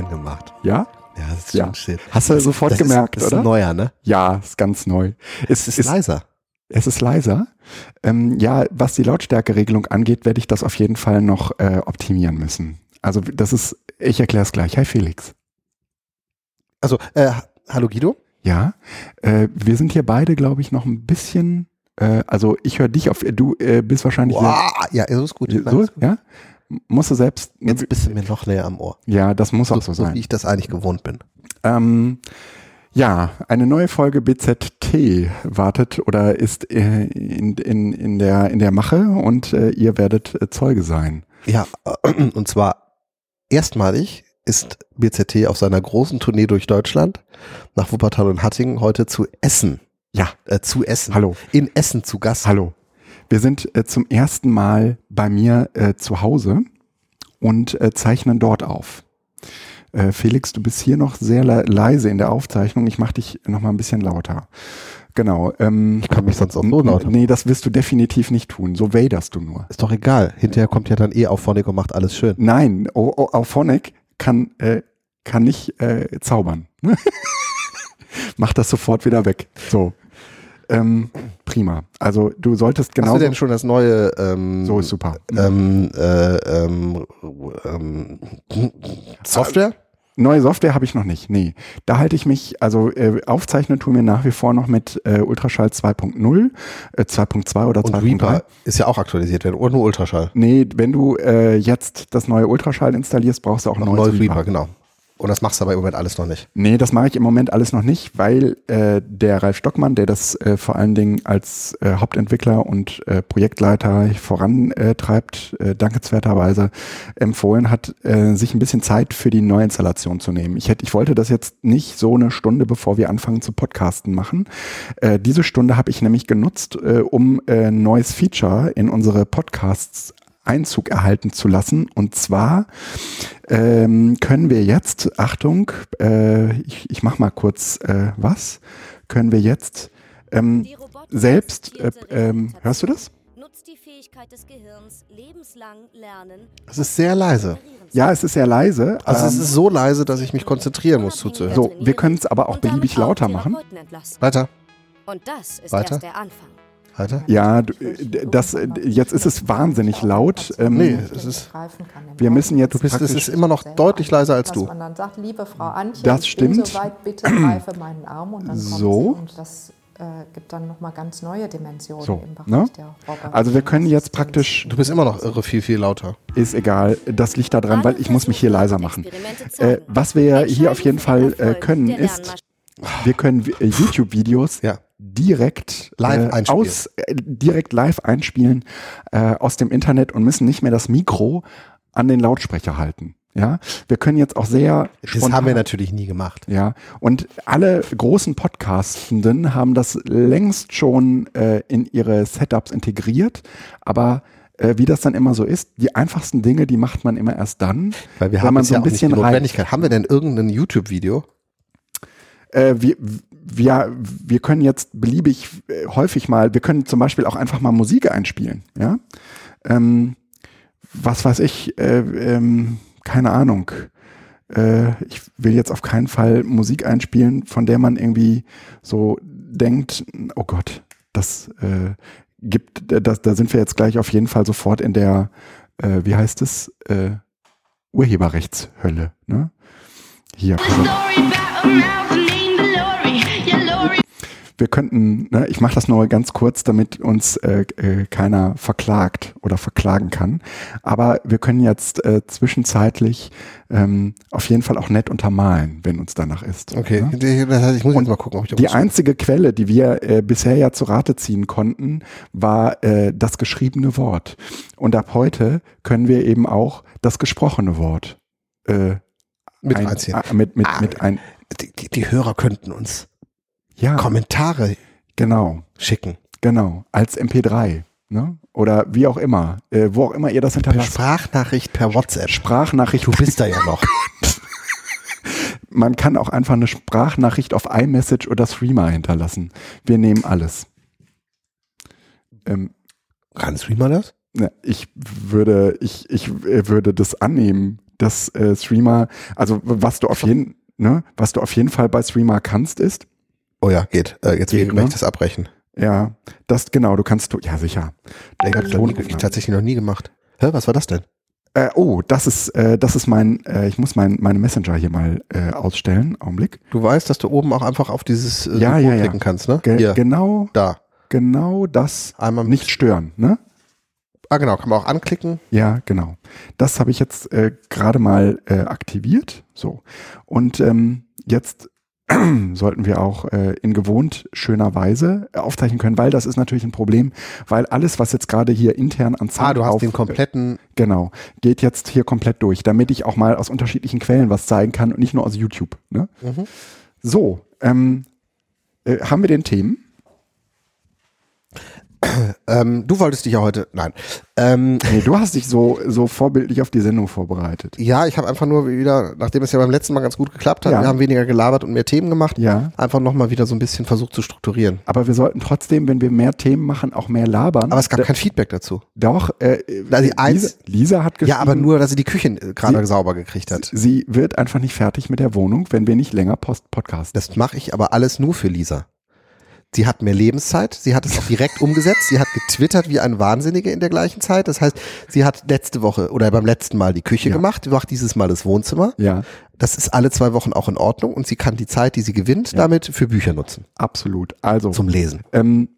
Jetzt reingemacht. Ja? Ja, das ist Ja. schon shit. Hast du Das- sofort das gemerkt, ist, das oder? Ist neuer, ne? Ja, ist ganz neu. Es ist, leiser. Es ist leiser. Ähm, ja, was die Lautstärkeregelung angeht, werde ich das auf jeden Fall noch äh, optimieren müssen. Also das ist, ich erkläre es gleich. Hi Felix. Also, äh, hallo Guido? Ja, äh, wir sind hier beide, glaube ich, noch ein bisschen, äh, also ich höre dich auf, du äh, bist wahrscheinlich Boah, ja, so ist gut. sehr, so, ist gut. ja? Musst du selbst, Jetzt bist du mir noch näher am Ohr. ja, das muss auch So, so so sein. wie ich das eigentlich gewohnt bin. Ähm, ja, eine neue Folge BZT wartet oder ist äh, in, in, in, der, in der Mache und äh, ihr werdet äh, Zeuge sein. Ja, und zwar erstmalig ist BZT auf seiner großen Tournee durch Deutschland nach Wuppertal und Hattingen heute zu Essen. Ja. Äh, zu Essen. Hallo, In Essen zu Gast. hallo. Wir sind äh, zum ersten Mal bei mir äh, zu Hause und äh, zeichnen dort auf. Äh, Felix, du bist hier noch sehr le leise in der Aufzeichnung. Ich mache dich noch mal ein bisschen lauter. Genau. Ähm, Ich kann mich sonst auch so lauter Nee, das wirst du definitiv nicht tun. So waderst du nur. Ist doch egal. Hinterher kommt ja dann eh auf Phonic und macht alles schön. Nein, O- O- Auphonic kann, äh, kann nicht äh, zaubern. Mach das sofort wieder weg. So. Ähm, prima. Also du solltest Hast genau du denn schon das neue ähm, so ist super. ähm, äh, ähm, ähm, Software? Neue Software habe ich noch nicht. Nee. Da halte ich mich, also äh, aufzeichnen tun wir nach wie vor noch mit äh, Ultraschall 2.0, äh, 2.2 oder Und 2.3. Reaper ist ja auch aktualisiert werden. Oder nur Ultraschall. Nee, wenn du äh, jetzt das neue Ultraschall installierst, brauchst du auch Noch neues Reaper. Reaper, genau. Und das machst du aber im Moment alles noch nicht. Nee, das mache ich im Moment alles noch nicht, weil äh, der Ralf Stockmann, der das äh, vor allen Dingen als äh, Hauptentwickler und äh, Projektleiter vorantreibt, äh, dankenswerterweise empfohlen hat, äh, sich ein bisschen Zeit für die Neuinstallation zu nehmen. Ich hätte, ich wollte das jetzt nicht so eine Stunde, bevor wir anfangen zu podcasten machen. Äh, diese Stunde habe ich nämlich genutzt, äh, um äh, neues Feature in unsere Podcasts Einzug erhalten zu lassen. Und zwar ähm, können wir jetzt, Achtung, äh, ich, ich mach mal kurz äh, was, können wir jetzt ähm, selbst, äh, ähm, hörst du das? Nutzt die Fähigkeit des Gehirns lebenslang lernen. Es ist sehr leise. Ja, es ist sehr leise. Also es ähm, ist so leise, dass ich mich konzentrieren muss zuzuhören. so, wir können es aber auch beliebig lauter machen. Weiter, Und das ist Weiter? erst der Anfang. Weiter. Ja, du, das, jetzt ist es wahnsinnig laut. Ähm, Nee, es ist, Wir müssen jetzt du bist, es ist immer noch deutlich leiser als du. sagt, liebe Frau Antje, Das stimmt. soweit, bitte greife meinen Arm und dann kommt So. das äh, gibt dann nochmal ganz neue Dimensionen So, im Bereich ne? der. Also wir können jetzt praktisch, Du bist immer noch irre viel, viel lauter. ist egal, das liegt daran, weil ich muss mich hier leiser machen. Äh, was wir hier auf jeden Fall äh, können, ist, wir können äh, YouTube-Videos Ja. Direkt Live äh, einspielen. aus äh, direkt live einspielen äh, aus dem Internet und müssen nicht mehr das Mikro an den Lautsprecher halten. Ja, wir können jetzt auch sehr Das haben wir natürlich nie gemacht. ja, und alle großen Podcastenden haben das längst schon äh, in ihre Setups integriert, aber äh, wie das dann immer so ist, die einfachsten Dinge, die macht man immer erst dann, Weil wir wenn haben man so ja ein bisschen Notwendigkeit. Haben wir denn irgendein YouTube-Video? äh, wir, wir, wir können jetzt beliebig äh, häufig mal, wir können zum Beispiel auch einfach mal Musik einspielen, ja. Ähm, was weiß ich, äh, ähm, keine Ahnung. Äh, ich will jetzt auf keinen Fall Musik einspielen, von der man irgendwie so denkt, oh Gott, das äh, gibt, das, da sind wir jetzt gleich auf jeden Fall sofort in der, äh, wie heißt es, äh, Urheberrechtshölle. Ne? Hier. auf. Wir könnten, ne, ich mache das nur ganz kurz, damit uns äh, äh, keiner verklagt oder verklagen kann. Aber wir können jetzt äh, zwischenzeitlich ähm, auf jeden Fall auch nett untermalen, wenn uns danach ist. Okay, Ne? das heißt, ich muss jetzt mal gucken, ob ich Die einzige Quelle, die wir äh, bisher ja zu Rate ziehen konnten, war äh, das geschriebene Wort. Und ab heute können wir eben auch das gesprochene Wort äh, mit ein, äh, mit, mit, Ah. mit ein, die, die Hörer könnten uns ja, Kommentare genau. schicken. Genau, als MP3, ne? Oder wie auch immer, äh, wo auch immer ihr das hinterlasst. Sprachnachricht, per WhatsApp. Sprachnachricht. Du bist da ja noch. Man kann auch einfach eine Sprachnachricht auf iMessage oder Streamer hinterlassen. Wir nehmen alles. Ähm, Kann Streamer das? ne, ich würde, ich, ich äh, würde das annehmen, dass äh, Streamer, also was du auf jeden, ne, was du auf jeden Fall bei Streamer kannst, ist, Oh ja, geht. Äh, jetzt Geht, ne? ich das abbrechen. ja, das genau, du kannst, ja sicher. Ich habe ich tatsächlich noch nie gemacht. Hä, was war das denn? Äh, oh, das ist, äh, das ist mein, äh, ich muss mein, meine Messenger hier mal äh, ausstellen. Augenblick. Du weißt, dass du oben auch einfach auf dieses äh, Ja, ja, ja. klicken kannst, ne? Ge Hier, Genau, da. genau das Einmal nicht stören, ne? Ah, genau, kann man auch anklicken. Ja, genau. Das habe ich jetzt äh, gerade mal äh, aktiviert. So. Und ähm, jetzt sollten wir auch äh, in gewohnt schöner Weise äh, aufzeichnen können, weil das ist natürlich ein Problem, weil alles, was jetzt gerade hier intern an Sound Ah, du hast auf, den kompletten. Genau, geht jetzt hier komplett durch, damit ich auch mal aus unterschiedlichen Quellen was zeigen kann und nicht nur aus YouTube. Ne? Mhm. So, ähm, äh, haben wir den Themen? Ähm, du wolltest dich ja heute. Nein. Ähm, Nee, du hast dich so, so vorbildlich auf die Sendung vorbereitet. ja, ich habe einfach nur wieder, nachdem es ja beim letzten Mal ganz gut geklappt hat, Ja. wir haben weniger gelabert und mehr Themen gemacht, Ja. einfach nochmal wieder so ein bisschen versucht zu strukturieren. Aber wir sollten trotzdem, wenn wir mehr Themen machen, auch mehr labern. Aber es gab Da- kein Feedback dazu. Doch, äh, Da die eins- Lisa, Lisa hat geschrieben, Ja, aber nur, dass sie die Küche äh, gerade sauber gekriegt hat. sie wird einfach nicht fertig mit der Wohnung, wenn wir nicht länger Post Podcast. Das mache ich aber alles nur für Lisa. Sie hat mehr Lebenszeit, sie hat es auch direkt umgesetzt, sie hat getwittert wie ein Wahnsinnige in der gleichen Zeit. Das heißt, sie hat letzte Woche oder beim letzten Mal die Küche Ja. gemacht, macht dieses Mal das Wohnzimmer. Ja, Das ist alle zwei Wochen auch in Ordnung und sie kann die Zeit, die sie gewinnt, Ja. damit für Bücher nutzen, absolut. Also, zum Lesen. ähm,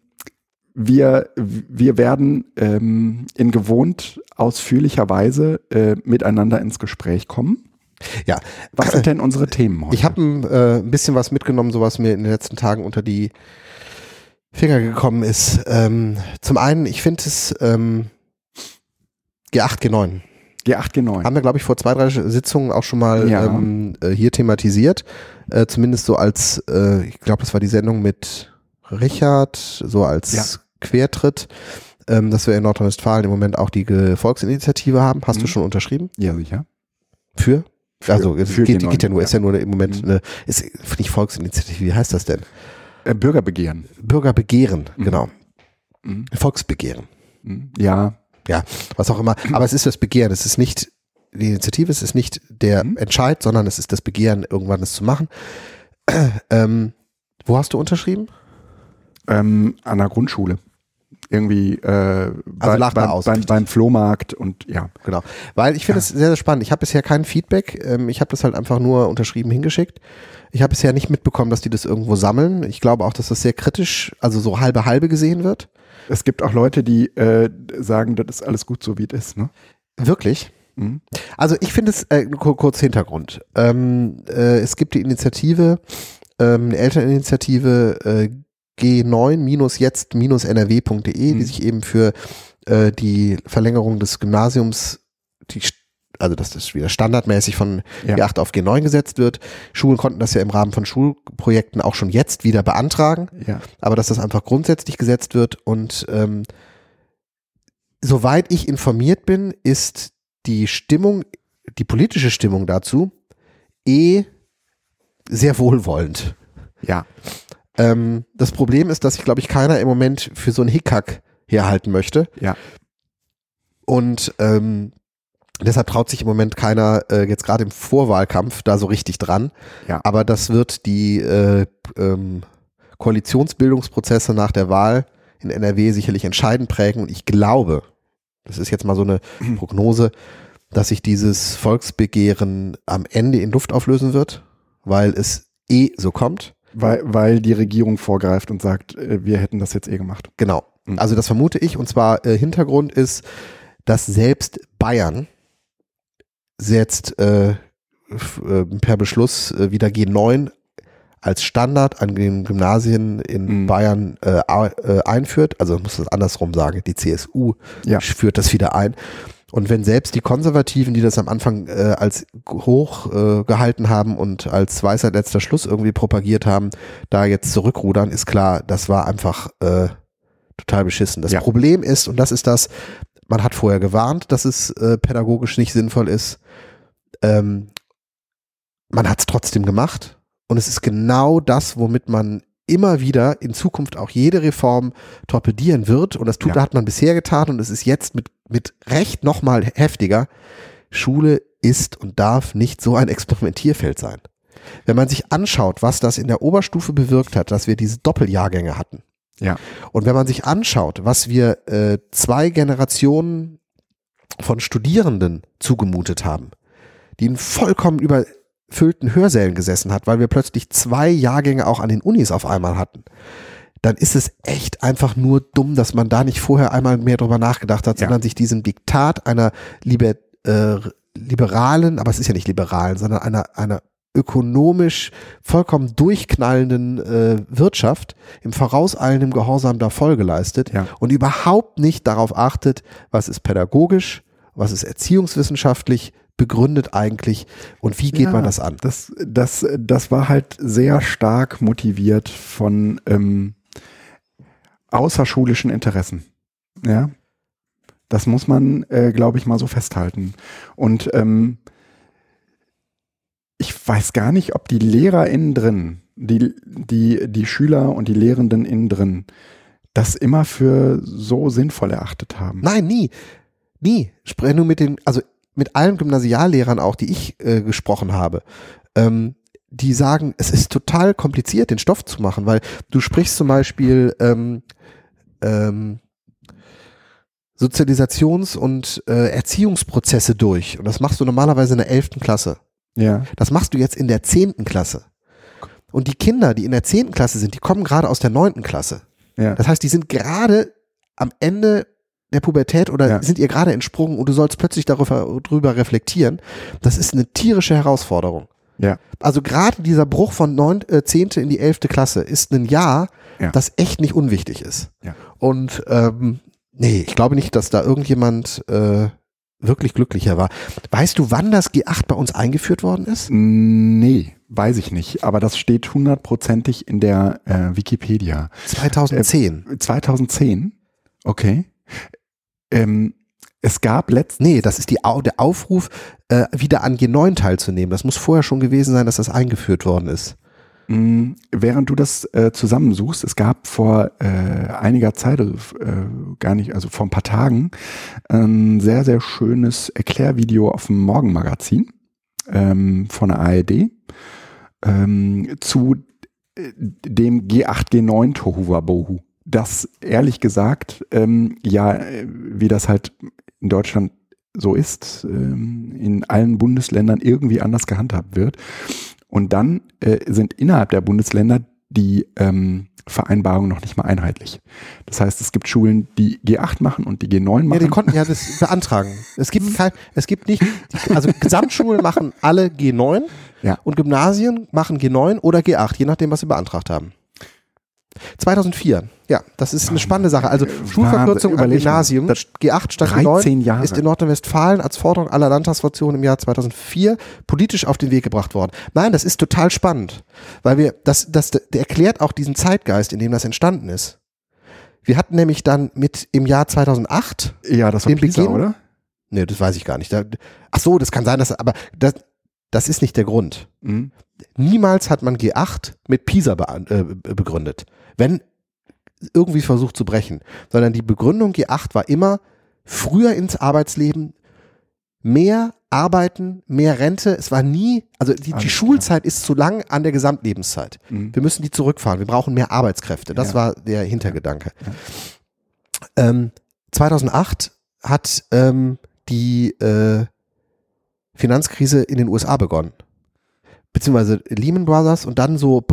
wir, wir werden ähm, in gewohnt ausführlicher Weise äh, miteinander ins Gespräch kommen. Ja, Was sind denn unsere Themen heute? ich habe ein, äh, ein bisschen was mitgenommen, so was mir in den letzten Tagen unter die Finger gekommen ist. Ähm, zum einen, ich finde es ähm, G8, G9. G8, G9. Haben wir, glaube ich, vor zwei, drei Sitzungen auch schon mal Ja. ähm, äh, hier thematisiert. Äh, zumindest so als, äh, ich glaube, das war die Sendung mit Richard, so als Ja. Quertritt, ähm, dass wir in Nordrhein-Westfalen im Moment auch die Volksinitiative haben. Hast du Mhm. schon unterschrieben? Ja, sicher. Für? Für- also, es geht, G9, geht ja nur, ist ja nur im Moment Mhm. eine, ist nicht Volksinitiative, wie heißt das denn? Äh, Bürgerbegehren. Bürgerbegehren, Mhm. genau. Mhm. Volksbegehren. Mhm. Ja, was auch immer. Aber es ist das Begehren, es ist nicht die Initiative, es ist nicht der Mhm. Entscheid, sondern es ist das Begehren, irgendwann es zu machen. ähm, wo hast du unterschrieben? ähm, an der Grundschule. Irgendwie äh, bei, lag da beim, aus, beim, beim Flohmarkt und ja. Genau. Weil ich finde es sehr, sehr spannend. Ich habe bisher kein Feedback. Ähm, ich habe das halt einfach nur unterschrieben hingeschickt. Ich habe bisher nicht mitbekommen, dass die das irgendwo sammeln. Ich glaube auch, dass das sehr kritisch, also so halbe halbe gesehen wird. Es gibt auch Leute, die äh, sagen, das ist alles gut so, wie es ist. Ne? Wirklich. Mhm. Also ich finde es, äh, kur- kurz Hintergrund. Ähm, äh, es gibt die Initiative, ähm, eine Elterninitiative äh, G9-jetzt-nrw.de, Mhm. die sich eben für äh, die Verlängerung des Gymnasiums, die, also dass das wieder standardmäßig von Ja. G8 auf G9 gesetzt wird. Schulen konnten das ja im Rahmen von Schulprojekten auch schon jetzt wieder beantragen Ja. aber dass das einfach grundsätzlich gesetzt wird und ähm, soweit ich informiert bin, ist die Stimmung, die politische Stimmung dazu eh sehr wohlwollend. ja. Ähm, das Problem ist, dass sich, glaube ich, keiner im Moment für so einen Hickhack herhalten möchte. Ja. Und ähm, deshalb traut sich im Moment keiner äh, jetzt gerade im Vorwahlkampf da so richtig dran. Ja. Aber das wird die äh, ähm, Koalitionsbildungsprozesse nach der Wahl in NRW sicherlich entscheidend prägen. Und ich glaube, das ist jetzt mal so eine Prognose, dass sich dieses Volksbegehren am Ende in Luft auflösen wird, weil es eh so kommt. Weil, weil die Regierung vorgreift und sagt, äh, wir hätten das jetzt eh gemacht. Genau. Mhm. Also das vermute ich. Und zwar äh, Hintergrund ist, dass selbst Bayern jetzt äh, äh, per Beschluss äh, wieder G9 als Standard an den Gymnasien in Mhm. Bayern äh, äh, einführt. Also muss das andersrum sagen. Die CSU Ja. führt das wieder ein. Und wenn selbst die Konservativen, die das am Anfang äh, als hoch äh, gehalten haben und als Weisheit letzter Schluss irgendwie propagiert haben, da jetzt zurückrudern, ist klar, das war einfach äh, total beschissen. Das Ja. Problem ist, und das ist das, man hat vorher gewarnt, dass es äh, pädagogisch nicht sinnvoll ist. Ähm, man hat es trotzdem gemacht. Und es ist genau das, womit man immer wieder in Zukunft auch jede Reform torpedieren wird. Und das tut, Ja. hat man bisher getan und es ist jetzt mit, mit Recht nochmal heftiger. Schule ist und darf nicht so ein Experimentierfeld sein. Wenn man sich anschaut, was das in der Oberstufe bewirkt hat, dass wir diese Doppeljahrgänge hatten. Ja. Und wenn man sich anschaut, was wir äh, zwei Generationen von Studierenden zugemutet haben, die in vollkommen überfüllten Hörsälen gesessen hat, weil wir plötzlich zwei Jahrgänge auch an den Unis auf einmal hatten, dann ist es echt einfach nur dumm, dass man da nicht vorher einmal mehr drüber nachgedacht hat, Ja. sondern sich diesem Diktat einer liber, äh, liberalen, aber es ist ja nicht liberalen, sondern einer, einer ökonomisch vollkommen durchknallenden äh, Wirtschaft im vorauseilendem Gehorsam da Folge leistet Ja. und überhaupt nicht darauf achtet, was ist pädagogisch, was ist erziehungswissenschaftlich begründet eigentlich und wie geht Ja, man das an? Das, das, das war halt sehr stark motiviert von ähm, außerschulischen Interessen. Ja. Das muss man, äh, glaube ich, mal so festhalten. Und ähm, ich weiß gar nicht, ob die Lehrer innen drin, die, die, die Schüler und die Lehrenden innen drin, das immer für so sinnvoll erachtet haben. Nein, nie. Nie. Spreche nur mit den, also mit allen Gymnasiallehrern auch, die ich äh, gesprochen habe. Ähm, die sagen, es ist total kompliziert, den Stoff zu machen, weil du sprichst zum Beispiel ähm, ähm, Sozialisations- und äh, Erziehungsprozesse durch. Und das machst du normalerweise in der 11. Klasse. Ja, Das machst du jetzt in der 10. Klasse. Und die Kinder, die in der 10. Klasse sind, die kommen gerade aus der 9. Klasse. ja. Das heißt, die sind gerade am Ende der Pubertät oder Ja. sind ihr gerade entsprungen und du sollst plötzlich darüber, drüber reflektieren. Das ist eine tierische Herausforderung. Ja. Also gerade dieser Bruch von neun, äh, 10. in die 11. Klasse ist ein Jahr, Ja. das echt nicht unwichtig ist. Ja. Und ähm, nee, ich glaube nicht, dass da irgendjemand äh, wirklich glücklicher war. Weißt du, wann das G8 bei uns eingeführt worden ist? Nee, weiß ich nicht. Aber das steht hundertprozentig in der äh, Wikipedia. 2010. 2010? Okay. Ähm, es gab letztens. Nee, das ist die, der Aufruf, äh, wieder an G9 teilzunehmen. Das muss vorher schon gewesen sein, dass das eingeführt worden ist. mh, Während du das äh, zusammensuchst, es gab vor äh, einiger Zeit, also, äh, gar nicht, also vor ein paar Tagen, ein sehr, sehr schönes Erklärvideo auf dem Morgenmagazin ähm, von der ARD ähm, zu äh, dem G8, G9 Tohuwabohu. Das ehrlich gesagt, ähm, ja, äh, wie das halt in Deutschland so ist, ähm, in allen Bundesländern irgendwie anders gehandhabt wird. Und dann äh, sind innerhalb der Bundesländer die ähm, Vereinbarungen noch nicht mal einheitlich. Das heißt, es gibt Schulen, die G8 machen und die G9 Ja, machen. die konnten ja das beantragen. Es gibt kein, es gibt nicht, also Gesamtschulen machen alle G9 Ja. und Gymnasien machen G9 oder G8, je nachdem, was sie beantragt haben. 2004, ja, das ist eine spannende Sache. Also Schulverkürzung am. Gymnasium, Das- G8 statt 13 G9 Jahre. ist in Nordrhein-Westfalen als Forderung aller Landtagsfraktionen im Jahr 2004 politisch auf den Weg gebracht worden. Nein, das ist total spannend, weil wir, das, das, der erklärt auch diesen Zeitgeist, in dem das entstanden ist. Wir hatten nämlich dann mit im Jahr 2008 ja, das war den Pisa, Beginn- oder? Nee, das weiß ich gar nicht. Da, ach so, das kann sein, dass, aber das, das ist nicht der Grund. Mhm. Niemals hat man G8 mit PISA äh, be- begründet. Wenn irgendwie versucht zu brechen, sondern die Begründung G8 war immer früher ins Arbeitsleben, mehr arbeiten, mehr Rente. Es war nie, also die, die Schulzeit ist zu lang an der Gesamtlebenszeit. Mhm. Wir müssen die zurückfahren. Wir brauchen mehr Arbeitskräfte. Das Ja. war der Hintergedanke. Ähm, 2008 hat ähm, die äh, Finanzkrise in den USA begonnen. Beziehungsweise Lehman Brothers und dann so.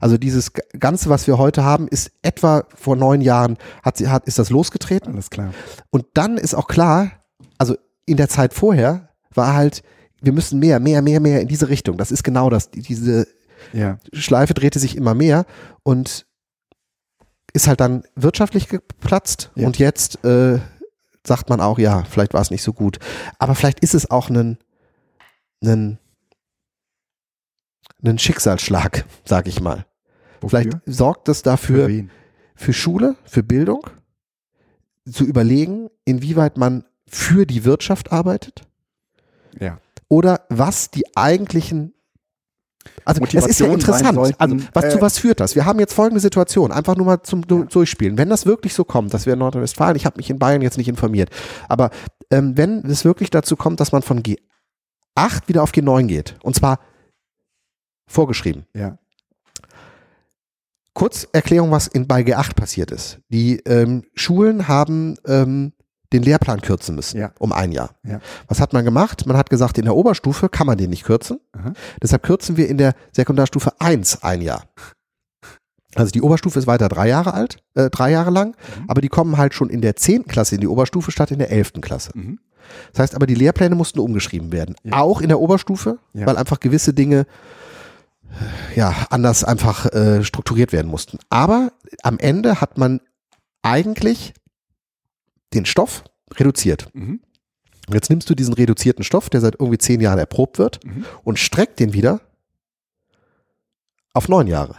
Also dieses Ganze, was wir heute haben, ist etwa vor neun Jahren hat sie, hat, ist das losgetreten. Alles klar. Und dann ist auch klar, also in der Zeit vorher war halt, wir müssen mehr, mehr, mehr, mehr in diese Richtung. Das ist genau das. Die- Diese Ja. Schleife drehte sich immer mehr und ist halt dann wirtschaftlich geplatzt Ja. und jetzt äh, sagt man auch, ja, vielleicht war es nicht so gut. Aber vielleicht ist es auch ein, ein, ein Schicksalsschlag, sag ich mal. Wofür? Vielleicht sorgt es Für dafür, wen? für Schule, für Bildung, zu überlegen, inwieweit man für die Wirtschaft arbeitet Ja. oder was die eigentlichen Also es ist ja interessant. sollten, also was, zu äh, was führt das? Wir haben jetzt folgende Situation, einfach nur mal zum Du- Durchspielen. Wenn das wirklich so kommt, dass wir in Nordrhein-Westfalen, ich habe mich in Bayern jetzt nicht informiert, aber ähm, wenn es wirklich dazu kommt, dass man von G8 wieder auf G9 geht, und zwar vorgeschrieben. Ja. Kurz Erklärung, was in, bei G8 passiert ist. Die ähm, Schulen haben ähm, den Lehrplan kürzen müssen Ja. um ein Jahr. Ja. Was hat man gemacht? Man hat gesagt, in der Oberstufe kann man den nicht kürzen. Aha. Deshalb kürzen wir in der Sekundarstufe 1 ein Jahr. Also die Oberstufe ist weiter drei Jahre alt, äh, drei Jahre lang, Mhm. aber die kommen halt schon in der 10. Klasse in die Oberstufe statt in der 11. Klasse. Mhm. Das heißt aber, die Lehrpläne mussten umgeschrieben werden. Ja. Auch in der Oberstufe, weil einfach gewisse Dinge ja, anders einfach äh, strukturiert werden mussten. Aber am Ende hat man eigentlich den Stoff reduziert. Mhm. Und jetzt nimmst du diesen reduzierten Stoff, der seit irgendwie zehn Jahren erprobt wird, Mhm. und streckt den wieder auf neun Jahre.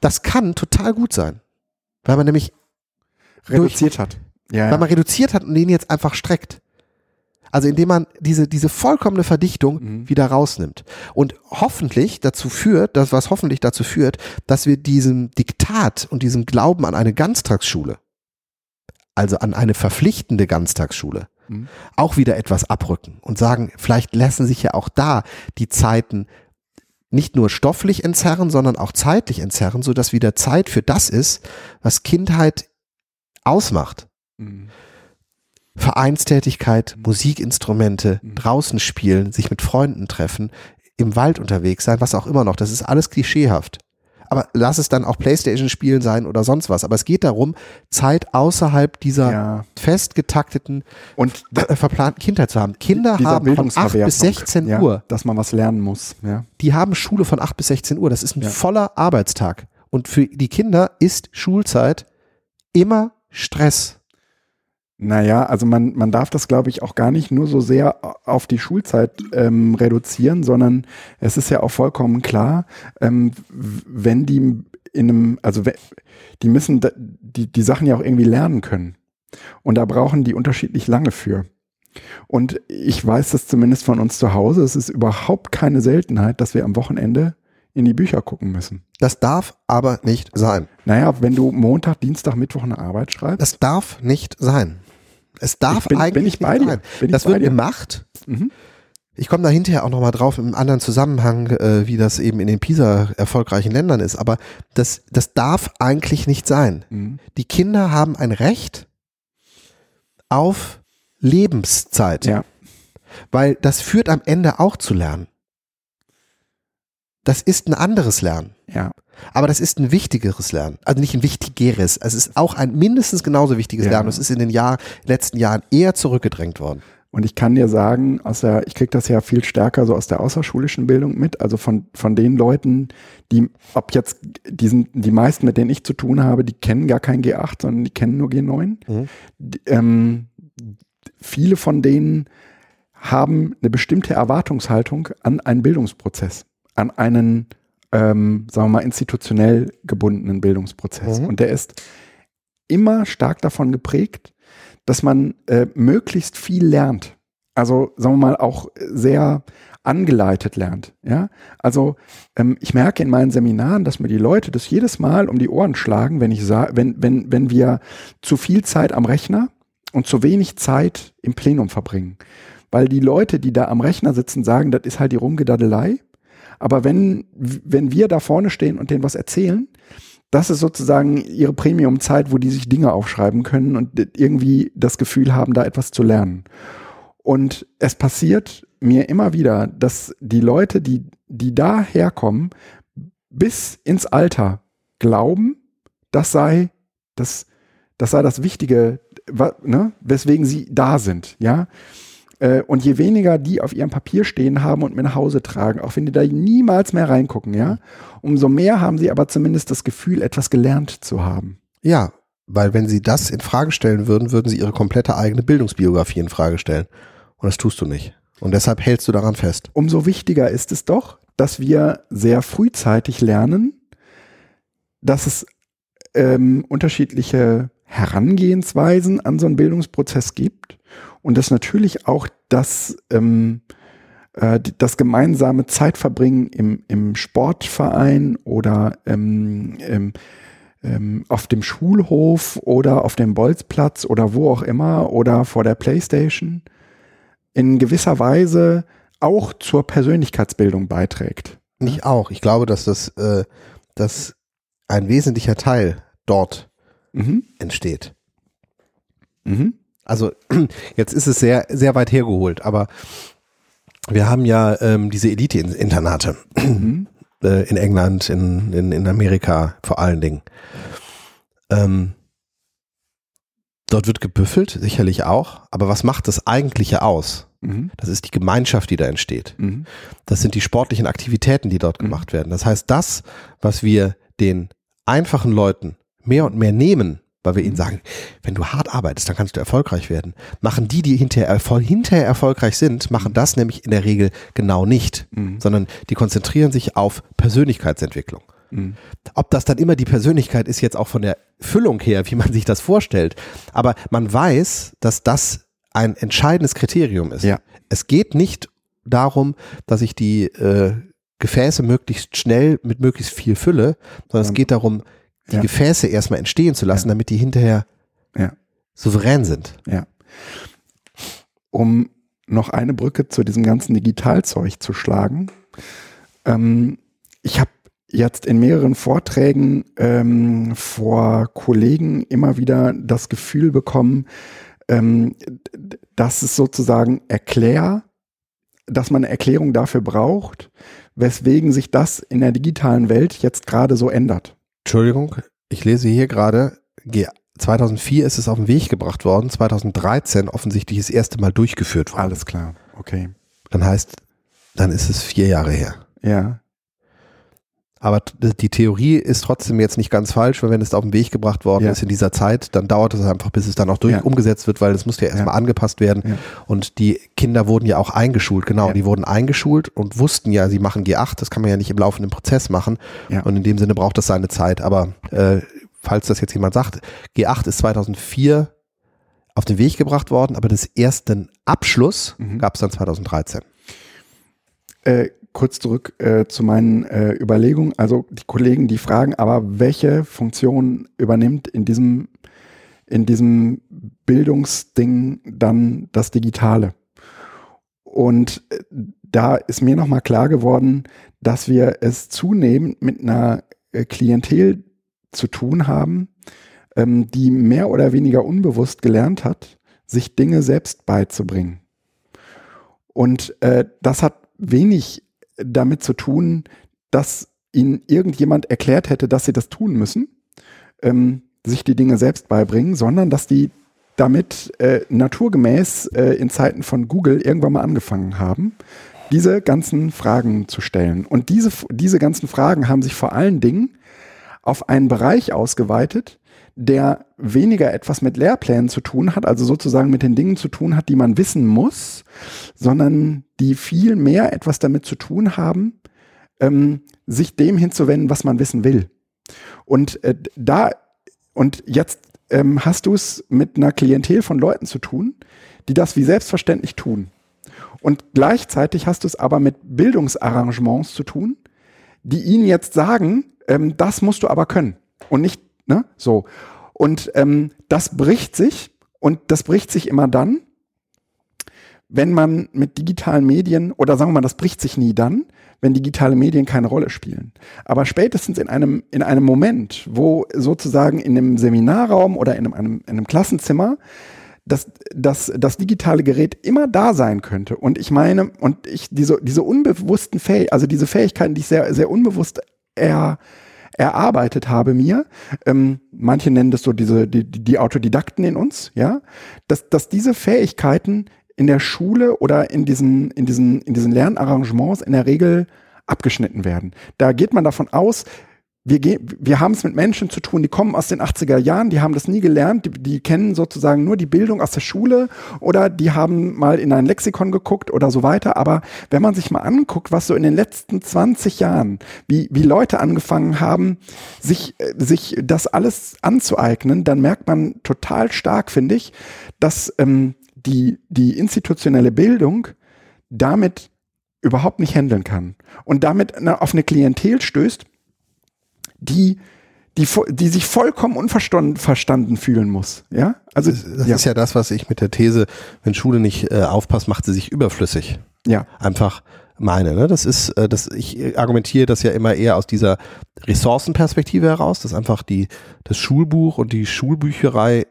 Das kann total gut sein, weil man nämlich Reduziert hat. Ja, weil ja. man reduziert hat und den jetzt einfach streckt. Also indem man diese, diese vollkommene Verdichtung Mhm. wieder rausnimmt. Und hoffentlich dazu führt, das was hoffentlich dazu führt, dass wir diesem Diktat und diesem Glauben an eine Ganztagsschule, also an eine verpflichtende Ganztagsschule, Mhm. auch wieder etwas abrücken und sagen, vielleicht lassen sich ja auch da die Zeiten nicht nur stofflich entzerren, sondern auch zeitlich entzerren, sodass wieder Zeit für das ist, was Kindheit ausmacht. Mhm. Vereinstätigkeit, Musikinstrumente, Mhm. draußen spielen, sich mit Freunden treffen, im Wald unterwegs sein, was auch immer noch. Das ist alles klischeehaft. Aber lass es dann auch Playstation spielen sein oder sonst was. Aber es geht darum, Zeit außerhalb dieser Ja. fest getakteten, Und äh, verplanten Kindheit zu haben. Kinder haben von 8 Bildungsverwertung, bis 16 ja, Uhr. dass man was lernen muss. Ja. Die haben Schule von 8 bis 16 Uhr. Das ist ein voller Arbeitstag. Und für die Kinder ist Schulzeit immer Stress. Naja, also man, man darf das, glaube ich, auch gar nicht nur so sehr auf die Schulzeit ähm, reduzieren, sondern es ist ja auch vollkommen klar, ähm, wenn die in einem, also die müssen die, die Sachen ja auch irgendwie lernen können. Und da brauchen die unterschiedlich lange für. Und ich weiß das zumindest von uns zu Hause. Es ist überhaupt keine Seltenheit, dass wir am Wochenende in die Bücher gucken müssen. Das darf aber nicht sein. Naja, wenn du Montag, Dienstag, Mittwoch eine Arbeit schreibst, Das darf nicht sein. Es darf bin- eigentlich bin nicht sein. Das wird gemacht. Mhm. Ich komme da hinterher auch nochmal drauf im anderen Zusammenhang, äh, wie das eben in den PISA erfolgreichen Ländern ist. Aber das, das darf eigentlich nicht sein. Mhm. Die Kinder haben ein Recht auf Lebenszeit. Ja. Weil das führt am Ende auch zu Lernen. Das ist ein anderes Lernen. ja. Aber das ist ein wichtigeres Lernen. Also nicht ein wichtigeres. Es ist auch ein mindestens genauso wichtiges Ja. Lernen. Es ist in den Jahr, letzten Jahren eher zurückgedrängt worden. Und ich kann dir sagen, aus der, ich kriege das ja viel stärker so aus der außerschulischen Bildung mit, also von, von den Leuten, die, ob jetzt, die, sind, die meisten, mit denen ich zu tun habe, die kennen gar kein G8, sondern die kennen nur G9. Mhm. Die, ähm, viele von denen haben eine bestimmte Erwartungshaltung an einen Bildungsprozess, an einen, ähm, sagen wir mal, institutionell gebundenen Bildungsprozess. Mhm. Und der ist immer stark davon geprägt, dass man äh, möglichst viel lernt. Also sagen wir mal auch sehr angeleitet lernt. Ja, also ähm, ich merke in meinen Seminaren, dass mir die Leute das jedes Mal um die Ohren schlagen, wenn ich sage, wenn wenn wenn wir zu viel Zeit am Rechner und zu wenig Zeit im Plenum verbringen, weil die Leute, die da am Rechner sitzen, sagen, das ist halt die Rumgedaddelei. Aber wenn wenn wir da vorne stehen und denen was erzählen, das ist sozusagen ihre Premium-Zeit, wo die sich Dinge aufschreiben können und irgendwie das Gefühl haben, da etwas zu lernen. Und es passiert mir immer wieder, dass die Leute, die, die da herkommen, bis ins Alter glauben, das sei das, das sei das Wichtige, ne, weswegen sie da sind, ja. Äh, Und je weniger die auf ihrem Papier stehen haben und mit nach Hause tragen, auch wenn die da niemals mehr reingucken, ja, umso mehr haben sie aber zumindest das Gefühl, etwas gelernt zu haben. Ja, weil wenn sie das in Frage stellen würden, würden sie ihre komplette eigene Bildungsbiografie in Frage stellen. Und das tust du nicht. Und deshalb hältst du daran fest. Umso wichtiger ist es doch, dass wir sehr frühzeitig lernen, dass es ähm, unterschiedliche Herangehensweisen an so einen Bildungsprozess gibt und dass natürlich auch das, ähm, äh, das gemeinsame Zeitverbringen im, im Sportverein oder ähm, ähm, ähm, auf dem Schulhof oder auf dem Bolzplatz oder wo auch immer oder vor der Playstation in gewisser Weise auch zur Persönlichkeitsbildung beiträgt. Nicht auch. Ich glaube, dass das, äh, dass ein wesentlicher Teil dort Mhm. entsteht. Mhm. Also jetzt ist es sehr, sehr weit hergeholt, aber wir haben ja ähm, diese Elite-Internate Mhm. äh, in England, in, in, in Amerika vor allen Dingen. Ähm, dort wird gebüffelt, sicherlich auch, aber was macht das Eigentliche aus? Mhm. Das ist die Gemeinschaft, die da entsteht. Mhm. Das sind die sportlichen Aktivitäten, die dort Mhm. gemacht werden. Das heißt, das, was wir den einfachen Leuten mehr und mehr nehmen, weil wir ihnen sagen, wenn du hart arbeitest, dann kannst du erfolgreich werden, machen die, die hinterher, erfol hinterher erfolgreich sind, machen das nämlich in der Regel genau nicht, Mhm. sondern die konzentrieren sich auf Persönlichkeitsentwicklung. Mhm. Ob das dann immer die Persönlichkeit ist, jetzt auch von der Füllung her, wie man sich das vorstellt. Aber man weiß, dass das ein entscheidendes Kriterium ist. Ja. Es geht nicht darum, dass ich die äh, Gefäße möglichst schnell mit möglichst viel fülle, sondern es Ähm, geht darum, die ja. Gefäße erstmal entstehen zu lassen, Ja. damit die hinterher Ja. souverän sind. Ja. Um noch eine Brücke zu diesem ganzen Digitalzeug zu schlagen. Ähm, ich habe jetzt in mehreren Vorträgen ähm, vor Kollegen immer wieder das Gefühl bekommen, ähm, dass es sozusagen erklär, dass man eine Erklärung dafür braucht, weswegen sich das in der digitalen Welt jetzt gerade so ändert. Entschuldigung, ich lese hier gerade, G- 2004 ist es auf den Weg gebracht worden, 2013 offensichtlich das erste Mal durchgeführt worden. Alles klar, okay. Dann heißt, dann ist es vier Jahre her. Ja, Aber die Theorie ist trotzdem jetzt nicht ganz falsch, weil wenn es auf den Weg gebracht worden Ja. ist in dieser Zeit, dann dauert es einfach, bis es dann auch durch Ja. umgesetzt wird, weil es musste ja erstmal Ja. angepasst werden. Und die Kinder wurden ja auch eingeschult, genau, die wurden eingeschult und wussten ja, sie machen G8, das kann man ja nicht im laufenden Prozess machen. Und in dem Sinne braucht das seine Zeit. Aber äh, falls das jetzt jemand sagt, G8 ist 2004 auf den Weg gebracht worden, aber das ersten Abschluss Mhm. gab es dann 2013. äh, kurz zurück äh, zu meinen äh, Überlegungen. Also die Kollegen, die fragen, aber welche Funktion übernimmt in diesem, in diesem Bildungsding dann das Digitale? Und äh, da ist mir nochmal klar geworden, dass wir es zunehmend mit einer äh, Klientel zu tun haben, ähm, die mehr oder weniger unbewusst gelernt hat, sich Dinge selbst beizubringen. Und äh, das hat wenig damit zu tun, dass ihnen irgendjemand erklärt hätte, dass sie das tun müssen, ähm, sich die Dinge selbst beibringen, sondern dass die damit äh, naturgemäß äh, in Zeiten von Google irgendwann mal angefangen haben, diese ganzen Fragen zu stellen. Und diese, diese ganzen Fragen haben sich vor allen Dingen auf einen Bereich ausgeweitet, der weniger etwas mit Lehrplänen zu tun hat, also sozusagen mit den Dingen zu tun hat, die man wissen muss, sondern die viel mehr etwas damit zu tun haben, ähm, sich dem hinzuwenden, was man wissen will. Und äh, da, und jetzt ähm, hast du es mit einer Klientel von Leuten zu tun, die das wie selbstverständlich tun. Und gleichzeitig hast du es aber mit Bildungsarrangements zu tun, die ihnen jetzt sagen, ähm, das musst du aber können. Und nicht, ne, so. Und ähm, das bricht sich und das bricht sich immer dann, wenn man mit digitalen Medien, oder sagen wir mal, das bricht sich nie dann, wenn digitale Medien keine Rolle spielen. Aber spätestens in einem, in einem Moment, wo sozusagen in einem Seminarraum oder in einem, in einem Klassenzimmer dass das, das digitale Gerät immer da sein könnte. Und ich meine, und ich diese, diese unbewussten Fähigkeiten, also diese Fähigkeiten, die ich sehr, sehr unbewusst er, erarbeitet habe mir, ähm, manche nennen das so diese, die, die Autodidakten in uns, ja, dass, dass diese Fähigkeiten in der Schule oder in diesen, in diesen, in diesen Lernarrangements in der Regel abgeschnitten werden. Da geht man davon aus, wir, wir haben es mit Menschen zu tun, die kommen aus den 80er Jahren, die haben das nie gelernt, die, die kennen sozusagen nur die Bildung aus der Schule oder die haben mal in ein Lexikon geguckt oder so weiter. Aber wenn man sich mal anguckt, was so in den letzten 20 Jahren, wie, wie Leute angefangen haben, sich, äh, sich das alles anzueignen, dann merkt man total stark, finde ich, dass ähm, die, die institutionelle Bildung damit überhaupt nicht handeln kann und damit auf eine Klientel stößt, die die, die sich vollkommen unverstanden verstanden fühlen muss. Ja, also Das ja, ist ja das, was ich mit der These, wenn Schule nicht äh, aufpasst, macht sie sich überflüssig. ja, Einfach meine. Ne? Das ist, äh, das, ich argumentiere das ja immer eher aus dieser Ressourcenperspektive heraus, dass einfach die, das Schulbuch und die Schulbücherei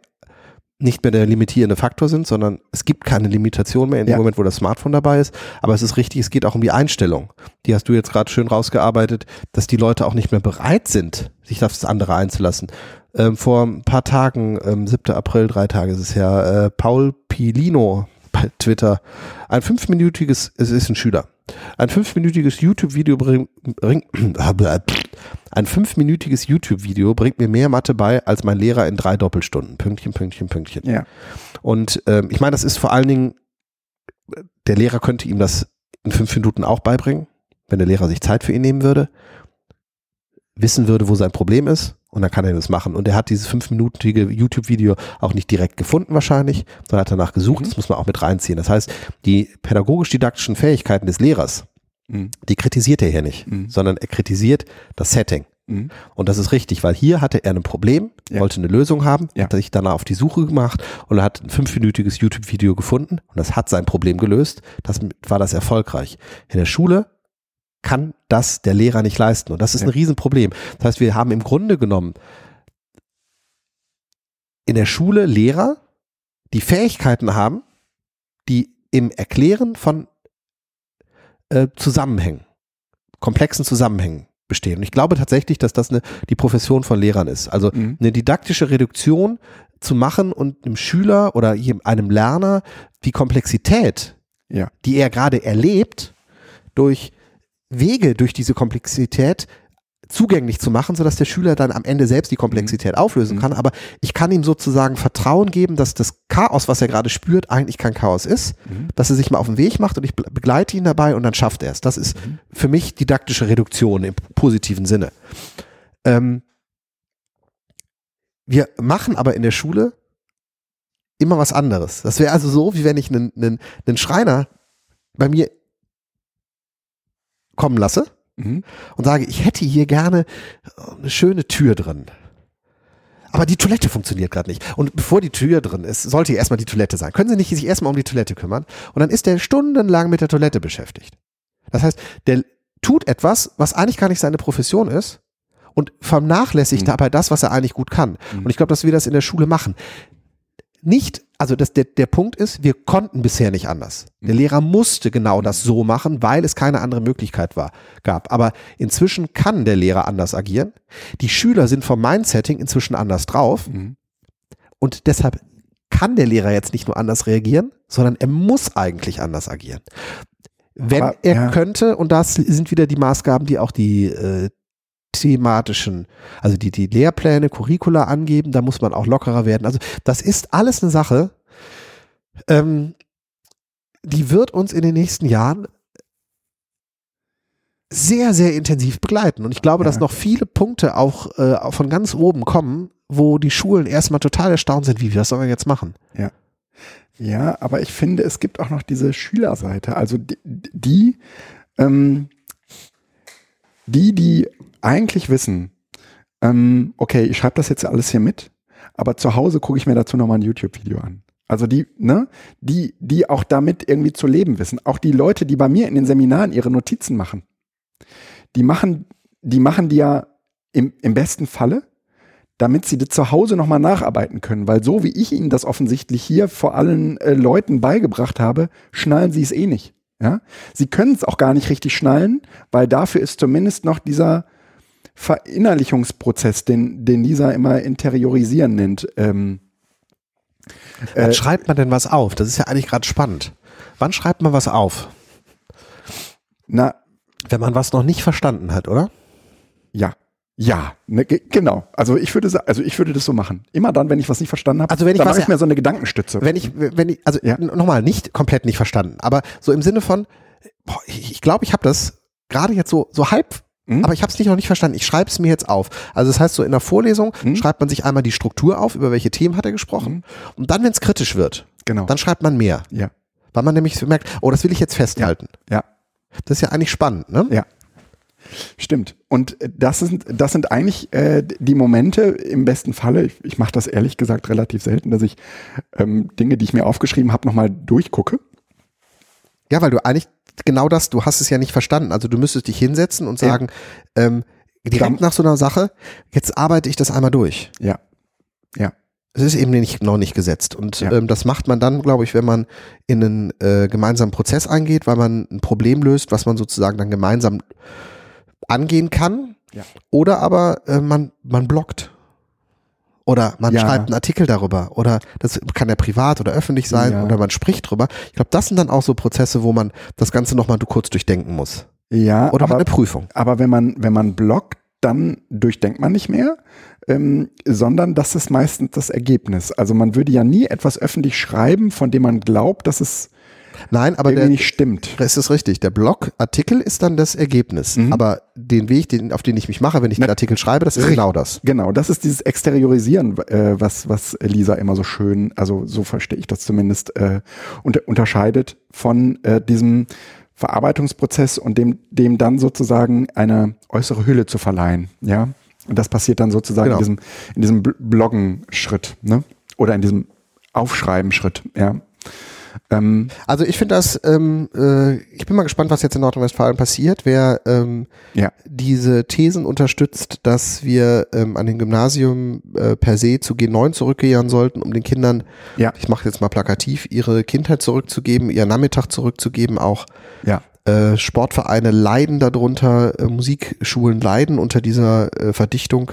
nicht mehr der limitierende Faktor sind, sondern es gibt keine Limitation mehr in dem Ja. Moment, wo das Smartphone dabei ist. Aber es ist richtig, es geht auch um die Einstellung. Die hast du jetzt gerade schön rausgearbeitet, dass die Leute auch nicht mehr bereit sind, sich auf das andere einzulassen. Ähm, vor ein paar Tagen, ähm, 7. April, drei Tage ist es her, äh, Paul Pilino Twitter, ein fünfminütiges, es ist ein Schüler, ein fünfminütiges YouTube-Video bringt, ein fünfminütiges YouTube-Video bringt mir mehr Mathe bei als mein Lehrer in drei Doppelstunden. Pünktchen, Pünktchen, Pünktchen. ja, Und ähm, ich meine, das ist vor allen Dingen, der Lehrer könnte ihm das in fünf Minuten auch beibringen, wenn der Lehrer sich Zeit für ihn nehmen würde, wissen würde, wo sein Problem ist und dann kann er das machen. Und er hat dieses fünfminütige YouTube-Video auch nicht direkt gefunden wahrscheinlich, sondern hat danach gesucht. Mhm. Das muss man auch mit reinziehen. Das heißt, die pädagogisch-didaktischen Fähigkeiten des Lehrers, Mhm. die kritisiert er hier nicht, Mhm. sondern er kritisiert das Setting. Mhm. Und das ist richtig, weil hier hatte er ein Problem, Ja. wollte eine Lösung haben, Ja. hat sich danach auf die Suche gemacht und er hat ein fünfminütiges YouTube-Video gefunden und das hat sein Problem gelöst. Das war das erfolgreich. In der Schule kann das der Lehrer nicht leisten und das ist Ja. ein Riesenproblem. Das heißt, wir haben im Grunde genommen in der Schule Lehrer, die Fähigkeiten haben, die im Erklären von äh, Zusammenhängen, komplexen Zusammenhängen bestehen. Und ich glaube tatsächlich, dass das eine, die Profession von Lehrern ist. Also Mhm. eine didaktische Reduktion zu machen und einem Schüler oder einem Lerner die Komplexität, Ja. die er gerade erlebt, durch Wege durch diese Komplexität zugänglich zu machen, sodass der Schüler dann am Ende selbst die Komplexität auflösen Mhm. kann. Aber ich kann ihm sozusagen Vertrauen geben, dass das Chaos, was er gerade spürt, eigentlich kein Chaos ist, Mhm. dass er sich mal auf den Weg macht und ich be- begleite ihn dabei und dann schafft er es. Das ist Mhm. für mich didaktische Reduktion im positiven Sinne. Ähm, wir machen aber in der Schule immer was anderes. Das wäre also so, wie wenn ich einen, einen, einen Schreiner bei mir kommen lasse Mhm. und sage, ich hätte hier gerne eine schöne Tür drin. Aber die Toilette funktioniert gerade nicht. Und bevor die Tür drin ist, sollte hier erstmal die Toilette sein. Können Sie nicht sich erstmal um die Toilette kümmern? Und dann ist der stundenlang mit der Toilette beschäftigt. Das heißt, der tut etwas, was eigentlich gar nicht seine Profession ist und vernachlässigt Mhm. dabei das, was er eigentlich gut kann. Mhm. Und ich glaube, dass wir das in der Schule machen. Nicht, also das, der, der Punkt ist, wir konnten bisher nicht anders. Der Mhm. Lehrer musste genau das so machen, weil es keine andere Möglichkeit war, gab. Aber inzwischen kann der Lehrer anders agieren. Die Schüler sind vom Mindsetting inzwischen anders drauf. Mhm. Und deshalb kann der Lehrer jetzt nicht nur anders reagieren, sondern er muss eigentlich anders agieren. Wenn Aber, er ja. könnte, und das sind wieder die Maßgaben, die auch die äh, thematischen, also die, die Lehrpläne, Curricula angeben, da muss man auch lockerer werden. Also das ist alles eine Sache, ähm, die wird uns in den nächsten Jahren sehr, sehr intensiv begleiten. Und ich glaube, Ja. dass noch viele Punkte auch äh, von ganz oben kommen, wo die Schulen erstmal total erstaunt sind, wie wir das sollen wir jetzt machen. Ja, aber ich finde, es gibt auch noch diese Schülerseite. Also die, die, ähm, die, die eigentlich wissen, ähm, okay, ich schreibe das jetzt alles hier mit, aber zu Hause gucke ich mir dazu nochmal ein YouTube-Video an. Also die, ne, die, die auch damit irgendwie zu leben wissen. Auch die Leute, die bei mir in den Seminaren ihre Notizen machen, die machen, die machen die ja im, im besten Falle, damit sie das zu Hause nochmal nacharbeiten können. Weil so wie ich ihnen das offensichtlich hier vor allen äh, Leuten beigebracht habe, schnallen sie es eh nicht. Ja? Sie können es auch gar nicht richtig schnallen, weil dafür ist zumindest noch dieser Verinnerlichungsprozess, den, den Lisa immer interiorisieren nennt. Ähm, Wann äh, schreibt man denn was auf? Das ist ja eigentlich gerade spannend. Wann schreibt man was auf? na, Wenn man was noch nicht verstanden hat, oder? ja. Ja, ne, ge- genau. Also ich würde also ich würde das so machen. Immer dann, wenn ich was nicht verstanden habe, Also wenn ich dann mache ich mir so eine Gedankenstütze. Wenn ich, wenn ich, also Ja. nochmal, nicht komplett nicht verstanden, aber so im Sinne von, boah, ich, glaube, ich habe das gerade jetzt so, so halb, Mhm. aber ich habe es nicht noch nicht verstanden. Ich schreibe es mir jetzt auf. Also das heißt, so in der Vorlesung Mhm. schreibt man sich einmal die Struktur auf, über welche Themen hat er gesprochen. Und dann, wenn es kritisch wird, genau. dann schreibt man mehr. ja. Weil man nämlich so merkt, oh, das will ich jetzt festhalten. Ja. Das ist ja eigentlich spannend, ne? Ja. Stimmt. Und äh, das sind, das sind eigentlich äh, die Momente im besten Falle, ich, ich mache das ehrlich gesagt relativ selten, dass ich ähm, Dinge, die ich mir aufgeschrieben habe, nochmal durchgucke. Ja, weil du eigentlich genau das, du hast es ja nicht verstanden. Also du müsstest dich hinsetzen und Ja. sagen, ähm, direkt nach so einer Sache, jetzt arbeite ich das einmal durch. Ja. Ja. Es ist eben nicht, noch nicht gesetzt. Und Ja. ähm, das macht man dann, glaube ich, wenn man in einen äh, gemeinsamen Prozess eingeht, weil man ein Problem löst, was man sozusagen dann gemeinsam angehen kann. Ja. Oder aber äh, man, man blockt. Oder man Ja. schreibt einen Artikel darüber. Oder das kann ja privat oder öffentlich sein. Ja. Oder man spricht drüber. Ich glaube, das sind dann auch so Prozesse, wo man das Ganze nochmal kurz durchdenken muss. Ja, Oder aber, eine Prüfung. aber wenn man, wenn man blockt, dann durchdenkt man nicht mehr, ähm, sondern das ist meistens das Ergebnis. Also man würde ja nie etwas öffentlich schreiben, von dem man glaubt, dass es Nein, aber der, nicht stimmt. Es ist richtig. Der Blogartikel ist dann das Ergebnis. Mhm. Aber den Weg, den, auf den ich mich mache, wenn ich den Artikel schreibe, das ist Richtig. genau das. Genau, das ist dieses Exteriorisieren, äh, was, was Lisa immer so schön, also so verstehe ich das zumindest, äh, unter, unterscheidet von äh, diesem Verarbeitungsprozess und dem, dem dann sozusagen eine äußere Hülle zu verleihen. Ja. Und das passiert dann sozusagen Genau. in diesem, in diesem Bl- Bloggen-Schritt, ne? Oder in diesem Aufschreiben-Schritt, ja. Ähm, Also ich finde das, ähm, äh, ich bin mal gespannt, was jetzt in Nordrhein-Westfalen passiert, wer ähm, ja. diese Thesen unterstützt, dass wir ähm, an dem Gymnasium äh, per se zu G9 zurückkehren sollten, um den Kindern, Ja. ich mache jetzt mal plakativ, ihre Kindheit zurückzugeben, ihren Nachmittag zurückzugeben, auch Ja. äh, Sportvereine leiden darunter, äh, Musikschulen leiden unter dieser äh, Verdichtung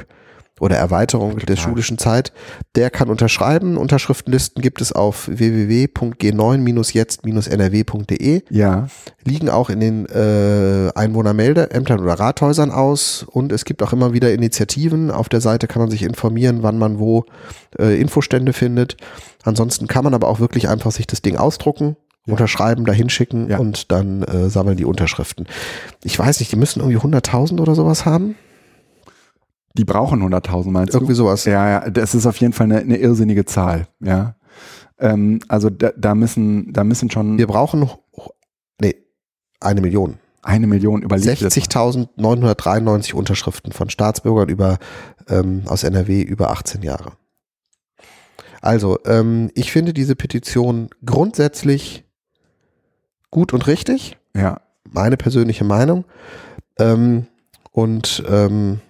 oder Erweiterung der schulischen Zeit. Der kann unterschreiben. Unterschriftenlisten gibt es auf www.g9-jetzt-nrw.de. Ja. Liegen auch in den äh, Einwohnermeldeämtern oder Rathäusern aus und es gibt auch immer wieder Initiativen. Auf der Seite kann man sich informieren, wann man wo äh, Infostände findet. Ansonsten kann man aber auch wirklich einfach sich das Ding ausdrucken, Ja. unterschreiben, dahin schicken Ja. und dann äh, sammeln die Unterschriften. Ich weiß nicht, die müssen irgendwie 100.000 oder sowas haben. Die brauchen 100.000, meinst du? Irgendwie sowas. Ja, ja, das ist auf jeden Fall eine, eine irrsinnige Zahl, ja. Ähm, also da, da müssen, da müssen schon Wir brauchen, nee, eine Million. eine Million überlegt werden. 60.993 Unterschriften von Staatsbürgern über, ähm, aus NRW über 18 Jahre. Also, ähm, ich finde diese Petition grundsätzlich gut und richtig. Ja, Meine persönliche Meinung. Ähm, und ähm,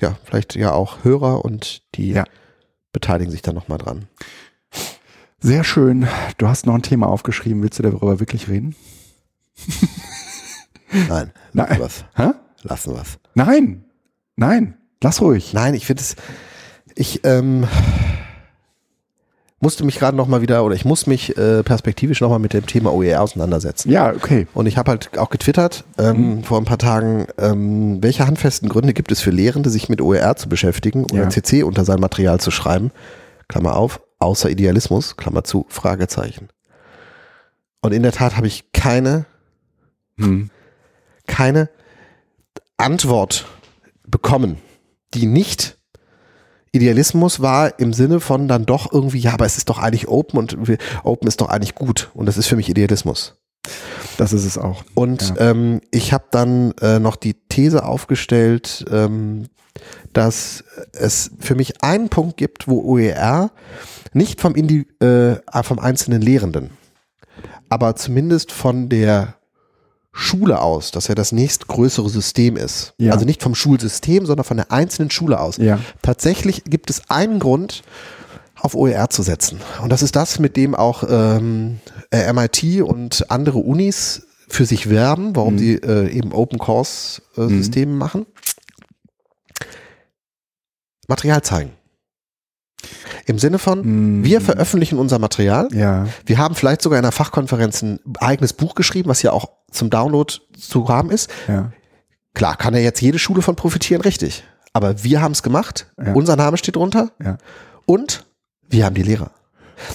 ja, vielleicht ja auch Hörer und die Ja. beteiligen sich da nochmal dran. sehr schön. Du hast noch ein Thema aufgeschrieben. Willst du darüber wirklich reden? Nein, Nein. lassen wir's. Hä? Lassen wir's. Nein, nein, lass ruhig. Nein, ich finde es, ich ähm, musste mich gerade noch mal wieder, oder ich muss mich äh, perspektivisch noch mal mit dem Thema OER auseinandersetzen. Ja, okay. Und ich habe halt auch getwittert ähm, vor ein paar Tagen, ähm, welche handfesten Gründe gibt es für Lehrende, sich mit OER zu beschäftigen oder Ja. CC unter sein Material zu schreiben? Klammer auf, außer Idealismus, Klammer zu, Fragezeichen. Und in der Tat habe ich keine Hm. keine Antwort bekommen, die nicht Idealismus war im Sinne von dann doch irgendwie, ja, aber es ist doch eigentlich Open und wir- Open ist doch eigentlich gut und das ist für mich Idealismus. Das ist es auch. Und Ja. ähm, ich habe dann äh, noch die These aufgestellt, ähm, dass es für mich einen Punkt gibt, wo OER nicht vom, Indi äh, vom einzelnen Lehrenden, aber zumindest von der Schule aus, dass er das nächstgrößere System ist. Ja. Also nicht vom Schulsystem, sondern von der einzelnen Schule aus. Ja. Tatsächlich gibt es einen Grund, auf OER zu setzen. Und das ist das, mit dem auch ähm, äh, MIT und andere Unis für sich werben, warum Mhm. sie äh, eben Open Course äh, Mhm. Systeme machen. Material zeigen. Im Sinne von, Hm. wir veröffentlichen unser Material. Ja, Wir haben vielleicht sogar in einer Fachkonferenz ein eigenes Buch geschrieben, was ja auch zum Download zu haben ist. ja, Klar, kann ja jetzt jede Schule von profitieren, richtig. Aber wir haben es gemacht, Ja. unser Name steht drunter ja. und wir haben die Lehrer.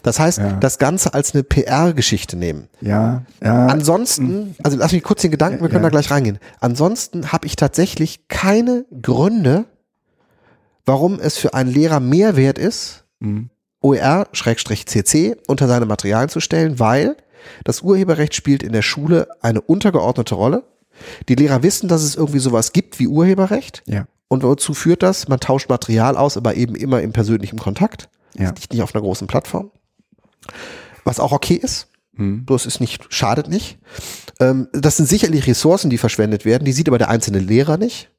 Das heißt, Ja. das Ganze als eine PR-Geschichte nehmen. Ja, ja. Ansonsten, also lass mich kurz den Gedanken, wir können Ja. da gleich reingehen. Ansonsten habe ich tatsächlich keine Gründe, warum es für einen Lehrer mehr wert ist, Hm. OER-CC unter seine Materialien zu stellen, weil das Urheberrecht spielt in der Schule eine untergeordnete Rolle. Die Lehrer wissen, dass es irgendwie sowas gibt wie Urheberrecht. Ja. Und wozu führt das? Man tauscht Material aus, aber eben immer im persönlichen Kontakt. Ja. Nicht, nicht auf einer großen Plattform. Was auch okay ist. Mhm. Das ist nicht, schadet nicht. Ähm, das sind sicherlich Ressourcen, die verschwendet werden. Die sieht aber der einzelne Lehrer nicht,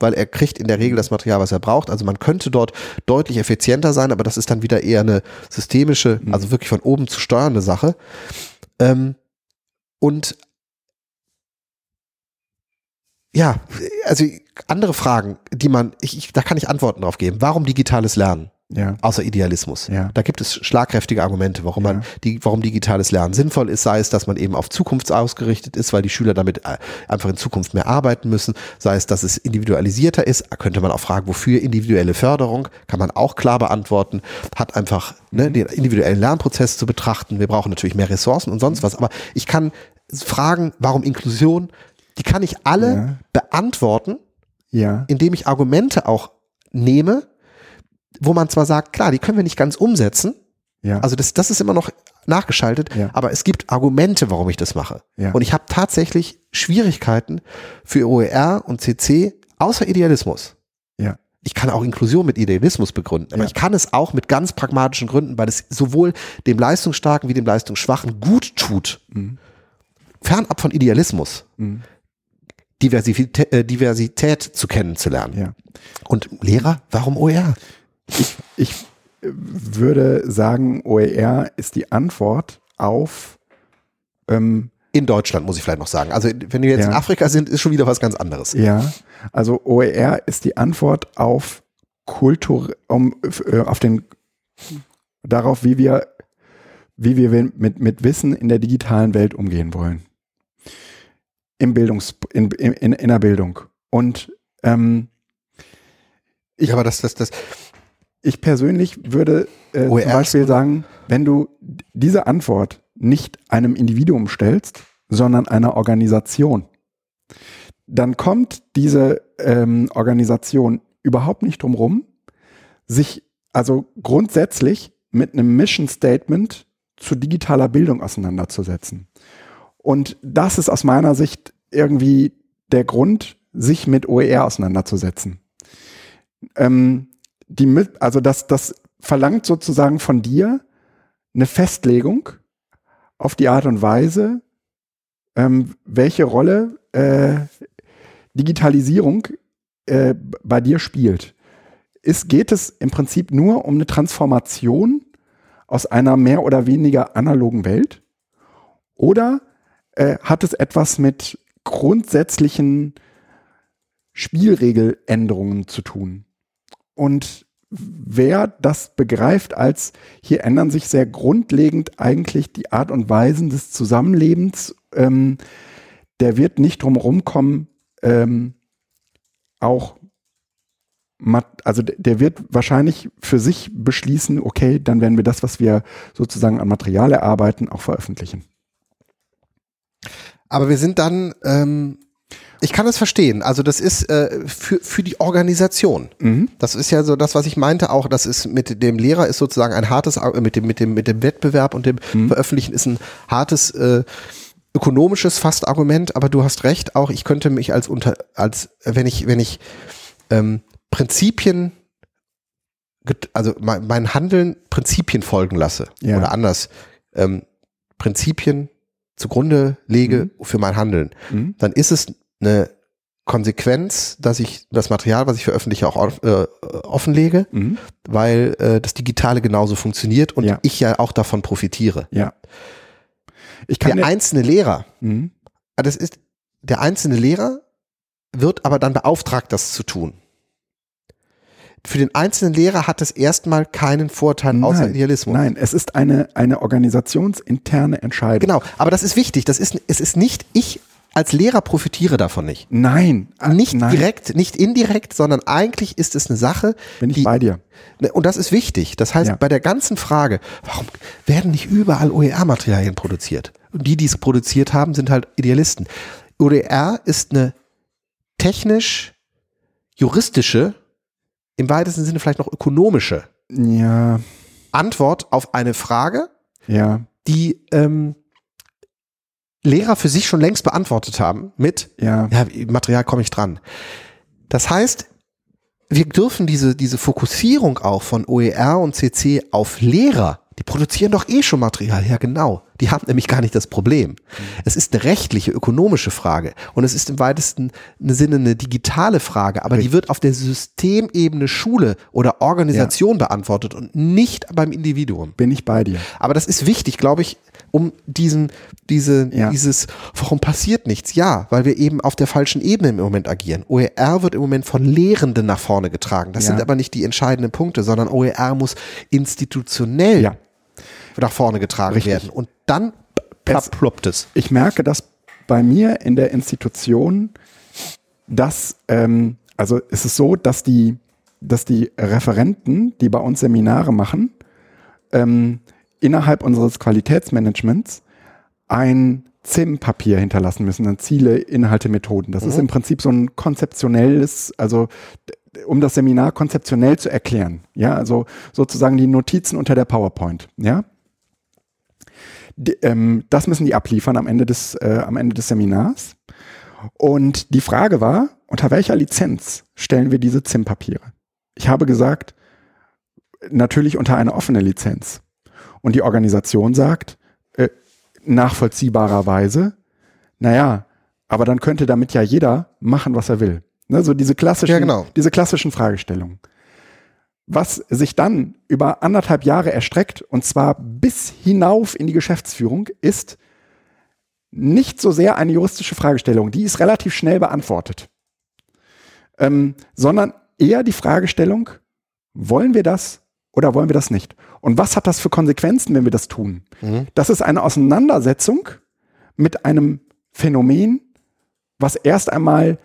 weil er kriegt in der Regel das Material, was er braucht. Also man könnte dort deutlich effizienter sein, aber das ist dann wieder eher eine systemische, Mhm. also wirklich von oben zu steuernde Sache. Ähm, und ja, also andere Fragen, die man, ich, ich, da kann ich Antworten drauf geben. Warum digitales Lernen? Ja. Außer Idealismus. Ja. Da gibt es schlagkräftige Argumente, warum Ja. man die, warum digitales Lernen sinnvoll ist, sei es, dass man eben auf Zukunft ausgerichtet ist, weil die Schüler damit äh, einfach in Zukunft mehr arbeiten müssen, sei es, dass es individualisierter ist, könnte man auch fragen, wofür individuelle Förderung, kann man auch klar beantworten, hat einfach ne, den individuellen Lernprozess zu betrachten. Wir brauchen natürlich mehr Ressourcen und sonst was, aber ich kann fragen, warum Inklusion, die kann ich alle Ja. beantworten, Ja. indem ich Argumente auch nehme, wo man zwar sagt, klar, die können wir nicht ganz umsetzen, Ja. also das, das ist immer noch nachgeschaltet, Ja. aber es gibt Argumente, warum ich das mache. Ja. Und ich habe tatsächlich Schwierigkeiten für OER und CC außer Idealismus. ja. Ich kann auch Inklusion mit Idealismus begründen, aber Ja. ich kann es auch mit ganz pragmatischen Gründen, weil es sowohl dem Leistungsstarken wie dem Leistungsschwachen gut tut. Mhm. Fernab von Idealismus. Mhm. Diversität, äh, Diversität zu kennenzulernen. Ja. Und Lehrer, warum OER? Ich äh, würde sagen, OER ist die Antwort auf ähm, In Deutschland, muss ich vielleicht noch sagen. Also, wenn wir jetzt Ja. in Afrika sind, ist schon wieder was ganz anderes. Ja, also OER ist die Antwort auf Kultur, um, äh, auf den, darauf, wie wir, wie wir mit, mit Wissen in der digitalen Welt umgehen wollen. Im Bildungs, in, in, in, der Bildung. Und ähm, Ich, aber das, das, das, ich persönlich würde äh, zum Beispiel sagen, wenn du diese Antwort nicht einem Individuum stellst, sondern einer Organisation, dann kommt diese ähm, Organisation überhaupt nicht drum rum, sich also grundsätzlich mit einem Mission Statement zu digitaler Bildung auseinanderzusetzen. Und das ist aus meiner Sicht irgendwie der Grund, sich mit OER auseinanderzusetzen. Ähm, die, also das, das verlangt sozusagen von dir eine Festlegung auf die Art und Weise, ähm, welche Rolle äh, Digitalisierung äh, bei dir spielt. Ist, geht es im Prinzip nur um eine Transformation aus einer mehr oder weniger analogen Welt? Oder äh, hat es etwas mit grundsätzlichen Spielregeländerungen zu tun? Und wer das begreift als hier ändern sich sehr grundlegend eigentlich die Art und Weisen des Zusammenlebens, ähm, der wird nicht drum rumkommen, ähm, auch also der wird wahrscheinlich für sich beschließen, okay, dann werden wir das, was wir sozusagen an Material erarbeiten, auch veröffentlichen. aber wir sind dann, ähm, ich kann das verstehen. Also das ist äh, für, für die Organisation. Mhm. Das ist ja so das, was ich meinte auch, das ist mit dem Lehrer ist sozusagen ein hartes, Ar- mit dem, mit dem, mit dem Wettbewerb und dem Mhm. Veröffentlichen ist ein hartes, äh, ökonomisches fast Argument, aber du hast recht, auch ich könnte mich als unter, als, wenn ich, wenn ich ähm, Prinzipien, also mein, mein Handeln Prinzipien folgen lasse Ja. oder anders, ähm, Prinzipien zugrunde lege für mein Handeln, Mhm. dann ist es eine Konsequenz, dass ich das Material, was ich veröffentliche, auch off- äh, offenlege, Mhm. weil äh, das Digitale genauso funktioniert und Ja. ich ja auch davon profitiere. Ja. Ich kann Der einzelne Lehrer, Mhm. ah, das ist, der einzelne Lehrer wird aber dann beauftragt, das zu tun. Für den einzelnen Lehrer hat es erstmal keinen Vorteil außer Nein, Idealismus. Nein, es ist eine, eine organisationsinterne Entscheidung. Genau, aber das ist wichtig. Das ist, es ist nicht, ich als Lehrer profitiere davon nicht. Nein, äh, Nicht nein, direkt, nicht indirekt, sondern eigentlich ist es eine Sache, bin ich die, bei dir. Ne, Und das ist wichtig. Das heißt, Ja. bei der ganzen Frage, warum werden nicht überall OER-Materialien produziert? Und die, die es produziert haben, sind halt Idealisten. OER ist eine technisch-juristische, im weitesten Sinne vielleicht noch ökonomische Ja, Antwort auf eine Frage, ja, die ähm, Lehrer für sich schon längst beantwortet haben mit, Ja. ja, Material komme ich dran. Das heißt, wir dürfen diese, diese Fokussierung auch von OER und CC auf Lehrer, die produzieren doch eh schon Material, ja genau. Die haben nämlich gar nicht das Problem. Es ist eine rechtliche, ökonomische Frage und es ist im weitesten Sinne eine digitale Frage, aber die wird auf der Systemebene Schule oder Organisation beantwortet und nicht beim Individuum. Bin ich bei dir. Aber das ist wichtig, glaube ich, um diesen, diese, Ja. dieses, warum passiert nichts? Ja, weil wir eben auf der falschen Ebene im Moment agieren. OER wird im Moment von Lehrenden nach vorne getragen. Das Ja. sind aber nicht die entscheidenden Punkte, sondern OER muss institutionell Ja. nach vorne getragen Richtig. werden. Und dann plopp- ploppt es. Ich merke das bei mir in der Institution, dass, ähm, also es ist so, dass die, dass die Referenten, die bei uns Seminare machen, ähm, innerhalb unseres Qualitätsmanagements ein ZIM-Papier hinterlassen müssen, dann Ziele, Inhalte, Methoden. Das ist im Prinzip so ein konzeptionelles, also um das Seminar konzeptionell zu erklären. Ja, also sozusagen die Notizen unter der PowerPoint. Ja, die, ähm, das müssen die abliefern am Ende des, äh, am Ende des Seminars. Und die Frage war, unter welcher Lizenz stellen wir diese ZIM-Papiere? Ich habe gesagt, natürlich unter eine offene Lizenz. Und die Organisation sagt, äh, nachvollziehbarerweise, naja, aber dann könnte damit ja jeder machen, was er will. Ne, so diese klassischen, Ja, genau. diese klassischen Fragestellungen. Was sich dann über anderthalb Jahre erstreckt, und zwar bis hinauf in die Geschäftsführung, ist nicht so sehr eine juristische Fragestellung, die ist relativ schnell beantwortet, ähm, sondern eher die Fragestellung, wollen wir das oder wollen wir das nicht? Und was hat das für Konsequenzen, wenn wir das tun? Das ist eine Auseinandersetzung mit einem Phänomen, was erst einmal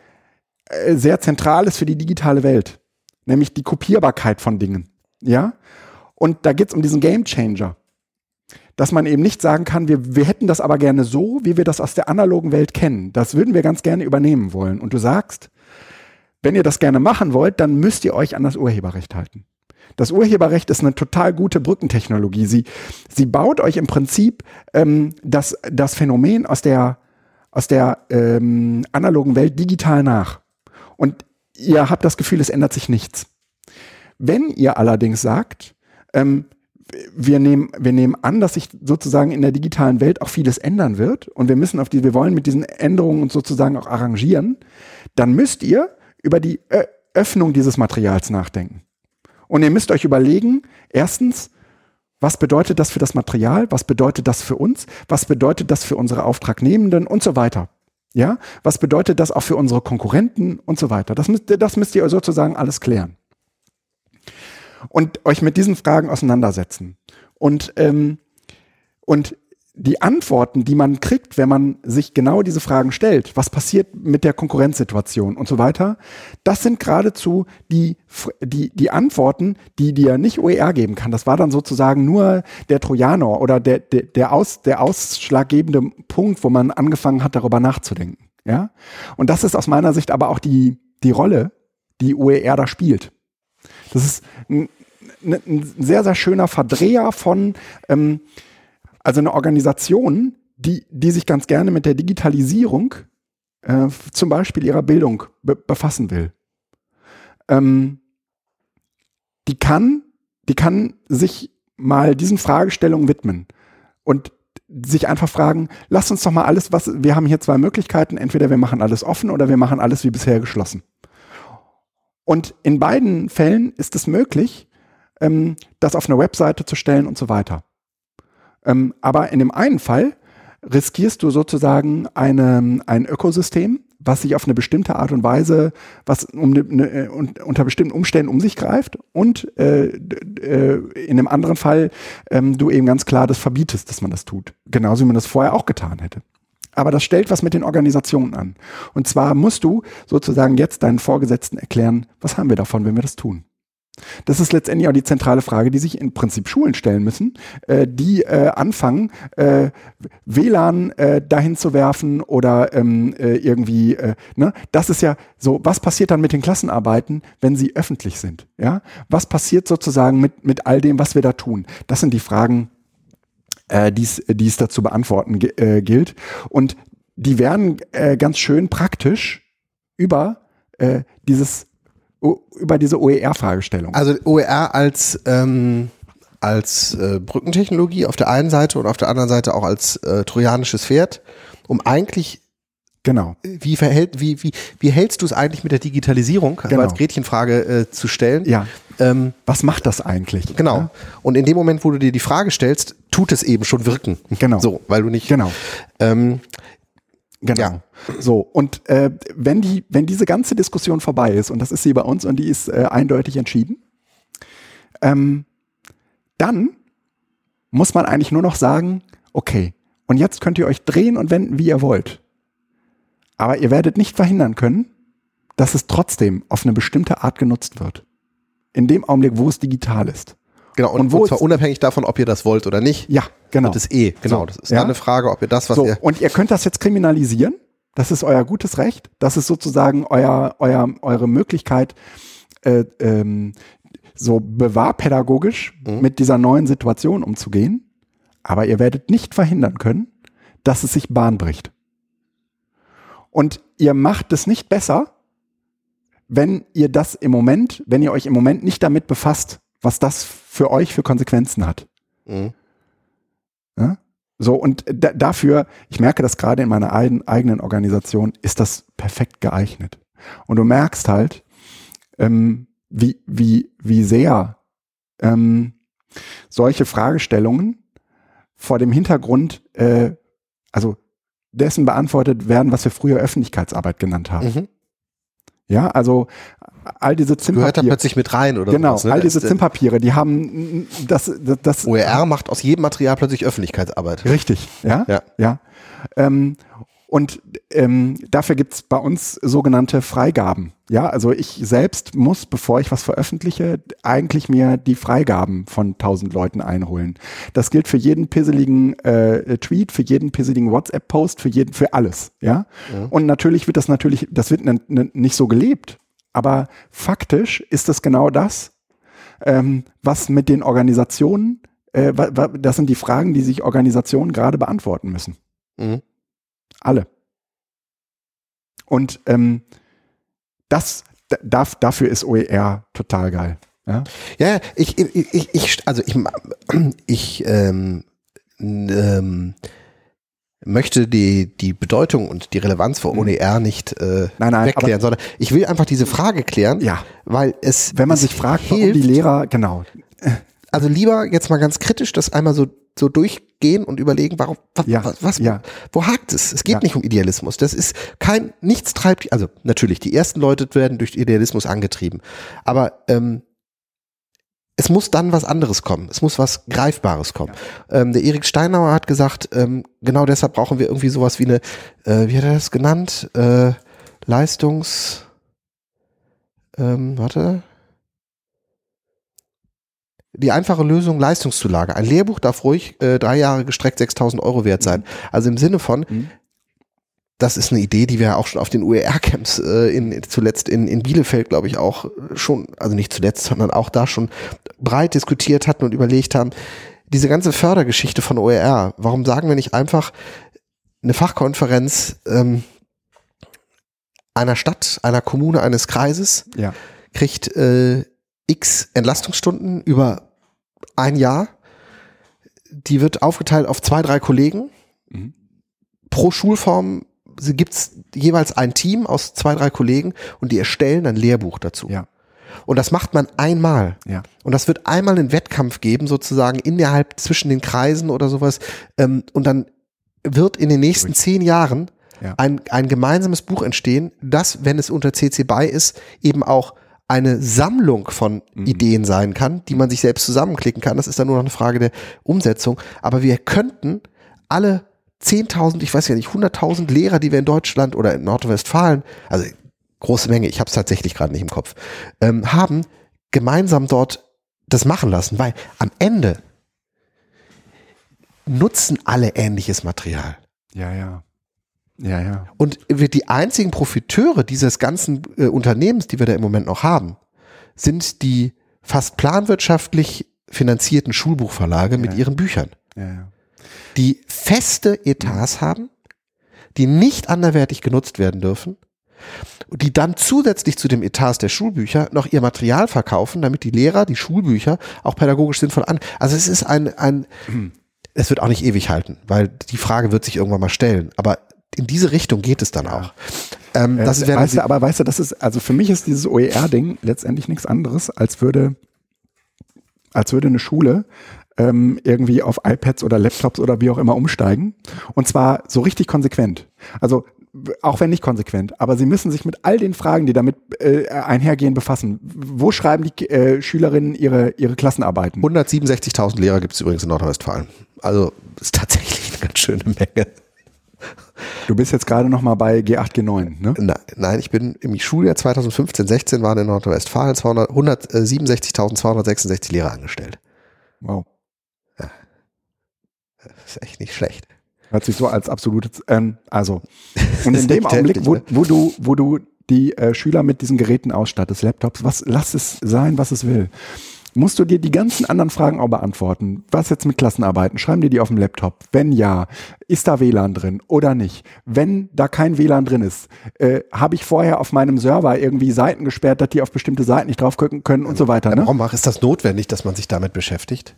äh, sehr zentral ist für die digitale Welt, nämlich die Kopierbarkeit von Dingen. Ja? Und da geht es um diesen Game Changer. Dass man eben nicht sagen kann, wir, wir hätten das aber gerne so, wie wir das aus der analogen Welt kennen. Das würden wir ganz gerne übernehmen wollen. Und du sagst, wenn ihr das gerne machen wollt, dann müsst ihr euch an das Urheberrecht halten. Das Urheberrecht ist eine total gute Brückentechnologie. Sie, sie baut euch im Prinzip ähm, das, das Phänomen aus der, aus der ähm, analogen Welt digital nach. Und ihr habt das Gefühl, es ändert sich nichts. Wenn ihr allerdings sagt, ähm, wir nehmen, wir nehmen an, dass sich sozusagen in der digitalen Welt auch vieles ändern wird und wir müssen auf die, wir wollen mit diesen Änderungen uns sozusagen auch arrangieren, dann müsst ihr über die Öffnung dieses Materials nachdenken. Und ihr müsst euch überlegen, erstens, was bedeutet das für das Material? Was bedeutet das für uns? Was bedeutet das für unsere Auftragnehmenden und so weiter? Ja, was bedeutet das auch für unsere Konkurrenten und so weiter? Das müsst, ihr- das müsst ihr sozusagen alles klären. Und euch mit diesen Fragen auseinandersetzen. Und, ähm, und die Antworten, die man kriegt, wenn man sich genau diese Fragen stellt, was passiert mit der Konkurrenzsituation und so weiter, das sind geradezu die, die, die Antworten, die dir nicht OER geben kann. Das war dann sozusagen nur der Trojaner oder der, der, der, aus, der ausschlaggebende Punkt, wo man angefangen hat, darüber nachzudenken. Ja? Und das ist aus meiner Sicht aber auch die, die Rolle, die OER da spielt. Das ist ein, ein, ein sehr, sehr schöner Verdreher von, ähm, also eine Organisation, die, die sich ganz gerne mit der Digitalisierung äh, zum Beispiel ihrer Bildung be befassen will. Ähm, die kann, die kann sich mal diesen Fragestellungen widmen und sich einfach fragen, lasst uns doch mal alles, was, wir haben hier zwei Möglichkeiten, entweder wir machen alles offen oder wir machen alles wie bisher geschlossen. Und in beiden Fällen ist es möglich, ähm, das auf eine Webseite zu stellen und so weiter. Ähm, aber in dem einen Fall riskierst du sozusagen eine, ein Ökosystem, was sich auf eine bestimmte Art und Weise, was um, ne, ne, un- unter bestimmten Umständen um sich greift und äh, äh, in dem anderen Fall ähm, du eben ganz klar das verbietest, dass man das tut. Genauso wie man das vorher auch getan hätte. Aber das stellt was mit den Organisationen an. Und zwar musst du sozusagen jetzt deinen Vorgesetzten erklären, was haben wir davon, wenn wir das tun. Das ist letztendlich auch die zentrale Frage, die sich im Prinzip Schulen stellen müssen, äh, die äh, anfangen, äh, WLAN äh, dahin zu werfen oder ähm, äh, irgendwie, äh, ne? Das ist ja so, was passiert dann mit den Klassenarbeiten, wenn sie öffentlich sind? Ja? Was passiert sozusagen mit, mit all dem, was wir da tun? Das sind die Fragen, äh, die es die es da zu beantworten äh, gilt. Und die werden äh, ganz schön praktisch über äh, dieses über diese OER-Fragestellung. Also OER als, ähm, als äh, Brückentechnologie auf der einen Seite und auf der anderen Seite auch als äh, trojanisches Pferd, um eigentlich genau. wie verhält, wie, wie, wie hältst du es eigentlich mit der Digitalisierung, also Genau. als Gretchenfrage äh, zu stellen? Ja. Ähm, Was macht das eigentlich? genau. Ja? Und in dem Moment, wo du dir die Frage stellst, tut es eben schon wirken. Genau. So, weil du nicht. Genau. Ähm, Genau. Ja. So, und äh, wenn, die, wenn diese ganze Diskussion vorbei ist, und das ist sie bei uns und die ist äh, eindeutig entschieden, ähm, dann muss man eigentlich nur noch sagen, okay, und jetzt könnt ihr euch drehen und wenden, wie ihr wollt. Aber ihr werdet nicht verhindern können, dass es trotzdem auf eine bestimmte Art genutzt wird. In dem Augenblick, wo es digital ist. Genau. Und, Und wo und zwar unabhängig davon, ob ihr das wollt oder nicht. Ja, genau. Wird es eh. Genau. So, das ist ja. eine Frage, ob ihr das, was so, ihr. und ihr könnt das jetzt kriminalisieren. Das ist euer gutes Recht. Das ist sozusagen euer, euer, eure Möglichkeit, äh, ähm, so bewahrpädagogisch Mhm. mit dieser neuen Situation umzugehen. Aber ihr werdet nicht verhindern können, dass es sich Bahn bricht. Und ihr macht es nicht besser, wenn ihr das im Moment, wenn ihr euch im Moment nicht damit befasst, was das für euch für Konsequenzen hat. Mhm. Ja? So, und da, dafür, ich merke das gerade in meiner eigen, eigenen Organisation, ist das perfekt geeignet. Und du merkst halt, ähm, wie, wie, wie sehr ähm, solche Fragestellungen vor dem Hintergrund, äh, also dessen beantwortet werden, was wir früher Öffentlichkeitsarbeit genannt haben. Mhm. Ja, also all diese Gehört da plötzlich mit rein oder Genau, sowas, ne? all diese äh, Zimpapiere, die haben das, das, das OER macht aus jedem Material plötzlich Öffentlichkeitsarbeit. Richtig, ja. Ja. ja. Ähm, und ähm, dafür gibt's bei uns sogenannte Freigaben. Ja, also ich selbst muss, bevor ich was veröffentliche, eigentlich mir die Freigaben von tausend Leuten einholen. Das gilt für jeden pisseligen äh, Tweet, für jeden pisseligen WhatsApp-Post, für jeden, für alles. Ja. Und natürlich wird das natürlich, das wird n- n- nicht so gelebt. Aber faktisch ist es genau das, ähm, was mit den Organisationen, äh, das sind die Fragen, die sich Organisationen gerade beantworten müssen. Mhm. Alle. Und ähm, das, da, darf- dafür ist OER total geil. Ja? Ja, ich, ich, ich, also ich, ich ähm, ähm, möchte die, die Bedeutung und die Relevanz von OER nicht äh. Nein, nein, wegklären, sondern ich will einfach diese Frage klären, Ja. weil es Wenn man sich fragt, warum hilft, die Lehrer, genau, also lieber jetzt mal ganz kritisch das einmal so so durchgehen und überlegen, warum was, Ja, was, was ja. wo hakt es? Es geht Ja. nicht um Idealismus. Das ist kein nichts treibt also natürlich die ersten Leute werden durch Idealismus angetrieben, aber ähm, es muss dann was anderes kommen. Es muss was Greifbares kommen. Ähm, der Erik Steinauer hat gesagt, ähm, genau deshalb brauchen wir irgendwie sowas wie eine, äh, wie hat er das genannt? Äh, Leistungs, ähm, warte. Die einfache Lösung Leistungszulage. Ein Lehrbuch darf ruhig äh, drei Jahre gestreckt 6000 Euro wert sein. Also im Sinne von, Mhm. das ist eine Idee, die wir auch schon auf den UER-Camps äh, in, zuletzt in, in Bielefeld, glaube ich, auch schon, also nicht zuletzt, sondern auch da schon breit diskutiert hatten und überlegt haben, diese ganze Fördergeschichte von OER, warum sagen wir nicht einfach eine Fachkonferenz ähm, einer Stadt, einer Kommune, eines Kreises ja, kriegt äh, x Entlastungsstunden über ein Jahr. Die wird aufgeteilt auf zwei, drei Kollegen. Mhm. Pro Schulform gibt es jeweils ein Team aus zwei, drei Kollegen und die erstellen ein Lehrbuch dazu. ja, Und das macht man einmal. ja, Und das wird einmal einen Wettkampf geben, sozusagen innerhalb zwischen den Kreisen oder sowas. Ähm, und dann wird in den nächsten zehn Jahren Ja. ein, ein gemeinsames Buch entstehen, das, wenn es unter CC BY ist, eben auch eine Sammlung von Ideen sein kann, die man sich selbst zusammenklicken kann. Das ist dann nur noch eine Frage der Umsetzung. Aber wir könnten alle 10.000, ich weiß ja nicht, 100.000 Lehrer, die wir in Deutschland oder in Nordrhein-Westfalen, also große Menge, ich habe es tatsächlich gerade nicht im Kopf, ähm, haben, gemeinsam dort das machen lassen, weil am Ende nutzen alle ähnliches Material. ja, ja, ja, ja, Und wir die einzigen Profiteure dieses ganzen äh, Unternehmens, die wir da im Moment noch haben, sind die fast planwirtschaftlich finanzierten Schulbuchverlage mit Ja. ihren Büchern. ja, ja. die feste Etats haben, die nicht anderwertig genutzt werden dürfen, die dann zusätzlich zu dem Etats der Schulbücher noch ihr Material verkaufen, damit die Lehrer die Schulbücher auch pädagogisch sinnvoll an. Also es ist ein, ein es wird auch nicht ewig halten, weil die Frage wird sich irgendwann mal stellen. Aber in diese Richtung geht es dann auch. Ähm, Äh, wäre weißt du, aber weißt du, das ist, also für mich ist dieses OER-Ding letztendlich nichts anderes, als würde, als würde eine Schule ähm, irgendwie auf iPads oder Laptops oder wie auch immer umsteigen. Und zwar so richtig konsequent. Also auch wenn nicht konsequent, aber sie müssen sich mit all den Fragen, die damit äh, einhergehen, befassen. Wo schreiben die äh, Schülerinnen ihre, ihre Klassenarbeiten? 167.000 Lehrer gibt es übrigens in Nordrhein-Westfalen. Also ist tatsächlich eine ganz schöne Menge. Du bist jetzt gerade noch mal bei G8, G9, ne? Nein, nein, ich bin im Schuljahr 2015-16 waren in Nordrhein-Westfalen 200 167.266 Lehrer angestellt. Wow. Das ist echt nicht schlecht. Hört sich so als absolutes, ähm, also. Und in dem Augenblick, wo, ne? wo du, wo du die äh, Schüler mit diesen Geräten ausstattest, Laptops, was, lass es sein, was es will. Musst du dir die ganzen anderen Fragen auch beantworten. Was jetzt mit Klassenarbeiten? Schreiben dir die auf dem Laptop? Wenn ja, ist da WLAN drin oder nicht? Wenn da kein WLAN drin ist, äh, habe ich vorher auf meinem Server irgendwie Seiten gesperrt, dass die auf bestimmte Seiten nicht drauf gucken können und so weiter. Ne? Warum mach- ist das notwendig, dass man sich damit beschäftigt?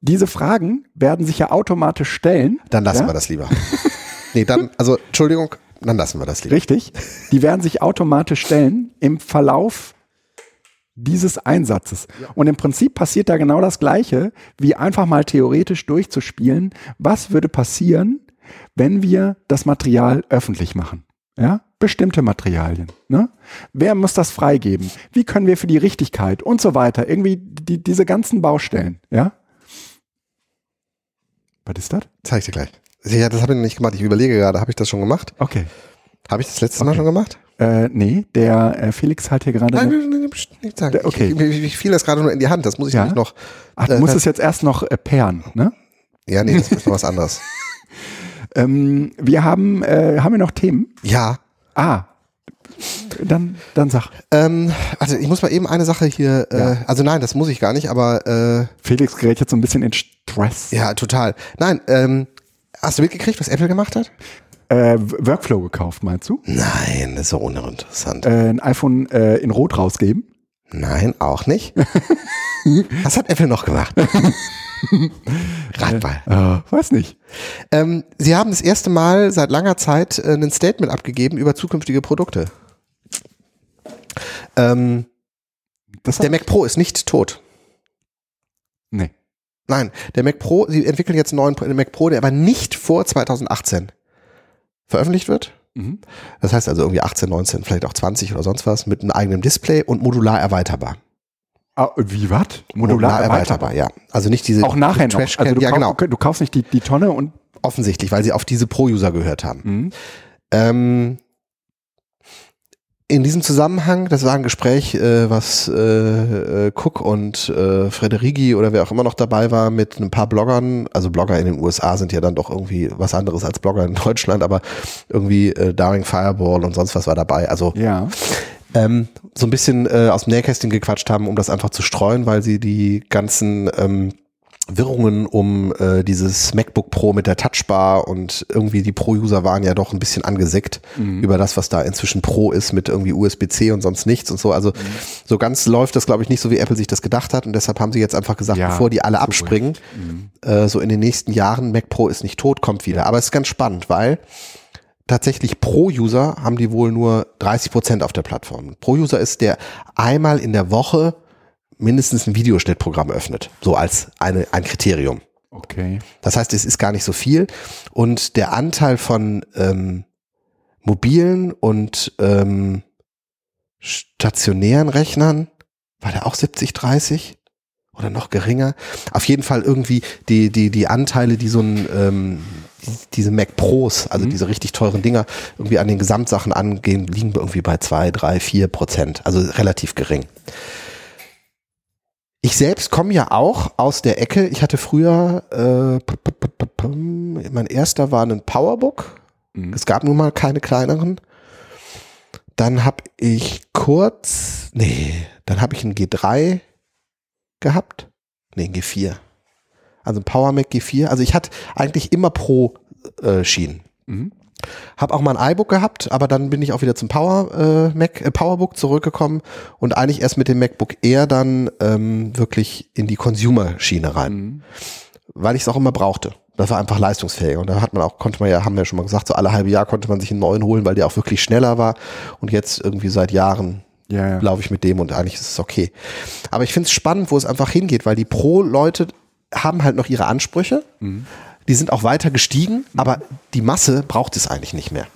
Diese Fragen werden sich ja automatisch stellen. Dann lassen ja? wir das lieber. nee, dann, also Entschuldigung, dann lassen wir das lieber. Richtig. Die werden sich automatisch stellen im Verlauf dieses Einsatzes. Und im Prinzip passiert da genau das Gleiche, wie einfach mal theoretisch durchzuspielen, was würde passieren, wenn wir das Material öffentlich machen. Ja? Bestimmte Materialien. Ne? Wer muss das freigeben? Wie können wir für die Richtigkeit und so weiter? Irgendwie die, diese ganzen Baustellen. Ja? Was ist das? Zeig ich dir gleich. Ja, das habe ich noch nicht gemacht. Ich überlege gerade, habe ich das schon gemacht? Okay. Habe ich das letzte Mal Okay. schon gemacht? Äh, nee, der äh, Felix hat hier gerade. Nein, nein, nein, nein, nicht sagen. Der- okay. Ich, ich, ich fiel das gerade nur in die Hand. Das muss ich Ja. nämlich noch. Ach, du äh, musst es jetzt erst noch äh, pairen, ne? Ja, nee, das ist noch was anderes. Ähm, wir haben, äh, haben wir noch Themen? Ja. Ah, dann, dann sag. Ähm, also ich muss mal eben eine Sache hier, äh, Ja. also nein, das muss ich gar nicht, aber äh, Felix gerät jetzt so ein bisschen in Stress. ja, total. Nein, ähm, hast du mitgekriegt, was Apple gemacht hat? Äh, Workflow gekauft, meinst du? Nein, das ist so uninteressant. Äh, ein iPhone äh, in Rot rausgeben? Nein, auch nicht. was hat Apple noch gemacht? Rat mal. Äh, weiß nicht. Ähm, sie haben das erste Mal seit langer Zeit äh, ein Statement abgegeben über zukünftige Produkte. Ähm, der Mac Pro ist nicht tot. nee. Nein, der Mac Pro, sie entwickeln jetzt einen neuen Mac Pro, der aber nicht vor 2018 veröffentlicht wird. Mhm. Das heißt also irgendwie 18, 19, vielleicht auch 20 oder sonst was mit einem eigenen Display und modular erweiterbar. Ah, wie was? Modular, erweiterbar. ja. Also nicht diese Auch nachher noch. Trash Also du, ja, kauf, genau. du kaufst nicht die, die Tonne und Offensichtlich, weil sie auf diese Pro-User gehört haben. Mhm. Ähm, in diesem Zusammenhang, das war ein Gespräch, äh, was äh, äh, Cook und äh, Frederigi oder wer auch immer noch dabei war mit ein paar Bloggern. Also Blogger in den USA sind ja dann doch irgendwie was anderes als Blogger in Deutschland, aber irgendwie äh, Daring Fireball und sonst was war dabei. Also ja. ähm, so ein bisschen äh, aus dem Nähkästchen gequatscht haben, um das einfach zu streuen, weil sie die ganzen ähm, Wirrungen um äh, dieses MacBook Pro mit der Touchbar und irgendwie die Pro-User waren ja doch ein bisschen angesickt über das, was da inzwischen Pro ist mit irgendwie USB-C und sonst nichts und so. Also so ganz läuft das, glaube ich, nicht so, wie Apple sich das gedacht hat und deshalb haben sie jetzt einfach gesagt, Ja, bevor die alle abspringen, äh, so in den nächsten Jahren, Mac Pro ist nicht tot, kommt wieder. Aber es ist ganz spannend, weil tatsächlich Pro-User haben die wohl nur 30 Prozent auf der Plattform. Pro-User ist der einmal in der Woche mindestens ein Videoschnittprogramm öffnet. So als eine, ein Kriterium. Okay. Das heißt, es ist gar nicht so viel. Und der Anteil von ähm, mobilen und ähm, stationären Rechnern, war der auch 70, 30? Oder noch geringer? Auf jeden Fall irgendwie die, die, die Anteile, die so ein, ähm, die, diese Mac Pros, also Mhm. diese richtig teuren Dinger, irgendwie an den Gesamtsachen angehen, liegen irgendwie bei zwei, drei, vier Prozent. Also relativ gering. Ich selbst komme ja auch aus der Ecke. Ich hatte früher, äh, mein erster war ein Powerbook. Mhm. Es gab nun mal keine kleineren. Dann habe ich kurz, nee, dann habe ich ein G3 gehabt. Nee, ein G4. also ein Power Mac G4. Also ich hatte eigentlich immer Pro-Schienen. Mhm. Hab auch mal ein iBook gehabt, aber dann bin ich auch wieder zum Power äh, Mac, äh, Powerbook zurückgekommen und eigentlich erst mit dem MacBook Air dann ähm, wirklich in die Consumer-Schiene rein, Mhm. weil ich es auch immer brauchte. Das war einfach leistungsfähiger und da hat man auch, konnte man ja, haben wir ja schon mal gesagt, so alle halbe Jahr konnte man sich einen neuen holen, weil der auch wirklich schneller war und jetzt irgendwie seit Jahren Ja, ja. laufe ich mit dem und eigentlich ist es okay. Aber ich finde es spannend, wo es einfach hingeht, weil die Pro-Leute haben halt noch ihre Ansprüche. Die sind auch weiter gestiegen, aber die Masse braucht es eigentlich nicht mehr.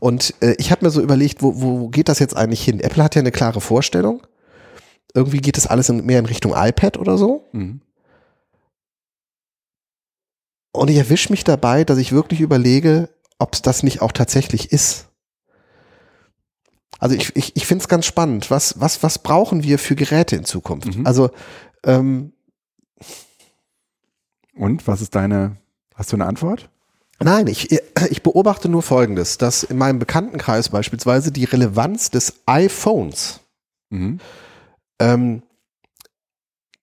Und äh, ich habe mir so überlegt, wo, wo geht das jetzt eigentlich hin? Apple hat ja eine klare Vorstellung. Irgendwie geht das alles in, mehr in Richtung iPad oder so. Mhm. Und ich erwische mich dabei, dass ich wirklich überlege, ob es das nicht auch tatsächlich ist. Also ich, ich, ich finde es ganz spannend. Was, was, was brauchen wir für Geräte in Zukunft? Mhm. Also ähm, Und was ist deine, hast du eine Antwort? nein, ich, ich beobachte nur Folgendes, dass in meinem Bekanntenkreis beispielsweise die Relevanz des iPhones, Mhm. ähm,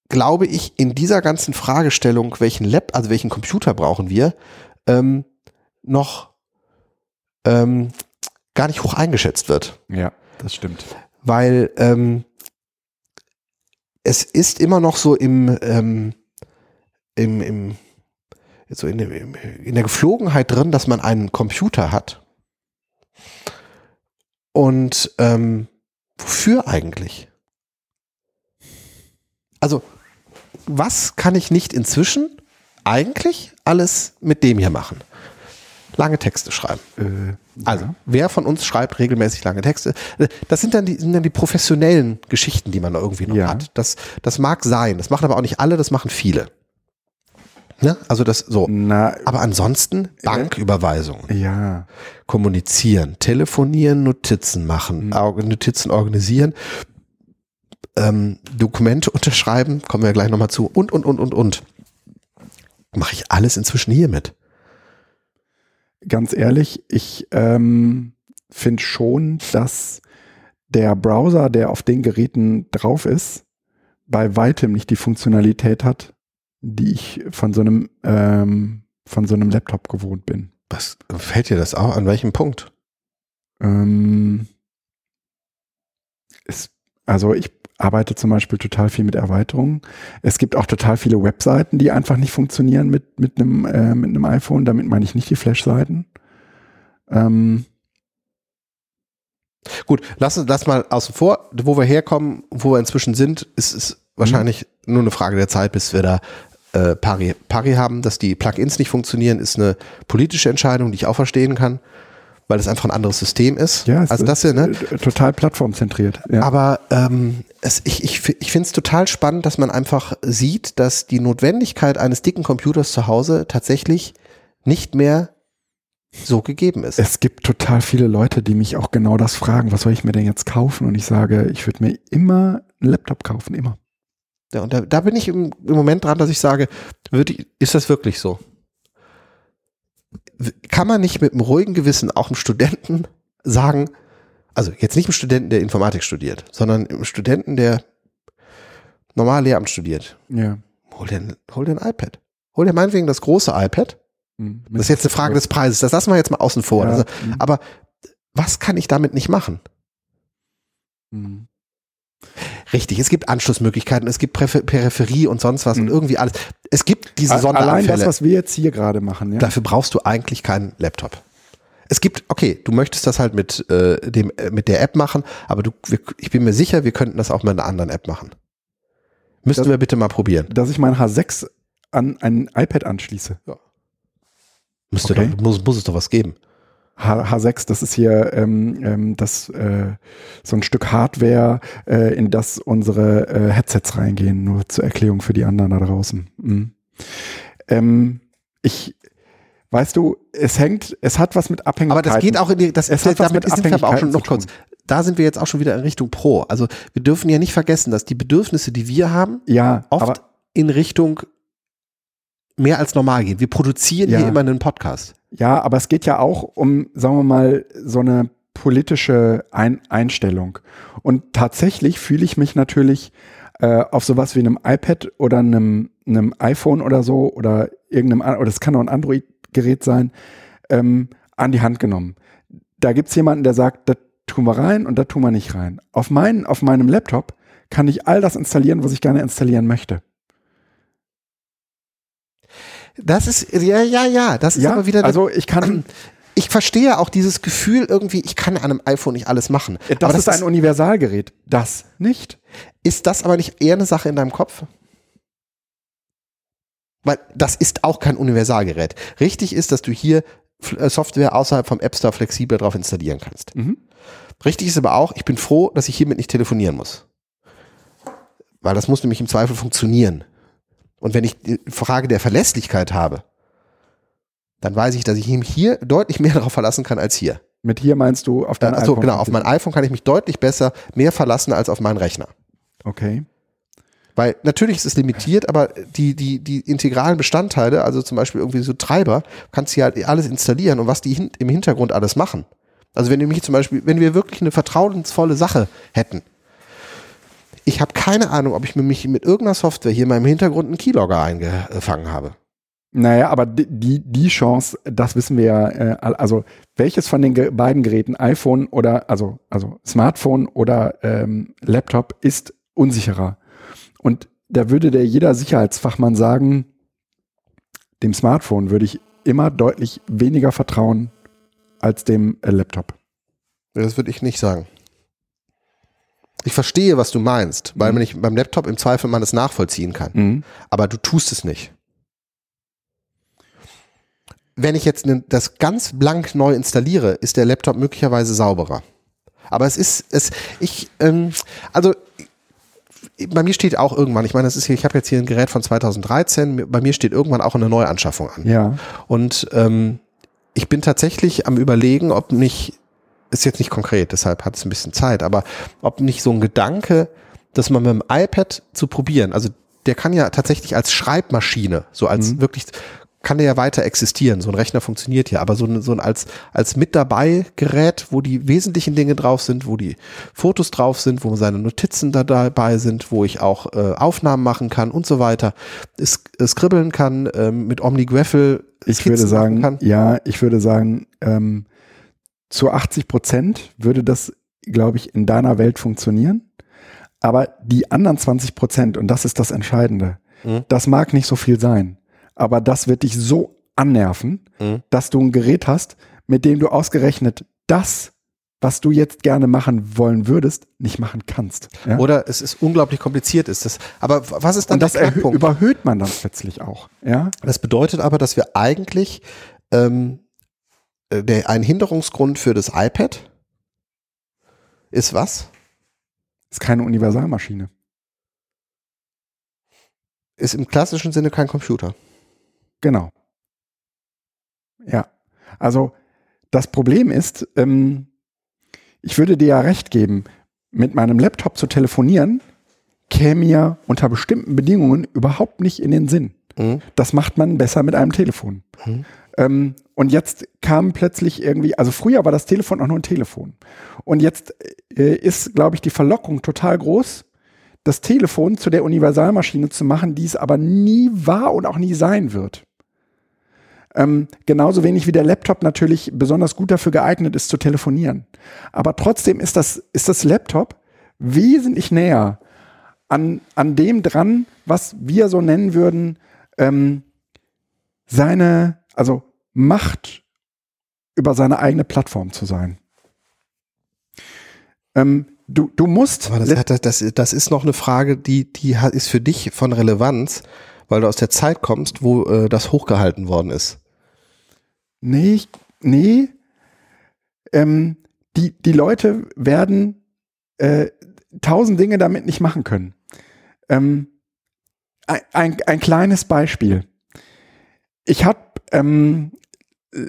glaube ich, in dieser ganzen Fragestellung, welchen Lab, also welchen Computer brauchen wir, ähm, noch ähm, gar nicht hoch eingeschätzt wird. Ja, das stimmt. weil ähm, es ist immer noch so im, ähm, im, im so in, der- im- in der Geflogenheit drin, dass man einen Computer hat. Und ähm, wofür eigentlich? Also, was kann ich nicht inzwischen eigentlich alles mit dem hier machen? Lange Texte schreiben. Äh, Also, ja. wer von uns schreibt regelmäßig lange Texte? Das sind dann die, sind dann die professionellen Geschichten, die man da irgendwie noch Ja. hat. Das, das mag sein. Das machen aber auch nicht alle, das machen viele. Ne? Also das so. Na, Aber ansonsten Banküberweisung, ja. kommunizieren, telefonieren, Notizen machen, Or- Notizen organisieren, ähm, Dokumente unterschreiben, kommen wir gleich nochmal zu und, und, und, und, und. Mache ich alles inzwischen hiermit. ganz ehrlich, ich ähm, finde schon, dass der Browser, der auf den Geräten drauf ist, bei weitem nicht die Funktionalität hat, die ich von so einem ähm, von so einem Laptop gewohnt bin. Was fällt dir das auch? An welchem Punkt? Ähm, es, also ich arbeite zum Beispiel total viel mit Erweiterungen. Es gibt auch total viele Webseiten, die einfach nicht funktionieren mit, mit, einem, äh, mit einem iPhone. Damit meine ich nicht die Flash-Seiten. Ähm, Gut, lass uns das mal außen vor. Wo wir herkommen, wo wir inzwischen sind, ist es wahrscheinlich nur eine Frage der Zeit, bis wir da äh, pari, pari haben. Dass die Plugins nicht funktionieren, ist eine politische Entscheidung, die ich auch verstehen kann, weil es einfach ein anderes System ist. ja, es also ist, das hier, ne? äh, total plattformzentriert. Ja. Aber ähm, es, ich, ich, ich finde es total spannend, dass man einfach sieht, dass die Notwendigkeit eines dicken Computers zu Hause tatsächlich nicht mehr so gegeben ist. es gibt total viele Leute, die mich auch genau das fragen, was soll ich mir denn jetzt kaufen? Und ich sage, ich würde mir immer einen Laptop kaufen, immer. Ja, und da, da bin ich im, im Moment dran, dass ich sage, ich, ist das wirklich so? Kann man nicht mit einem ruhigen Gewissen auch einem Studenten sagen, also jetzt nicht einem Studenten, der Informatik studiert, sondern einem Studenten, der normal Lehramt studiert, Ja. hol dir, ein- hol dir ein iPad. Hol dir meinetwegen das große iPad. Mhm. Das ist jetzt eine Frage des Preises. Das lassen wir jetzt mal außen vor. Ja. Also, Mhm. aber was kann ich damit nicht machen? Mhm. Richtig, es gibt Anschlussmöglichkeiten, es gibt Präfer Peripherie und sonst was und Mhm. irgendwie alles. Es gibt diese A- Allein Sonderanfälle. das, was wir jetzt hier gerade machen, ja. Dafür brauchst du eigentlich keinen Laptop. Es gibt, okay, du möchtest das halt mit, äh, dem, äh, mit der App machen, aber du, wir, ich bin mir sicher, wir könnten das auch mit einer anderen App machen. Müssten Das- wir bitte mal probieren. dass ich mein H6 an ein iPad anschließe. Müsste Okay. doch, muss, muss es doch was geben. H H6, das ist hier ähm, ähm, das, äh, so ein Stück Hardware, äh, in das unsere äh, Headsets reingehen, nur zur Erklärung für die anderen da draußen. Mhm. Ähm, ich, weißt du, es hängt, es hat was mit Aber Abhängigkeiten. das geht auch in die, das, Es hat was damit mit sind wir aber auch schon noch kurz. Da sind wir jetzt auch schon wieder in Richtung Pro. Also wir dürfen ja nicht vergessen, dass die Bedürfnisse, die wir haben, Ja, oft aber in Richtung mehr als normal gehen. Wir produzieren Ja. hier immer einen Podcast. Ja, aber es geht ja auch um, sagen wir mal, so eine politische Ein Einstellung. Und tatsächlich fühle ich mich natürlich äh, auf sowas wie einem iPad oder einem, einem iPhone oder so oder irgendeinem, oder es kann auch ein Android-Gerät sein, ähm, an die Hand genommen. Da gibt's jemanden, der sagt, da tun wir rein und da tun wir nicht rein. Auf, meinen, auf meinem Laptop kann ich all das installieren, was ich gerne installieren möchte. Das ist, ja, ja, ja, das ist Ja, aber wieder, also ich kann, ich verstehe auch dieses Gefühl irgendwie, ich kann an einem iPhone nicht alles machen. das, aber ist ein Universalgerät. Das nicht. Ist das aber nicht eher eine Sache in deinem Kopf? Weil das ist auch kein Universalgerät. Richtig ist, dass du hier äh, Software außerhalb vom App Store flexibel drauf installieren kannst. Mhm. Richtig ist aber auch, ich bin froh, dass ich hiermit nicht telefonieren muss. Weil das muss nämlich im Zweifel funktionieren. Und wenn ich die Frage der Verlässlichkeit habe, dann weiß ich, dass ich mich hier deutlich mehr darauf verlassen kann als hier. Mit hier meinst du auf dein Also iPhone? genau, auf mein iPhone kann ich mich deutlich besser mehr verlassen als auf meinen Rechner. Okay. Weil natürlich ist es limitiert, aber die, die, die integralen Bestandteile, also zum Beispiel irgendwie so Treiber, kannst du ja halt alles installieren und was die hin, im Hintergrund alles machen. Also wenn du mich zum Beispiel, wenn wir wirklich eine vertrauensvolle Sache hätten, ich habe keine Ahnung, ob ich mir mich mit irgendeiner Software hier in meinem Hintergrund einen Keylogger eingefangen habe. Naja, aber die, die, Chance, das wissen wir ja, äh, also welches von den ge beiden Geräten, iPhone oder, also, also Smartphone oder ähm, Laptop, ist unsicherer. Und da würde der jeder Sicherheitsfachmann sagen, dem Smartphone würde ich immer deutlich weniger vertrauen als dem äh, Laptop. Das würde ich nicht sagen. Ich verstehe, was du meinst, weil man nicht beim Laptop im Zweifel man es nachvollziehen kann. Mhm. aber du tust es nicht. Wenn ich jetzt ne- das ganz blank neu installiere, ist der Laptop möglicherweise sauberer. Aber es ist, es, ich, ähm, also bei mir steht auch irgendwann, ich meine, das ist hier, ich habe jetzt hier ein Gerät von 2013, bei mir steht irgendwann auch eine Neuanschaffung an. Ja. Und ähm, ich bin tatsächlich am überlegen, ob nicht, ist jetzt nicht konkret, deshalb hat es ein bisschen Zeit, aber ob nicht so ein Gedanke, dass man mit dem iPad zu probieren, also der kann ja tatsächlich als Schreibmaschine, so als wirklich, kann der ja weiter existieren. So ein Rechner funktioniert ja, aber so ein, so ein als, als mit dabei Gerät, wo die wesentlichen Dinge drauf sind, wo die Fotos drauf sind, wo seine Notizen da dabei sind, wo ich auch äh, Aufnahmen machen kann und so weiter, es, es skribbeln kann, ähm, mit OmniGraffle Ich würde sagen, kann. ja, ich würde sagen, ähm, zu 80 Prozent würde das, glaube ich, in deiner Welt funktionieren. Aber die anderen 20 Prozent, und das ist das Entscheidende, Mhm. das mag nicht so viel sein. Aber das wird dich so annerven, Mhm. dass du ein Gerät hast, mit dem du ausgerechnet das, was du jetzt gerne machen wollen würdest, nicht machen kannst. Ja? Oder es ist unglaublich kompliziert ist das. Aber was ist dann und das der Knackpunkt? überhöht man dann plötzlich auch. Ja? Das bedeutet aber, dass wir eigentlich ähm, äh, der, ein Hinderungsgrund für das iPad ist was? Ist keine Universalmaschine. Ist im klassischen Sinne kein Computer. Genau. Ja. Also das Problem ist, ähm, ich würde dir ja recht geben, mit meinem Laptop zu telefonieren, käme mir unter bestimmten Bedingungen überhaupt nicht in den Sinn. Mhm. Das macht man besser mit einem Telefon. Mhm. Ähm, und jetzt kam plötzlich irgendwie, also früher war das Telefon auch nur ein Telefon. Und jetzt äh, ist, glaube ich, die Verlockung total groß, das Telefon zu der Universalmaschine zu machen, die es aber nie war und auch nie sein wird. Ähm, genauso wenig wie der Laptop natürlich besonders gut dafür geeignet ist zu telefonieren. Aber trotzdem ist das, ist das Laptop wesentlich näher an, an dem dran, was wir so nennen würden, ähm, seine, also Macht über seine eigene Plattform zu sein. Ähm, du, du musst. Aber das, hat, das, das, ist noch eine Frage, die, die ist für dich von Relevanz, weil du aus der Zeit kommst, wo äh, das hochgehalten worden ist. Nee, nee. Ähm, die, die Leute werden äh, tausend Dinge damit nicht machen können. Ähm, ein, ein, ein kleines Beispiel. Ich habe ähm,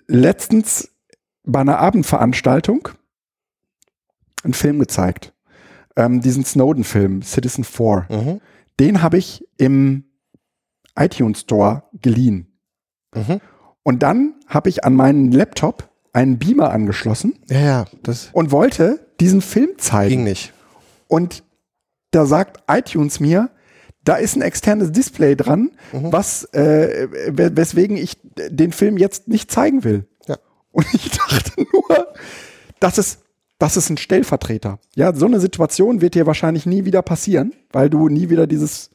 letztens bei einer Abendveranstaltung einen Film gezeigt. Ähm, diesen Snowden-Film, Citizen 4. Mhm. Den habe ich im iTunes Store geliehen. Mhm. Und dann habe ich an meinen Laptop einen Beamer angeschlossen Ja, ja, das und wollte diesen Film zeigen. ging nicht. Und da sagt iTunes mir, da ist ein externes Display dran, Mhm. was äh, we- weswegen ich den Film jetzt nicht zeigen will. Ja. Und ich dachte nur, das ist, das ist ein Stellvertreter. Ja, so eine Situation wird dir wahrscheinlich nie wieder passieren, weil du nie wieder dieses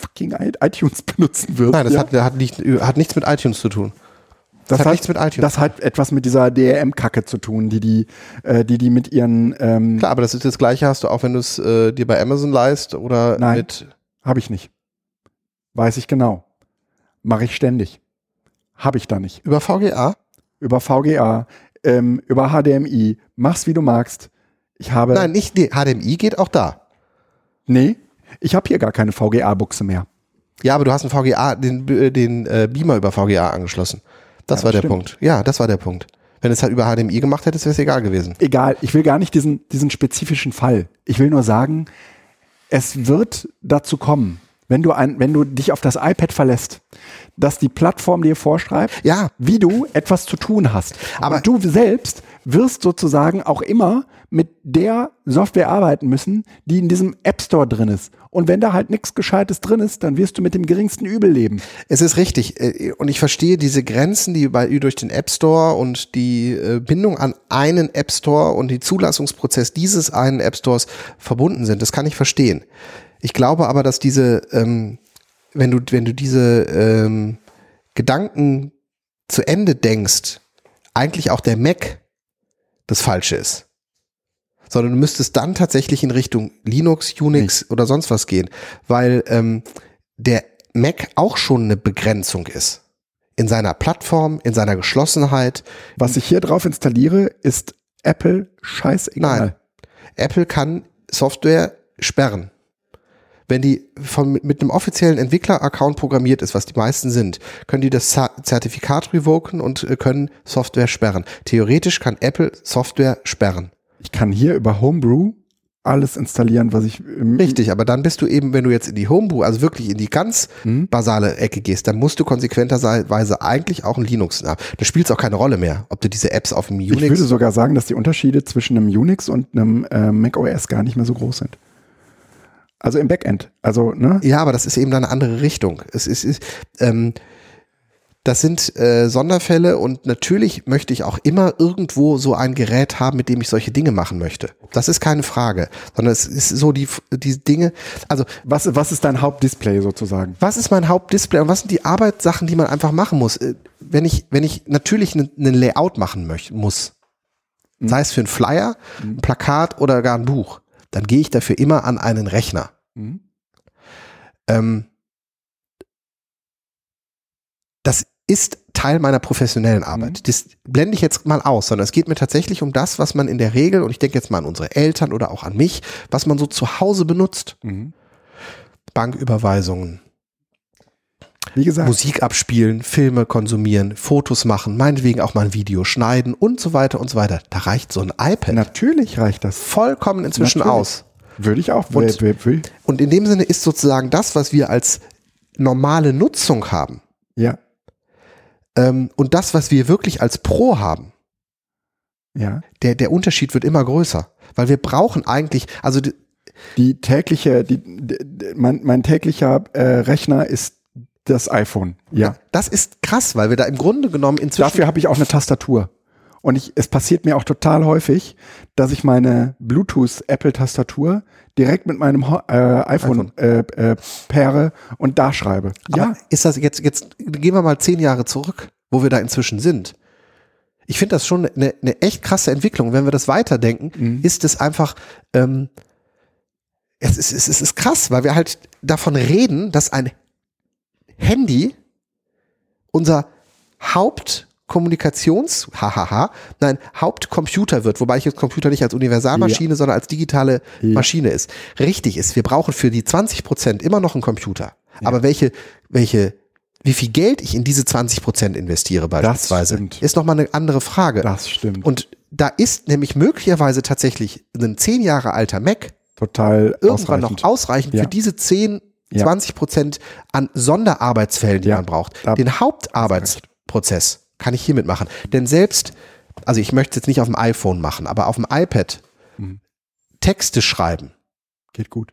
fucking iTunes benutzen wirst. Nein, das ja? hat, hat, nicht, hat nichts mit iTunes zu tun. Das hat hat nichts mit iTunes Das hat etwas mit dieser DRM-Kacke zu tun, die die, äh, die, die mit ihren, ähm, Klar, aber das ist das Gleiche, hast du auch, wenn du es äh, dir bei Amazon leist oder Nein. mit. habe ich nicht. Weiß ich genau. Mache ich ständig. Habe ich da nicht. Über VGA? Über VGA, ähm, über HDMI, mach's wie du magst. Ich habe, Nein, nicht, nee, HDMI geht auch da. nee, ich habe hier gar keine VGA-Buchse mehr. Ja, aber du hast einen VGA, den, äh, den äh, Beamer über VGA angeschlossen. Das Ja, war das der stimmt. Punkt. Ja, das war der Punkt. Wenn es halt über HDMI gemacht hättest, wäre es egal gewesen. egal, ich will gar nicht diesen, diesen spezifischen Fall. Ich will nur sagen, es wird dazu kommen, wenn du, ein, wenn du dich auf das iPad verlässt, dass die Plattform dir vorschreibt, Ja. wie du etwas zu tun hast. Aber- Aber du selbst wirst sozusagen auch immer mit der Software arbeiten müssen, die in diesem App Store drin ist. Und wenn da halt nichts Gescheites drin ist, dann wirst du mit dem geringsten Übel leben. Es ist richtig. äh, Und ich verstehe diese Grenzen, die bei, durch den App Store und die äh, Bindung an einen App Store und die Zulassungsprozess dieses einen App Stores verbunden sind. Das kann ich verstehen. Ich glaube aber, dass diese, ähm, wenn du, wenn du diese ähm, Gedanken zu Ende denkst, eigentlich auch der Mac das Falsche ist. Sondern du müsstest dann tatsächlich in Richtung Linux, Unix oder sonst was gehen, weil ähm, der Mac auch schon eine Begrenzung ist. In seiner Plattform, in seiner Geschlossenheit. Was ich hier drauf installiere, ist Apple scheißegal. Nein. Apple kann Software sperren. Wenn die von, mit einem offiziellen Entwickler-Account programmiert ist, was die meisten sind, können die das Zertifikat revoken und äh, können Software sperren. Theoretisch kann Apple Software sperren. Ich kann hier über Homebrew alles installieren, was ich Richtig, aber dann bist du eben, wenn du jetzt in die Homebrew, also wirklich in die ganz Hm? basale Ecke gehst, dann musst du konsequenterweise eigentlich auch ein Linux haben. Da spielt es auch keine Rolle mehr, ob du diese Apps auf dem Ich würde Unix. sogar sagen, dass die Unterschiede zwischen einem Unix und einem äh, Mac OS gar nicht mehr so groß sind. Also im Backend. Also, ne? Ja, aber das ist eben dann eine andere Richtung. Es ist, ist ähm, das sind äh, Sonderfälle und natürlich möchte ich auch immer irgendwo so ein Gerät haben, mit dem ich solche Dinge machen möchte. Das ist keine Frage, sondern es ist so die, die Dinge, also Was, was ist dein Hauptdisplay sozusagen? was ist mein Hauptdisplay und was sind die Arbeitssachen, die man einfach machen muss? Äh, Wenn ich, wenn ich natürlich ein ne Layout machen möchte, muss, sei es für einen Flyer, ein Plakat oder gar ein Buch, dann gehe ich dafür immer an einen Rechner. Mhm. Ähm, das ist Teil meiner professionellen Arbeit. Das blende ich jetzt mal aus, sondern es geht mir tatsächlich um das, was man in der Regel, und ich denke jetzt mal an unsere Eltern oder auch an mich, was man so zu Hause benutzt. Mhm. Banküberweisungen, Wie gesagt, Musik abspielen, Filme konsumieren, Fotos machen, meinetwegen auch mal ein Video schneiden und so weiter und so weiter. Da reicht so ein iPad natürlich reicht das. vollkommen inzwischen Natürlich. aus. Würde ich auch. Und-. Und in dem Sinne ist sozusagen das, was wir als normale Nutzung haben Ja, ähm, und das, was wir wirklich als Pro haben, ja. der, der Unterschied wird immer größer. Weil wir brauchen eigentlich, also die- Die tägliche, die, d- d- mein, mein täglicher äh, Rechner ist das iPhone. Ja. das ist krass, weil wir da im Grunde genommen inzwischen Dafür habe ich auch eine Tastatur. Und ich, es passiert mir auch total häufig, dass ich meine Bluetooth-Apple-Tastatur direkt mit meinem äh, iPhone, Äh, äh, paire und da schreibe. Aber ja, ist das jetzt, jetzt gehen wir mal zehn Jahre zurück, wo wir da inzwischen sind. Ich finde das schon eine, eine echt krasse Entwicklung. Wenn wir das weiterdenken, Mhm. ist es einfach, ähm, es, ist, es, ist, es ist krass, weil wir halt davon reden, dass ein Handy unser Hauptkommunikations, hahaha, nein, Hauptcomputer wird, wobei ich jetzt Computer nicht als Universalmaschine, sondern als digitale Ja. Maschine ist. Richtig ist, wir brauchen für die 20 Prozent immer noch einen Computer. Aber welche, welche, wie viel Geld ich in diese 20 Prozent investiere beispielsweise, ist nochmal eine andere Frage. das stimmt. Und da ist nämlich möglicherweise tatsächlich ein zehn Jahre alter Mac total irgendwann ausreichend. noch ausreichend Ja. für diese 10, Ja. 20 Prozent an Sonderarbeitsfällen, die Ja. man braucht. Den Hauptarbeitsprozess kann ich hiermit machen. Denn selbst, also ich möchte es jetzt nicht auf dem iPhone machen, aber auf dem iPad Mhm. Texte schreiben Geht gut.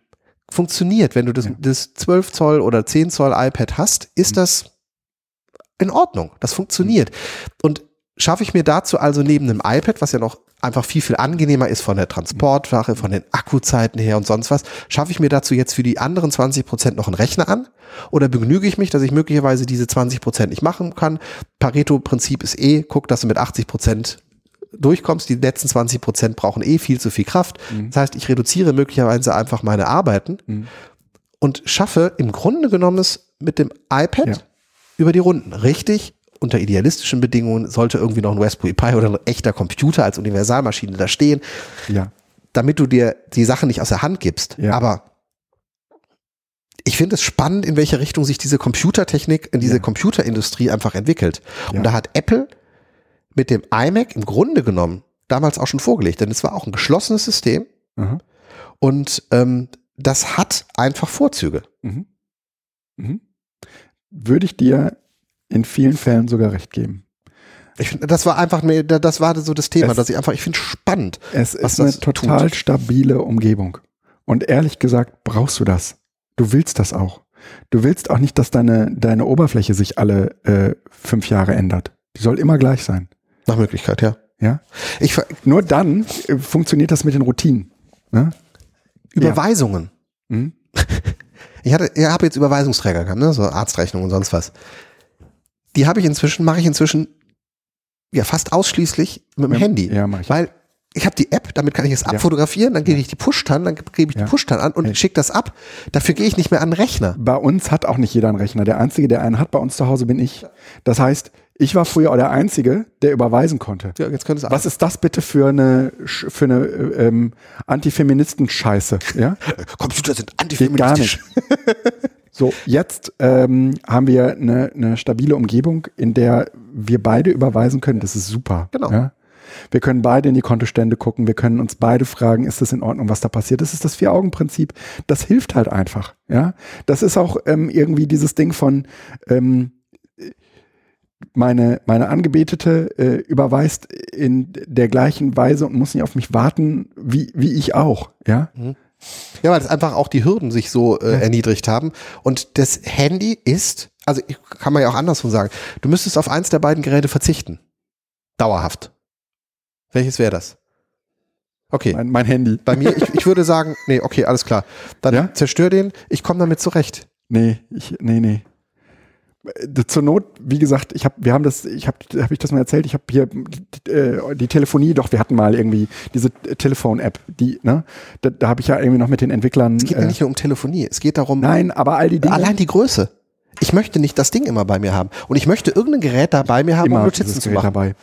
Funktioniert, wenn du das, Ja. das 12 Zoll oder 10 Zoll iPad hast, ist Mhm. das in Ordnung. Das funktioniert. Und schaffe ich mir dazu also neben dem iPad, was ja noch einfach viel, viel angenehmer ist von der Transportwache, von den Akkuzeiten her und sonst was, schaffe ich mir dazu jetzt für die anderen 20 Prozent noch einen Rechner an? Oder begnüge ich mich, dass ich möglicherweise diese 20 Prozent nicht machen kann? Pareto-Prinzip ist eh, guck, dass du mit 80 Prozent durchkommst. Die letzten 20 Prozent brauchen eh viel zu viel Kraft. Mhm. Das heißt, ich reduziere möglicherweise einfach meine Arbeiten Mhm. und schaffe im Grunde genommen es mit dem iPad Ja. über die Runden. Richtig, unter idealistischen Bedingungen sollte irgendwie noch ein Raspberry Pi oder ein echter Computer als Universalmaschine da stehen, Ja. damit du dir die Sachen nicht aus der Hand gibst. Ja. Aber ich finde es spannend, in welche Richtung sich diese Computertechnik, in diese Ja. Computerindustrie einfach entwickelt. Ja. Und da hat Apple mit dem iMac im Grunde genommen damals auch schon vorgelegt, denn es war auch ein geschlossenes System Aha. und ähm, das hat einfach Vorzüge. Mhm. Mhm. Würde ich dir in vielen Fällen sogar recht geben. Ich finde, das war einfach, mir- das war so das Thema, Es- dass ich einfach, ich finde spannend. Es ist eine total tut. stabile Umgebung. Und ehrlich gesagt, brauchst du das. Du willst das auch. Du willst auch nicht, dass deine, deine Oberfläche sich alle äh, fünf Jahre ändert. Die soll immer gleich sein. Nach Möglichkeit, ja. Ja? Ich Nur dann äh, funktioniert das mit den Routinen. Ne? Überweisungen. Mhm. Ich hatte, ich habe jetzt Überweisungsträger gehabt, ne? so Arztrechnungen und sonst was. Die habe ich inzwischen, mache ich inzwischen ja fast ausschließlich mit dem Ja, Handy. ja, mach ich. Weil ich habe die App, damit kann ich es abfotografieren, dann gebe ich die Push-Tan, dann gebe ich die Push-Tan an und Hey. schicke das ab. Dafür gehe ich nicht mehr an den Rechner. Bei uns hat auch nicht jeder einen Rechner. Der Einzige, der einen hat bei uns zu Hause, bin ich. Das heißt, ich war früher auch der Einzige, der überweisen konnte. Ja, jetzt könnte es Was ist das bitte für eine, für eine äh, ähm, Antifeministen-Scheiße? Ja? Computer sind Geht gar antifeministisch. nicht. So, jetzt ähm, haben wir eine, eine stabile Umgebung, in der wir beide überweisen können. Das ist super. Genau. Ja? Wir können beide in die Kontostände gucken. Wir können uns beide fragen, ist das in Ordnung, was da passiert? Das ist das Vier-Augen-Prinzip. Das hilft halt einfach. Ja, das ist auch ähm, irgendwie dieses Ding von ähm, meine, meine Angebetete äh, überweist in der gleichen Weise und muss nicht auf mich warten, wie, wie ich auch. Ja, Ja, weil es einfach auch die Hürden sich so äh, erniedrigt haben. Und das Handy ist, also ich- kann man ja auch andersrum sagen, du müsstest auf eins der beiden Geräte verzichten. Dauerhaft. Welches wäre das? Okay. mein, mein Handy. Bei mir, ich, ich würde sagen, nee, okay, alles klar. Dann Ja? zerstör den, ich komme damit zurecht. Nee, ich, nee, nee. Äh, Zur Not, wie gesagt, ich habe, wir haben das, ich habe, habe ich das mal erzählt, ich habe hier äh, die Telefonie, doch, wir hatten mal irgendwie diese Telefon-App, die, ne, da, da habe ich ja irgendwie noch mit den Entwicklern. Es geht ja äh, nicht nur um Telefonie, es geht darum, nein, aber all die Dinge. allein die Größe. Ich möchte nicht das Ding immer bei mir haben. Und ich möchte irgendein Gerät da bei mir haben, um Notizen zu machen. dabei.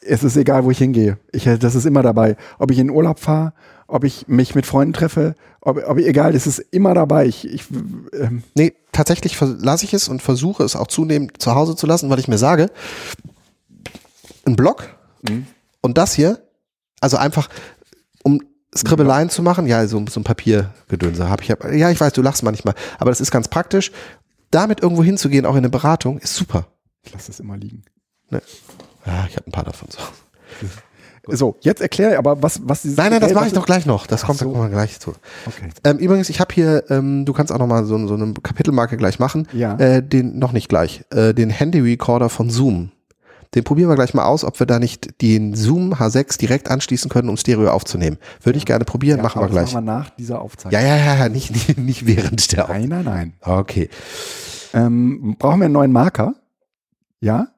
Es ist egal, wo ich hingehe. Ich, äh, das ist immer dabei. Ob ich in Urlaub fahre, ob ich mich mit Freunden treffe, ob, ob egal, es ist immer dabei. Ich, ich ähm, Nee, tatsächlich lasse ich es und versuche es auch zunehmend zu Hause zu lassen, weil ich mir sage, ein Block Mhm. und das hier, also einfach, um Skribbeleien zu machen, ja, so, so ein Papiergedönse habe ich. hab- Ja, ich weiß, du lachst manchmal, aber das ist ganz praktisch. Damit irgendwo hinzugehen, auch in eine Beratung, ist super. ich lasse es immer liegen. Ja, ich habe ein paar davon. So. So, jetzt erkläre aber, was, was Nein, nein, das mache ich doch gleich noch. Das Ach kommt, da so. kommen wir gleich zu. Okay. Ähm, übrigens, ich habe hier, ähm, du kannst auch noch mal so, so eine Kapitelmarke gleich machen. Ja. Äh, den noch nicht gleich. Äh, den Handy Recorder von Zoom. Den probieren wir gleich mal aus, ob wir da nicht den Zoom H6 direkt anschließen können, um Stereo aufzunehmen. Würde ich gerne probieren, machen wir gleich. Machen wir nach dieser Aufzeichnung. Ja, ja, ja, ja, nicht, nicht, nicht während der Aufnahme. Nein, nein, nein. Okay. Ähm, brauchen wir einen neuen Marker? Ja?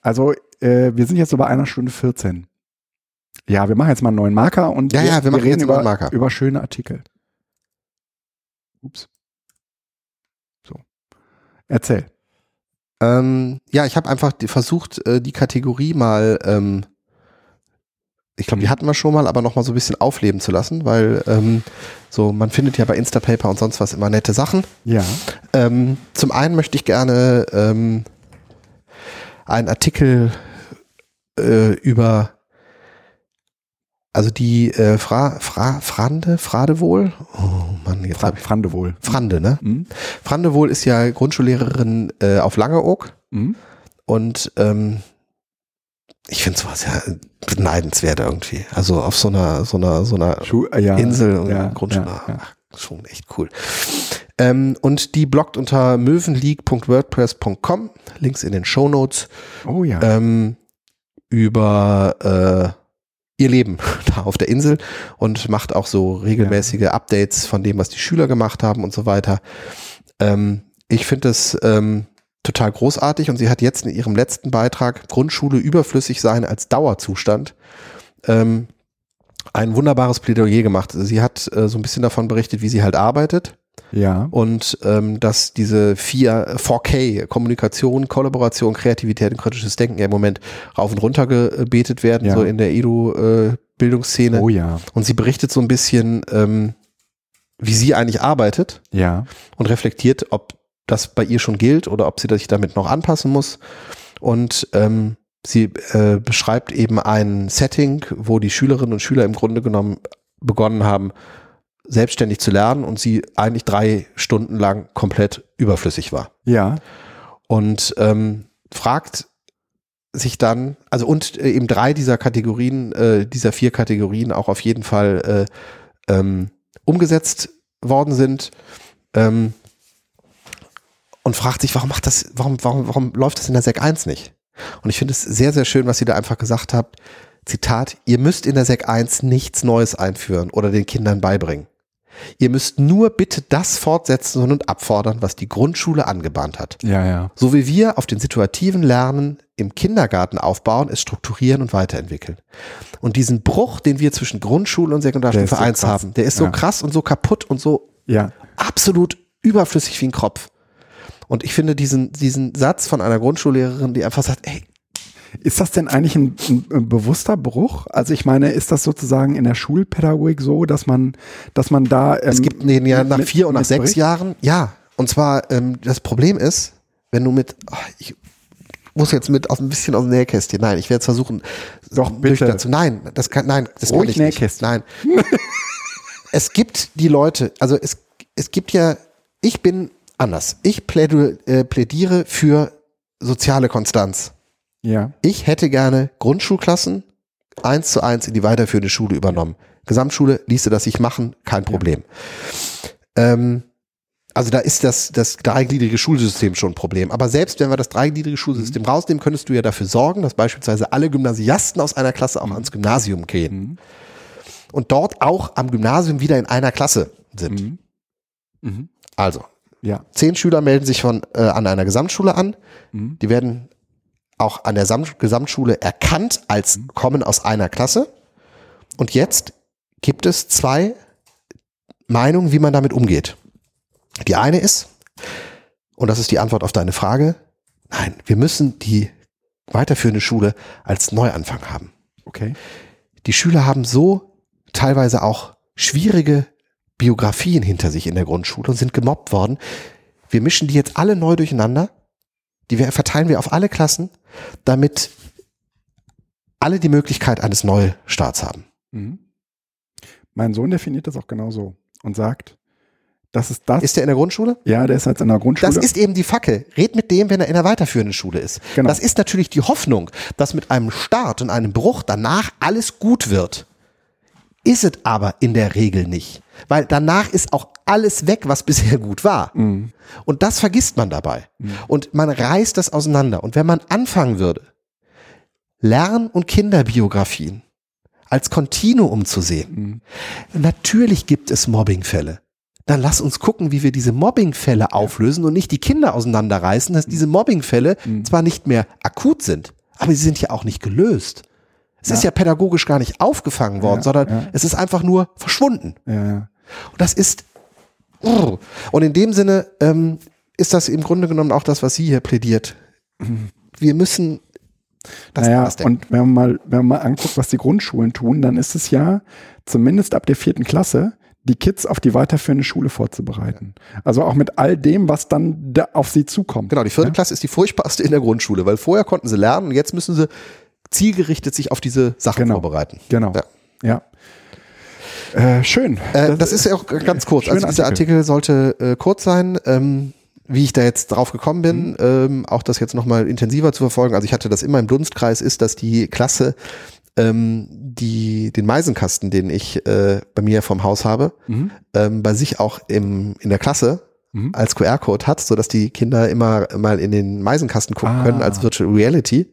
Also, äh, wir sind jetzt so bei einer Stunde 14. Ja, wir machen jetzt mal einen neuen Marker und Ja, ja, wir machen reden über, über schöne Artikel. Ups. So. Erzähl. Ähm, ja, ich habe einfach die, versucht, äh, die Kategorie mal, ähm, ich glaube, die hatten wir schon mal, aber noch mal so ein bisschen aufleben zu lassen, weil ähm, so man findet ja bei Instapaper und sonst was immer nette Sachen. Ja. Ähm, zum einen möchte ich gerne ähm, einen Artikel äh, über also die äh, Fra, Fra, Frande, Frade wohl? Oh Mann, jetzt Fra ich Frande ne? Mhm. Frande wohl ist ja Grundschullehrerin äh, auf Langeoog Mhm. und ähm, ich finde sowas ja beneidenswert irgendwie. Also auf so einer, so einer, so einer Schu äh, ja, Insel und ja, Grundschule. ja, ja. Ach, schon echt cool. Ähm, und die bloggt unter möwenleague.wordpress.com, Links in den Show Notes, Oh ja. ähm, über äh, ihr Leben da auf der Insel und macht auch so regelmäßige Updates von dem, was die Schüler gemacht haben und so weiter. Ähm, ich finde es ähm, total großartig und sie hat jetzt in ihrem letzten Beitrag Grundschule überflüssig sein als Dauerzustand ähm, ein wunderbares Plädoyer gemacht. Sie hat äh, so ein bisschen davon berichtet, wie sie halt arbeitet ja. und ähm, dass diese vier 4K Kommunikation, Kollaboration, Kreativität und kritisches Denken ja im Moment rauf und runter gebetet werden, Ja. so in der Edu-Bildungsszene. Oh ja. Und sie berichtet so ein bisschen, ähm, wie sie eigentlich arbeitet Ja. und reflektiert, ob das bei ihr schon gilt oder ob sie sich damit noch anpassen muss. Und ähm, sie äh, beschreibt eben ein Setting, wo die Schülerinnen und Schüler im Grunde genommen begonnen haben, selbstständig zu lernen und sie eigentlich drei Stunden lang komplett überflüssig war. Ja. Und ähm, fragt sich dann, also und äh, eben drei dieser Kategorien, äh, dieser vier Kategorien auch auf jeden Fall äh, ähm, umgesetzt worden sind. Ähm, und fragt sich, warum macht das, warum, warum, warum läuft das in der Sek 1 nicht? Und ich finde es sehr, sehr schön, was sie da einfach gesagt hat. Zitat, ihr müsst in der Sek 1 nichts Neues einführen oder den Kindern beibringen. Ihr müsst nur bitte das fortsetzen und abfordern, was die Grundschule angebahnt hat. Ja, ja. So wie wir auf den situativen Lernen im Kindergarten aufbauen, es strukturieren und weiterentwickeln. Und diesen Bruch, den wir zwischen Grundschule und Sekundarstufe ist so 1 krass. haben, der ist so Ja. krass und so kaputt und so Ja. absolut überflüssig wie ein Kropf. Und ich finde diesen, diesen Satz von einer Grundschullehrerin, die einfach sagt, ey, Ist das denn eigentlich ein, ein, ein bewusster Bruch? Also ich meine, ist das sozusagen in der Schulpädagogik so, dass man, dass man da ähm, es gibt nee, ja, nach mit- vier und nach sechs mitbricht? Jahren, ja. Und zwar, ähm, das Problem ist, wenn du mit, ach, ich muss jetzt mit aus ein bisschen aus dem Nähkästchen, nein, ich werde es versuchen, Doch, bitte. nüchtern zu, nein, das kann, nein, das kann Ruhig ich nicht. Nähkästchen. Nein. es gibt die Leute, also es, es gibt ja, ich bin anders. Ich plädu, äh, plädiere für soziale Konstanz. Ja. Ich hätte gerne Grundschulklassen eins zu eins in die weiterführende Schule übernommen. Gesamtschule ließe das sich machen, kein Problem. Ähm, also da ist das, das dreigliedrige Schulsystem schon ein Problem. Aber selbst wenn wir das dreigliedrige Schulsystem rausnehmen, könntest du ja dafür sorgen, dass beispielsweise alle Gymnasiasten aus einer Klasse auch ans Gymnasium gehen. Und dort auch am Gymnasium wieder in einer Klasse sind. Mhm. Also, Ja. zehn Schüler melden sich von, äh, an einer Gesamtschule an. Mhm. Die werden auch an der Sam Gesamtschule erkannt als kommen aus einer Klasse. Und jetzt gibt es zwei Meinungen, wie man damit umgeht. Die eine ist, und das ist die Antwort auf deine Frage, nein, wir müssen die weiterführende Schule als Neuanfang haben. Okay. Die Schüler haben so teilweise auch schwierige Biografien hinter sich in der Grundschule und sind gemobbt worden. Wir mischen die jetzt alle neu durcheinander. Die verteilen wir auf alle Klassen, damit alle die Möglichkeit eines Neustarts haben. Mhm. Mein Sohn definiert das auch genau so und sagt, das ist das. Ist der in der Grundschule? ja, der ist jetzt in der Grundschule. Das ist eben die Fackel. Red mit dem, wenn er in der weiterführenden Schule ist. Genau. Das ist natürlich die Hoffnung, dass mit einem Start und einem Bruch danach alles gut wird. Ist es aber in der Regel nicht. Weil danach ist auch alles weg, was bisher gut war. Mhm. Und das vergisst man dabei. Und man reißt das auseinander. Und wenn man anfangen würde, Lern- und Kinderbiografien als Kontinuum zu sehen, Mhm. natürlich gibt es Mobbingfälle. Dann lass uns gucken, wie wir diese Mobbingfälle auflösen und nicht die Kinder auseinanderreißen, dass diese Mobbingfälle Mhm. zwar nicht mehr akut sind, aber sie sind ja auch nicht gelöst. Es ist ja pädagogisch gar nicht aufgefangen worden, Ja, sondern ja. es ist einfach nur verschwunden. Ja, ja. Und das ist. Und in dem Sinne ähm, ist das im Grunde genommen auch das, was sie hier plädiert. Wir müssen das naja, und wenn man, mal, wenn man mal anguckt, was die Grundschulen tun, dann ist es ja zumindest ab der vierten Klasse, die Kids auf die weiterführende Schule vorzubereiten. Also auch mit all dem, was dann da auf sie zukommt. Genau, die vierte Ja? Klasse ist die furchtbarste in der Grundschule, weil vorher konnten sie lernen und jetzt müssen sie zielgerichtet sich auf diese Sachen Genau. vorbereiten. Genau. Ja. Ja. Äh, schön. Äh, das, ist ja auch ganz kurz. Also dieser Artikel. Artikel sollte äh, kurz sein. Ähm, wie ich da jetzt drauf gekommen bin, Mhm. ähm, auch das jetzt nochmal intensiver zu verfolgen. Also ich hatte das immer im Dunstkreis, ist, dass die Klasse ähm, die, den Meisenkasten, den ich äh, bei mir vom Haus habe, Mhm. ähm, bei sich auch im, in der Klasse Mhm. als QR-Code hat, sodass die Kinder immer mal in den Meisenkasten gucken Ah. können als Virtual Reality.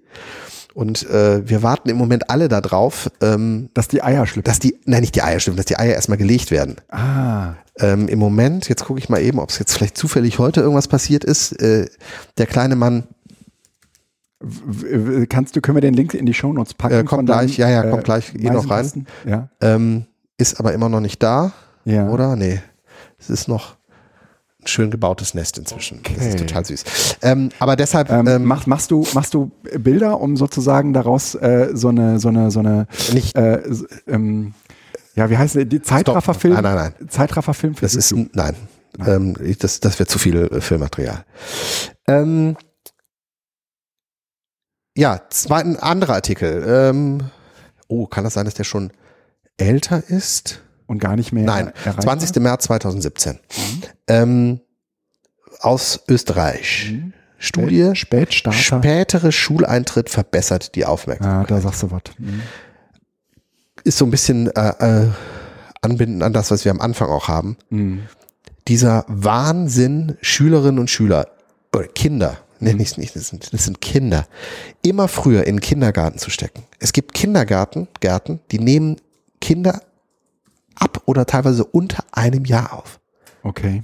Und äh, wir warten im Moment alle darauf, ähm, Dass die Eier schlüpfen. dass die, nein, nicht die Eier stimmen, dass die Eier erstmal gelegt werden. ah. Ähm, Im Moment, jetzt gucke ich mal eben, ob es jetzt vielleicht zufällig heute irgendwas passiert ist. Äh, der kleine Mann Kannst du, können wir den Link in die Shownotes packen? Äh, kommt von deinem, gleich, ja, ja, kommt gleich, eh noch rein. Ja. ähm, ist aber immer noch nicht da, ja. oder? Nee, es ist noch schön gebautes Nest inzwischen. Das ist Okay. total süß. Ähm, aber deshalb, Ähm, ähm, machst, machst du machst du Bilder, um sozusagen daraus äh, so eine so eine so eine nicht, äh, ähm, ja wie heißt die, die Zeitrafferfilm? Nein, nein, nein. Zeitrafferfilm für Das ist, YouTube. nein, ähm, das, das wäre zu viel äh, Filmmaterial. Ähm, ja, zweiten anderer Artikel. Ähm, oh, kann das sein, dass der schon älter ist? Und gar nicht mehr Nein, erreichbar? 20. März 2017. Ähm, aus Österreich. Mhm. Studie. Spätstarter. Spätere Schuleintritt verbessert die ah, Aufmerksamkeit. da sagst du was. Mhm. Ist so ein bisschen äh, äh, anbindend an das, was wir am Anfang auch haben. Mhm. dieser Wahnsinn, Schülerinnen und Schüler oder Kinder, nenne ich es nicht, das sind, das sind Kinder, immer früher in den Kindergarten zu stecken. Es gibt Kindergärten, Gärten, die nehmen Kinder ab oder teilweise unter einem Jahr auf. Okay.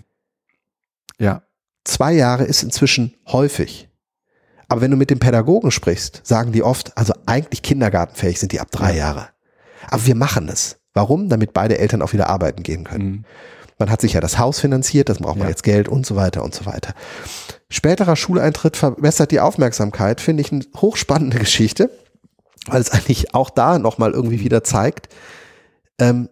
Ja. Zwei Jahre ist inzwischen häufig. Aber wenn du mit den Pädagogen sprichst, sagen die oft, also eigentlich kindergartenfähig sind die ab drei Jahre. Aber wir machen es. Warum? Damit beide Eltern auch wieder arbeiten gehen können. Mhm. Man hat sich ja das Haus finanziert, das braucht man Ja. jetzt Geld und so weiter und so weiter. Späterer Schuleintritt verbessert die Aufmerksamkeit, finde ich eine hochspannende Geschichte, weil es eigentlich auch da nochmal irgendwie wieder zeigt, ähm,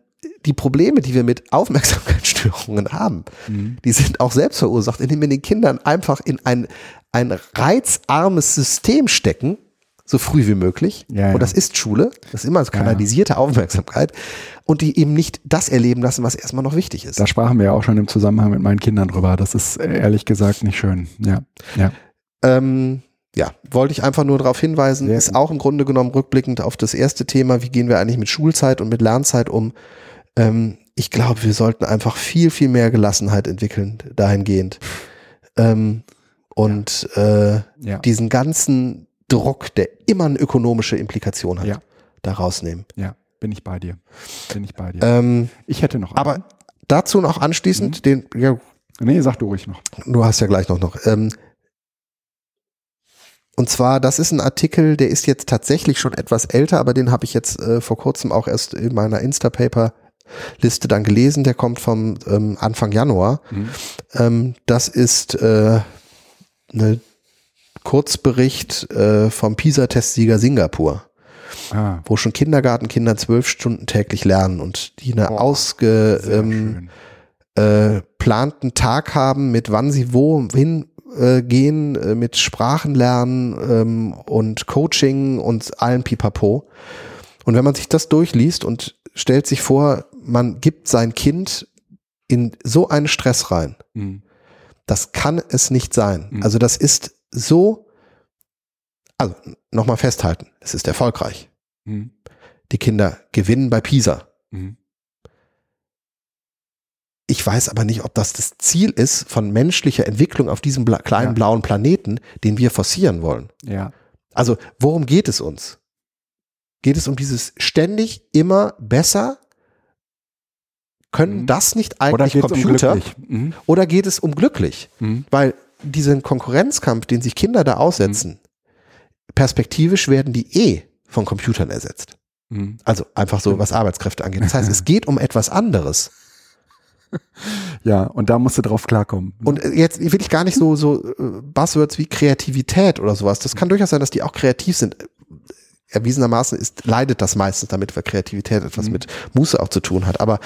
die Probleme, die wir mit Aufmerksamkeitsstörungen haben, Mhm. die sind auch selbst verursacht, indem wir den Kindern einfach in ein, ein reizarmes System stecken, so früh wie möglich. Ja, ja. Und das ist Schule, das ist immer so kanalisierte Aufmerksamkeit und die eben nicht das erleben lassen, was erstmal noch wichtig ist. Da sprachen wir ja auch schon im Zusammenhang mit meinen Kindern drüber. Das ist äh, ehrlich gesagt nicht schön. Ja. Ja. Ähm, ja, wollte ich einfach nur darauf hinweisen, ist auch im Grunde genommen rückblickend auf das erste Thema, wie gehen wir eigentlich mit Schulzeit und mit Lernzeit um. Ähm, ich glaube, wir sollten einfach viel, viel mehr Gelassenheit entwickeln dahingehend. Ähm, und äh, Ja. diesen ganzen Druck, der immer eine ökonomische Implikation hat, Ja. da rausnehmen. ja. Bin ich bei dir. Bin ich bei dir. Ähm, ich hätte noch. einen. aber dazu noch anschließend, Mhm. den, ja, nee, sag du ruhig noch. Du hast ja gleich noch noch. Ähm, und zwar, das ist ein Artikel, der ist jetzt tatsächlich schon etwas älter, aber den habe ich jetzt äh, vor kurzem auch erst in meiner Instapaper-Liste dann gelesen. Der kommt vom ähm, Anfang Januar. Mhm. Ähm, das ist äh, eine Kurzbericht äh, vom PISA-Testsieger Singapur, Ah, wo schon Kindergartenkinder zwölf Stunden täglich lernen und die eine Oh, ausge ähm, äh, planten Tag haben, mit wann sie wohin äh, gehen, äh, mit Sprachenlernen ähm, und Coaching und allen Pipapo. Und wenn man sich das durchliest und stellt sich vor, man gibt sein Kind in so einen Stress rein, Mhm. das kann es nicht sein. Mhm. Also das ist so, also nochmal festhalten, es ist erfolgreich. Mhm. Die Kinder gewinnen bei PISA. Mhm. Ich weiß aber nicht, ob das das Ziel ist von menschlicher Entwicklung auf diesem bla kleinen Ja. blauen Planeten, den wir forcieren wollen. Ja. Also, worum geht es uns? Geht es um dieses ständig immer besser? Können Mhm. das nicht Oder eigentlich um Computer? glücklich? Mhm. oder geht es um glücklich? Mhm. Weil diesen Konkurrenzkampf, den sich Kinder da aussetzen, perspektivisch werden die eh von Computern ersetzt. Mhm. Also einfach so, was Arbeitskräfte angeht. Das heißt, es geht um etwas anderes. Ja, und da musst du drauf klarkommen. Und äh, jetzt will ich gar nicht so, so äh, Buzzwords wie Kreativität oder sowas. Das kann durchaus sein, dass die auch kreativ sind. Erwiesenermaßen ist, leidet das meistens damit, weil Kreativität etwas Mhm. mit Muße auch zu tun hat. Aber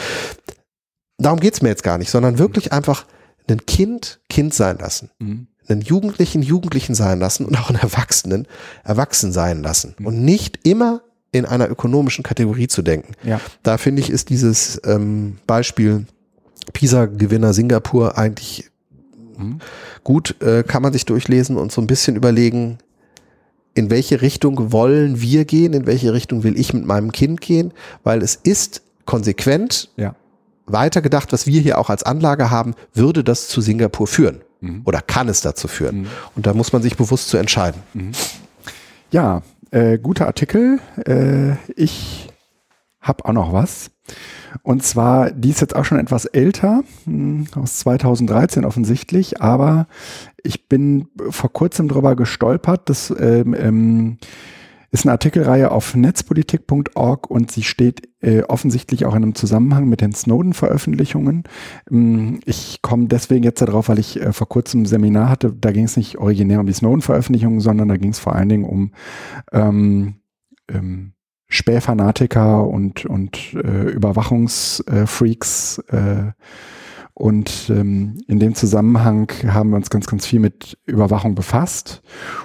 darum geht's mir jetzt gar nicht, sondern wirklich einfach ein Kind Kind sein lassen. Mhm. Einen Jugendlichen Jugendlichen sein lassen und auch einen Erwachsenen Erwachsen sein lassen. Mhm. Und nicht immer in einer ökonomischen Kategorie zu denken. Ja. Da finde ich, ist dieses ähm, Beispiel PISA-Gewinner Singapur eigentlich gut, äh, kann man sich durchlesen und so ein bisschen überlegen, in welche Richtung wollen wir gehen, in welche Richtung will ich mit meinem Kind gehen, weil es ist konsequent Ja. weitergedacht, was wir hier auch als Anlage haben, würde das zu Singapur führen oder kann es dazu führen. Und da muss man sich bewusst zu entscheiden. Ja, äh, guter Artikel. Äh, ich habe auch noch was. Und zwar, die ist jetzt auch schon etwas älter, hm, aus 2013 offensichtlich, aber ich bin vor kurzem drüber gestolpert. Das ähm, ähm, ist eine Artikelreihe auf netzpolitik.org und sie steht äh, offensichtlich auch in einem Zusammenhang mit den Snowden-Veröffentlichungen. Ähm, ich komme deswegen jetzt darauf, weil ich äh, vor kurzem ein Seminar hatte, da ging es nicht originär um die Snowden-Veröffentlichungen, sondern da ging es vor allen Dingen um ähm, ähm, Spähfanatiker und, und äh, Überwachungsfreaks. Äh, und ähm, in dem Zusammenhang haben wir uns ganz, ganz viel mit Überwachung befasst.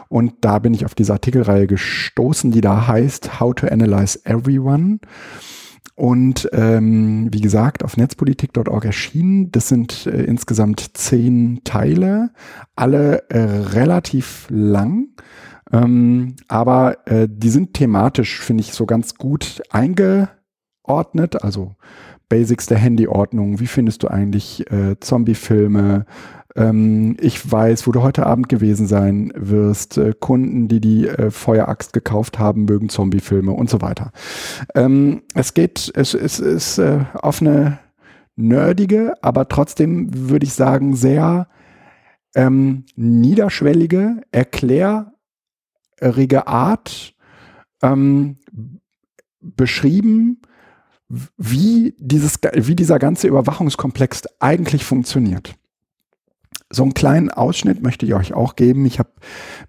Und da bin ich auf diese Artikelreihe gestoßen, die da heißt How to Analyze Everyone. Und ähm, wie gesagt, auf netzpolitik.org erschienen. Das sind äh, insgesamt zehn Teile, alle äh, relativ lang. Ähm, aber äh, die sind thematisch, finde ich, so ganz gut eingeordnet. Also Basics der Handyordnung. Wie findest du eigentlich äh, Zombie-Filme? Ähm, ich weiß, wo du heute Abend gewesen sein wirst. Äh, Kunden, die die äh, Feueraxt gekauft haben, mögen Zombie-Filme und so weiter. Ähm, es geht, es, es ist äh, auf eine nerdige, aber trotzdem würde ich sagen sehr ähm, niederschwellige, erklärrige Art ähm, beschrieben, wie, dieses, wie dieser ganze Überwachungskomplex eigentlich funktioniert. So einen kleinen Ausschnitt möchte ich euch auch geben. Ich habe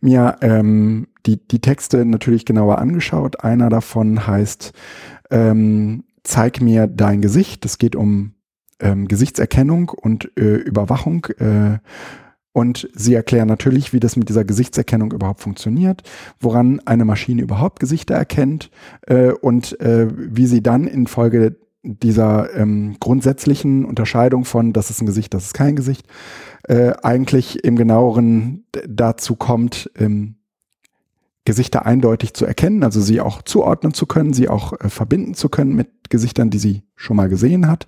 mir ähm, die, die Texte natürlich genauer angeschaut. Einer davon heißt ähm, Zeig mir dein Gesicht. Es geht um ähm, Gesichtserkennung und äh, Überwachung. Äh, und sie erklären natürlich, wie das mit dieser Gesichtserkennung überhaupt funktioniert, woran eine Maschine überhaupt Gesichter erkennt äh, und äh, wie sie dann infolge dieser ähm, grundsätzlichen Unterscheidung von, das ist ein Gesicht, das ist kein Gesicht, äh, eigentlich im genaueren dazu kommt, ähm, Gesichter eindeutig zu erkennen, also sie auch zuordnen zu können, sie auch äh, verbinden zu können mit Gesichtern, die sie schon mal gesehen hat.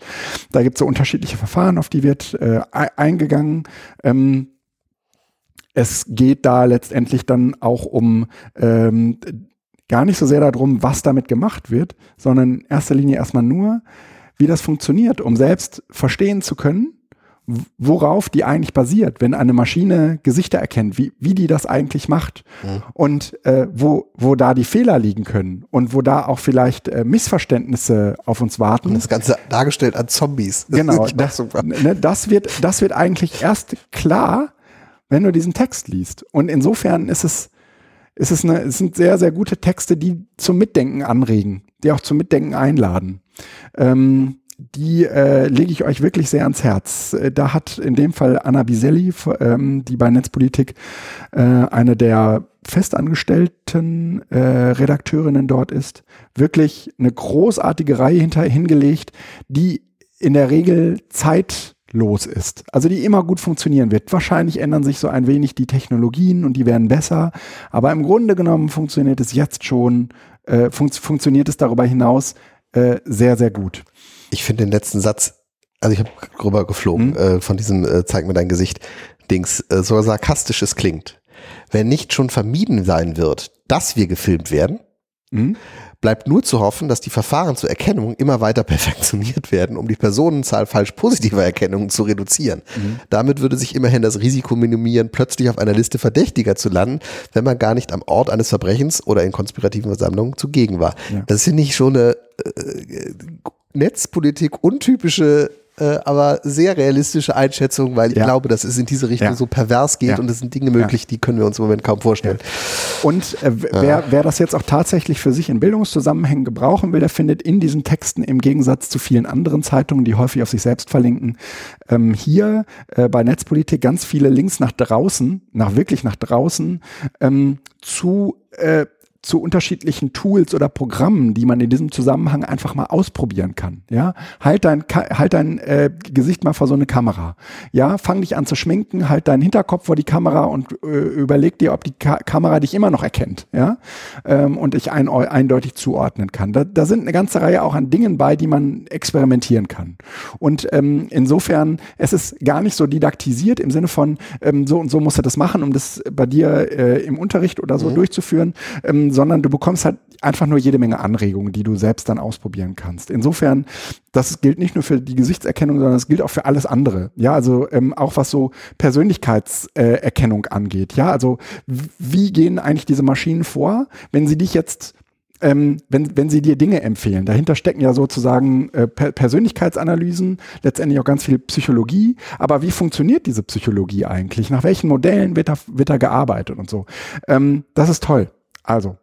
Da gibt es so unterschiedliche Verfahren, auf die wird äh, eingegangen. Ähm, es geht da letztendlich dann auch um ähm, gar nicht so sehr darum, was damit gemacht wird, sondern in erster Linie erstmal nur, wie das funktioniert, um selbst verstehen zu können, worauf die eigentlich basiert, wenn eine Maschine Gesichter erkennt, wie, wie die das eigentlich macht mhm. und äh, wo, wo da die Fehler liegen können und wo da auch vielleicht äh, Missverständnisse auf uns warten. Und das Ganze dargestellt an Zombies. Das genau, das, ne, das, wird, das wird eigentlich erst klar, wenn du diesen Text liest. Und insofern ist es, ist es, eine, es sind sehr, sehr gute Texte, die zum Mitdenken anregen, die auch zum Mitdenken einladen. Ähm, die äh, lege ich euch wirklich sehr ans Herz. Äh, da hat in dem Fall Anna Biselli, ähm, die bei Netzpolitik äh, eine der festangestellten äh, Redakteurinnen dort ist, wirklich eine großartige Reihe hinter hingelegt, die in der Regel zeitlos ist. Also die immer gut funktionieren wird. Wahrscheinlich ändern sich so ein wenig die Technologien und die werden besser, aber im Grunde genommen funktioniert es jetzt schon, äh, fun funktioniert es darüber hinaus äh, sehr, sehr gut ich finde den letzten Satz, also ich habe rüber geflogen mhm. äh, von diesem äh, Zeig mir dein Gesicht Dings, äh, so sarkastisch es klingt. Wenn nicht schon vermieden sein wird, dass wir gefilmt werden, mhm. Bleibt nur zu hoffen, dass die Verfahren zur Erkennung immer weiter perfektioniert werden, um die Personenzahl falsch positiver Erkennungen zu reduzieren. Mhm. Damit würde sich immerhin das Risiko minimieren, plötzlich auf einer Liste Verdächtiger zu landen, wenn man gar nicht am Ort eines Verbrechens oder in konspirativen Versammlungen zugegen war. Ja. Das ist nicht schon eine äh, Netzpolitik untypische äh, aber sehr realistische Einschätzung, weil ich ja. glaube, dass es in diese Richtung ja. so pervers geht ja. und es sind Dinge möglich, die können wir uns im Moment kaum vorstellen. Und äh, wer, wer das jetzt auch tatsächlich für sich in Bildungszusammenhängen gebrauchen will, der findet in diesen Texten im Gegensatz zu vielen anderen Zeitungen, die häufig auf sich selbst verlinken, ähm, hier äh, bei Netzpolitik ganz viele Links nach draußen, nach wirklich nach draußen, ähm, zu äh, zu unterschiedlichen Tools oder Programmen, die man in diesem Zusammenhang einfach mal ausprobieren kann. Ja, halt dein, halt dein äh, Gesicht mal vor so eine Kamera. Ja, fang dich an zu schminken, halt deinen Hinterkopf vor die Kamera und äh, überleg dir, ob die Ka Kamera dich immer noch erkennt. Ja, ähm, und dich ein, eindeutig zuordnen kann. Da, da sind eine ganze Reihe auch an Dingen bei, die man experimentieren kann. Und ähm, insofern, es ist gar nicht so didaktisiert im Sinne von, ähm, so und so musst du das machen, um das bei dir äh, im Unterricht oder so durchzuführen, ähm, sondern du bekommst halt einfach nur jede Menge Anregungen, die du selbst dann ausprobieren kannst. Insofern, das gilt nicht nur für die Gesichtserkennung, sondern es gilt auch für alles andere. Ja, also ähm, auch was so Persönlichkeitserkennung äh, angeht. Ja, also wie gehen eigentlich diese Maschinen vor, wenn sie dich jetzt ähm, wenn, wenn sie dir Dinge empfehlen. Dahinter stecken ja sozusagen äh, per Persönlichkeitsanalysen, letztendlich auch ganz viel Psychologie. Aber wie funktioniert diese Psychologie eigentlich? Nach welchen Modellen wird da, wird da gearbeitet und so? Ähm, das ist toll. Also,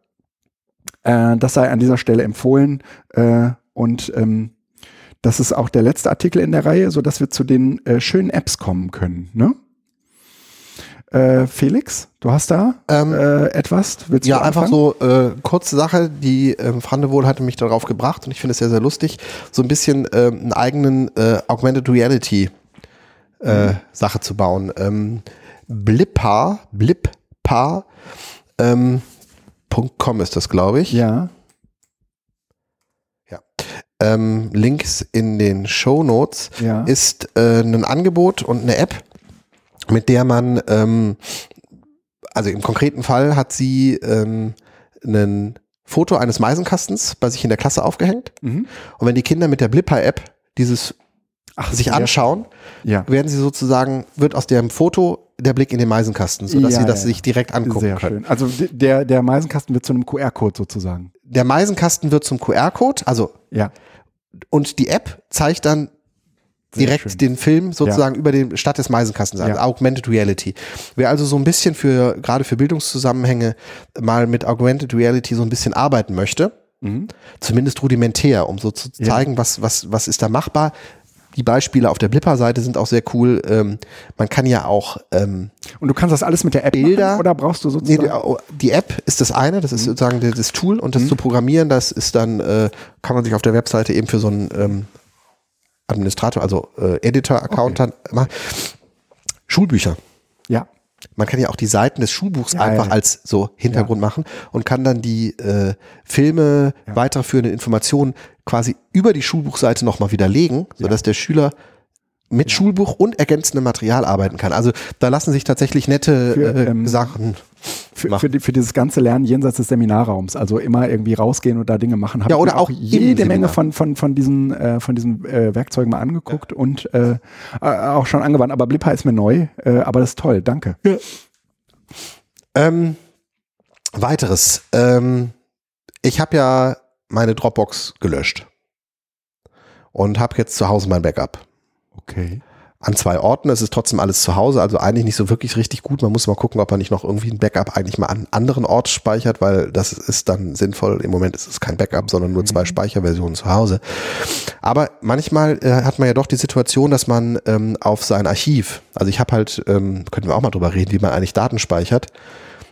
äh, das sei an dieser Stelle empfohlen. Äh, und ähm, das ist auch der letzte Artikel in der Reihe, sodass wir zu den äh, schönen Apps kommen können. Ne? Äh, Felix, du hast da Ähm, äh, etwas? Willst Ja, du einfach anfangen? so äh, kurze Sache, die ähm, Frandewohl hatte mich darauf gebracht und ich finde es sehr, sehr lustig, so ein bisschen ähm, einen eigenen äh, Augmented Reality äh, Mhm. Sache zu bauen. Ähm, Blippa, Blippa, ähm, .com ist das, glaube ich. Ja. Ähm, Links in den Show Notes Ja. ist äh, ein Angebot und eine App, mit der man, ähm, also im konkreten Fall hat sie ähm, ein Foto eines Meisenkastens bei sich in der Klasse aufgehängt. Mhm. Und wenn die Kinder mit der Blipper-App dieses Ach, sich anschauen, Ja. werden sie sozusagen, wird aus dem Foto der Blick in den Meisenkasten, sodass Ja, sie das ja, sich direkt angucken Sehr können. schön. Also der, der Meisenkasten wird zu einem QR-Code sozusagen. Der Meisenkasten wird zum QR-Code, also Ja. und die App zeigt dann Sehr direkt schön. den Film sozusagen über den statt des Meisenkastens an. Ja. Augmented Reality. Wer also so ein bisschen für, gerade für Bildungszusammenhänge mal mit Augmented Reality so ein bisschen arbeiten möchte, Mhm. zumindest rudimentär, um so zu Ja. zeigen, was, was, was ist da machbar. Die Beispiele auf der Blipper-Seite sind auch sehr cool. Ähm, man kann ja auch ähm, Und du kannst das alles mit der App Bilder- machen, oder brauchst du Nee, sozusagen? die, die App ist das eine, das Mhm. ist sozusagen das, Tool und das zu programmieren, das ist dann, äh, kann man sich auf der Webseite eben für so einen ähm, Administrator, also äh, Editor-Account dann machen. Schulbücher. ja. Man kann ja auch die Seiten des Schulbuchs Ja, einfach ja. als so Hintergrund machen und kann dann die äh, Filme, Ja. weiterführende Informationen quasi über die Schulbuchseite nochmal widerlegen, sodass der Schüler mit Schulbuch und ergänzendem Material arbeiten kann. Also da lassen sich tatsächlich nette Für, äh, ähm, Sachen Für, machen. für, die, für dieses ganze Lernen jenseits des Seminarraums, also immer irgendwie rausgehen und da Dinge machen, habe Ja, ich oder mir auch im jede Menge von, von, von diesen, äh, von diesen äh, Werkzeugen mal angeguckt und äh, äh, auch schon angewandt. Aber Blipper ist mir neu, äh, aber das ist toll, danke. Ähm, weiteres. Ähm, ich habe ja meine Dropbox gelöscht und habe jetzt zu Hause mein Backup. Okay. An zwei Orten. Es ist trotzdem alles zu Hause, also eigentlich nicht so wirklich richtig gut. Man muss mal gucken, ob man nicht noch irgendwie ein Backup eigentlich mal an einen anderen Ort speichert, weil das ist dann sinnvoll. Im Moment ist es kein Backup, sondern nur zwei Speicherversionen zu Hause. Aber manchmal äh, hat man ja doch die Situation, dass man ähm, auf sein Archiv, also ich habe halt, ähm, können wir auch mal drüber reden, wie man eigentlich Daten speichert.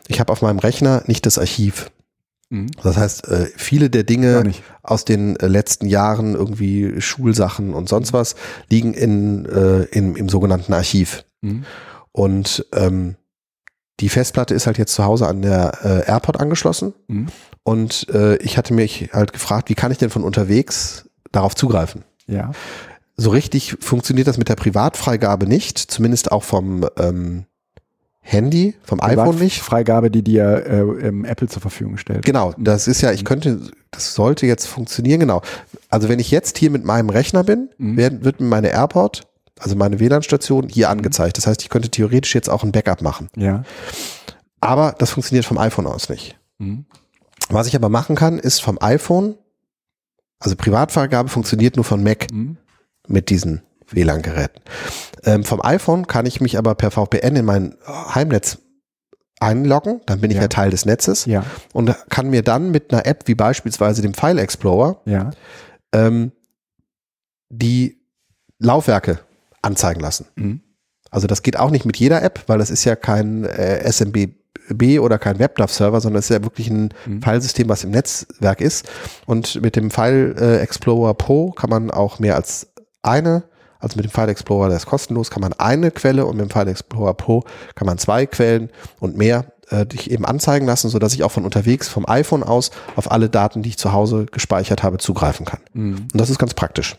Ich habe auf meinem Rechner nicht das Archiv. Mhm. Das heißt, äh, viele der Dinge aus den äh, letzten Jahren, irgendwie Schulsachen und sonst was, liegen in, äh, in, im sogenannten Archiv. Mhm. Und ähm, die Festplatte ist halt jetzt zu Hause an der äh, AirPod angeschlossen. Mhm. Und äh, ich hatte mich halt gefragt, wie kann ich denn von unterwegs darauf zugreifen? Ja. So richtig funktioniert das mit der Privatfreigabe nicht, zumindest auch vom ähm, Handy, vom iPhone nicht. Freigabe, die dir äh, ähm, Apple zur Verfügung stellt. Genau, das ist ja, ich könnte, das sollte jetzt funktionieren, genau. Also wenn ich jetzt hier mit meinem Rechner bin, Mhm. werden, wird mir meine AirPod, also meine WLAN-Station, hier angezeigt. Das heißt, ich könnte theoretisch jetzt auch ein Backup machen. Ja. Aber das funktioniert vom iPhone aus nicht. Mhm. Was ich aber machen kann, ist vom iPhone, also Privatfreigabe funktioniert nur von Mac Mhm. mit diesen WLAN-Geräten. Ähm, vom iPhone kann ich mich aber per VPN in mein Heimnetz einloggen, dann bin ich Ja. ja Teil des Netzes Ja. und kann mir dann mit einer App wie beispielsweise dem File Explorer Ja. ähm, die Laufwerke anzeigen lassen. Mhm. Also das geht auch nicht mit jeder App, weil das ist ja kein äh, SMB FTP oder kein WebDAV-Server, sondern es ist ja wirklich ein Mhm. Filesystem, was im Netzwerk ist. Und mit dem File äh, Explorer Pro kann man auch mehr als eine, also mit dem File Explorer, der ist kostenlos, kann man eine Quelle und mit dem File Explorer Pro kann man zwei Quellen und mehr äh, dich eben anzeigen lassen, sodass ich auch von unterwegs vom iPhone aus auf alle Daten, die ich zu Hause gespeichert habe, zugreifen kann. Mhm. Und das ist ganz praktisch.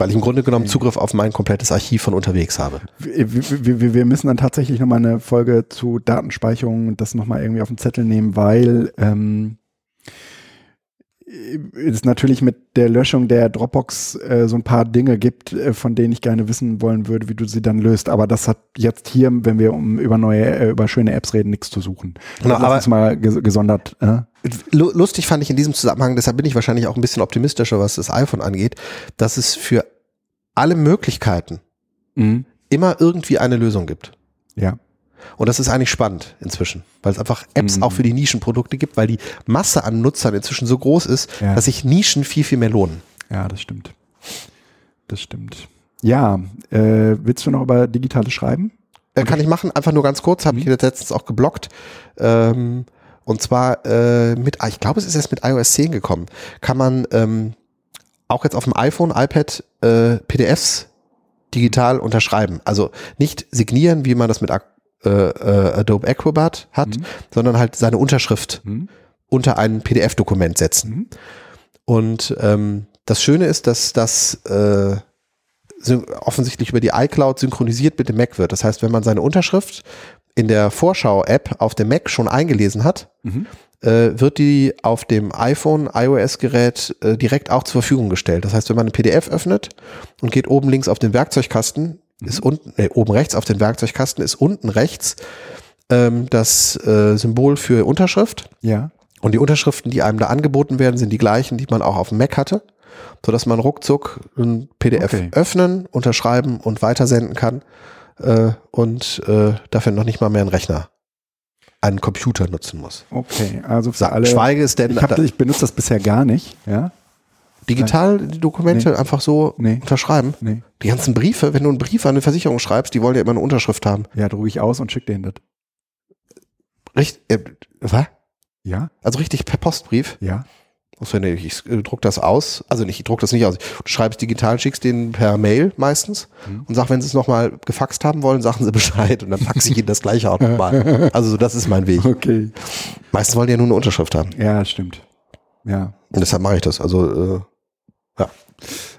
Weil ich im Grunde genommen Okay. Zugriff auf mein komplettes Archiv von unterwegs habe. Wir, wir, wir- wir müssen dann tatsächlich nochmal eine Folge zu Datenspeicherung und das nochmal irgendwie auf den Zettel nehmen, weil ähm, es natürlich mit der Löschung der Dropbox äh, so ein paar Dinge gibt, äh, von denen ich gerne wissen wollen würde, wie du sie dann löst. Aber das hat jetzt hier, wenn wir um über neue, äh, über schöne Apps reden, nichts zu suchen. Genau, Lass aber- uns mal ges gesondert. Äh? Lu- Lustig fand ich in diesem Zusammenhang, deshalb bin ich wahrscheinlich auch ein bisschen optimistischer, was das iPhone angeht, dass es für alle Möglichkeiten Mhm. immer irgendwie eine Lösung gibt. Ja. Und das ist eigentlich spannend inzwischen, weil es einfach Apps Mhm. auch für die Nischenprodukte gibt, weil die Masse an Nutzern inzwischen so groß ist, Ja. dass sich Nischen viel, viel mehr lohnen. Ja, das stimmt. Das stimmt. Ja, äh, willst du noch über digitales Schreiben? Äh, kann ich machen, einfach nur ganz kurz, habe Mhm. ich jetzt letztens auch geblockt. Ähm, und zwar äh, mit, ich glaube, es ist jetzt mit iOS 10 gekommen, kann man ähm, auch jetzt auf dem iPhone, iPad äh, PDFs digital unterschreiben. Also nicht signieren, wie man das mit Ac- äh, äh, Adobe Acrobat hat, Mhm. sondern halt seine Unterschrift Mhm. unter ein PDF-Dokument setzen. Mhm. Und ähm, das Schöne ist, dass das äh, offensichtlich über die iCloud synchronisiert mit dem Mac wird. Das heißt, wenn man seine Unterschrift in der Vorschau-App auf dem Mac schon eingelesen hat, Mhm. äh, wird die auf dem iPhone, iOS-Gerät äh, direkt auch zur Verfügung gestellt. Das heißt, wenn man ein PDF öffnet und geht oben links auf den Werkzeugkasten, ist unten, äh, oben rechts auf den Werkzeugkasten, ist unten rechts ähm, das äh, Symbol für Unterschrift. Ja. Und die Unterschriften, die einem da angeboten werden, sind die gleichen, die man auch auf dem Mac hatte, sodass man ruckzuck ein PDF Okay. öffnen, unterschreiben und weitersenden kann äh, und äh, dafür noch nicht mal mehr einen Rechner, einen Computer nutzen muss. Okay, also für alle. Schweige es denn, ich, hab, ich benutze das bisher gar nicht. Ja. Digital die Dokumente Nee. einfach so Nee. unterschreiben. Nee. Die ganzen Briefe, wenn du einen Brief an eine Versicherung schreibst, die wollen ja immer eine Unterschrift haben. Ja, drucke ich aus und schicke denen das. Richtig, äh, was? Ja, Also richtig per Postbrief. ja. Also nee, ich äh, druck das aus, also nicht, ich druck das nicht aus. Du schreibst digital, schickst den per Mail meistens Mhm. und sag, wenn sie es nochmal gefaxt haben wollen, sagen sie Bescheid und dann faxe ich ihnen das gleiche auch nochmal. Also so, das ist mein Weg. Okay. Meistens wollen die ja nur eine Unterschrift haben. Ja, stimmt. Ja. Und deshalb mache ich das. Also äh,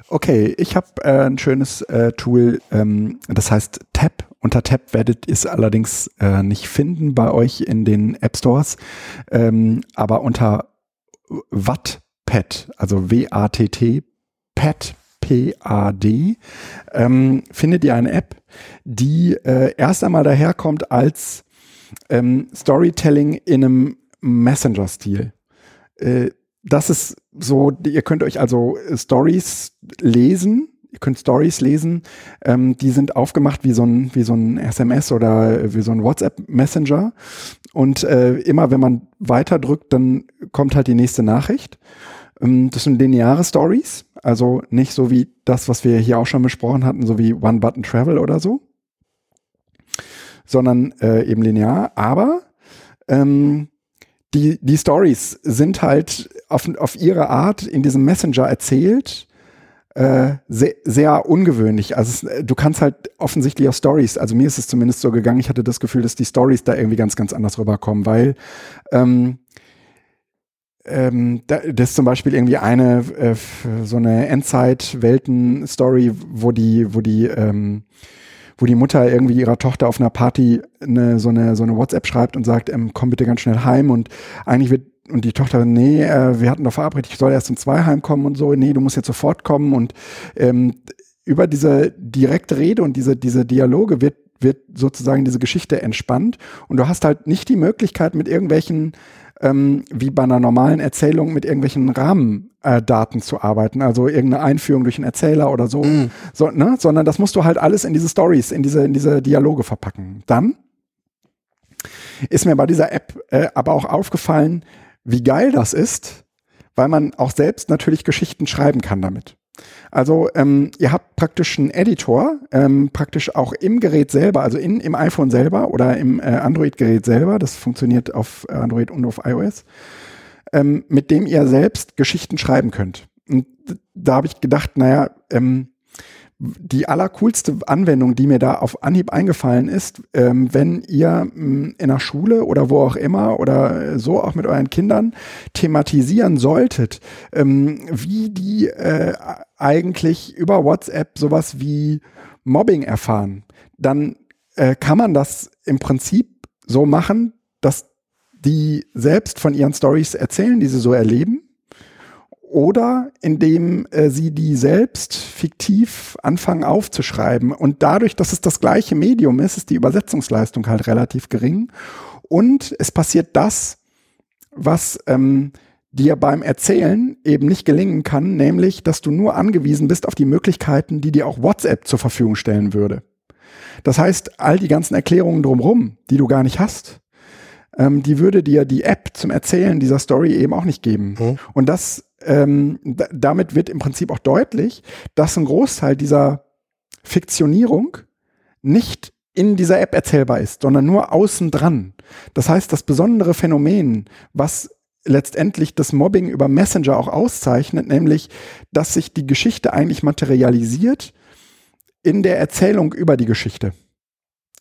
Okay, ich habe äh, ein schönes äh, Tool, ähm, das heißt Tab. Unter Tab werdet ihr es allerdings äh, nicht finden bei euch in den App Stores, ähm, aber unter Wattpad, also W-A-T-T, Pad, P-A-D, ähm, findet ihr eine App, die äh, erst einmal daherkommt als ähm, Storytelling in einem Messenger-Stil. Das ist so, ihr könnt euch also äh, Stories lesen, ihr könnt Stories lesen, ähm, die sind aufgemacht wie so ein, wie so ein SMS oder äh, wie so ein WhatsApp-Messenger. Und äh, immer wenn man weiter drückt, dann kommt halt die nächste Nachricht. Ähm, das sind lineare Stories, also nicht so wie das, was wir hier auch schon besprochen hatten, so wie One-Button-Travel oder so, sondern äh, eben linear. Aber ähm, die, die Stories sind halt auf, auf ihre Art in diesem Messenger erzählt, äh, sehr, sehr ungewöhnlich. Also es, du kannst halt offensichtlich auch Stories, also mir ist es zumindest so gegangen, ich hatte das Gefühl, dass die Stories da irgendwie ganz, ganz anders rüberkommen, weil ähm, ähm, da, das ist zum Beispiel irgendwie eine äh, so eine Endzeit-Welten-Story, wo die, wo die ähm, wo die Mutter irgendwie ihrer Tochter auf einer Party eine, so eine, so eine WhatsApp schreibt und sagt, ähm, komm bitte ganz schnell heim und eigentlich wird, und die Tochter, nee, äh, wir hatten doch verabredet, ich soll erst um zwei heimkommen und so, nee, du musst jetzt sofort kommen und ähm, über diese direkte Rede und diese, diese Dialoge wird, wird sozusagen diese Geschichte entspannt und du hast halt nicht die Möglichkeit mit irgendwelchen ähm, wie bei einer normalen Erzählung mit irgendwelchen Rahmendaten äh, Daten zu arbeiten, also irgendeine Einführung durch einen Erzähler oder so, Mhm. so ne? sondern das musst du halt alles in diese Stories, in diese, in diese Dialoge verpacken. Dann ist mir bei dieser App äh, aber auch aufgefallen, wie geil das ist, weil man auch selbst natürlich Geschichten schreiben kann damit. Also ähm, ihr habt praktisch einen Editor, ähm, praktisch auch im Gerät selber, also in, im iPhone selber oder im äh, Android-Gerät selber, das funktioniert auf Android und auf iOS, ähm, mit dem ihr selbst Geschichten schreiben könnt. Und da habe ich gedacht, naja, ähm, die allercoolste Anwendung, die mir da auf Anhieb eingefallen ist, ähm, wenn ihr mh, mm, in der Schule oder wo auch immer oder so auch mit euren Kindern thematisieren solltet, ähm, wie die äh, eigentlich über WhatsApp sowas wie Mobbing erfahren, dann äh, kann man das im Prinzip so machen, dass die selbst von ihren Stories erzählen, die sie so erleben oder indem äh, sie die selbst fiktiv anfangen aufzuschreiben. Und dadurch, dass es das gleiche Medium ist, ist die Übersetzungsleistung halt relativ gering. Und es passiert das, was ähm, dir beim Erzählen eben nicht gelingen kann, nämlich, dass du nur angewiesen bist auf die Möglichkeiten, die dir auch WhatsApp zur Verfügung stellen würde. Das heißt, all die ganzen Erklärungen drumherum, die du gar nicht hast, ähm, die würde dir die App zum Erzählen dieser Story eben auch nicht geben. Mhm. Und das ähm, damit wird im Prinzip auch deutlich, dass ein Großteil dieser Fiktionierung nicht in dieser App erzählbar ist, sondern nur außen dran. Das heißt, das besondere Phänomen, was letztendlich das Mobbing über Messenger auch auszeichnet, nämlich, dass sich die Geschichte eigentlich materialisiert in der Erzählung über die Geschichte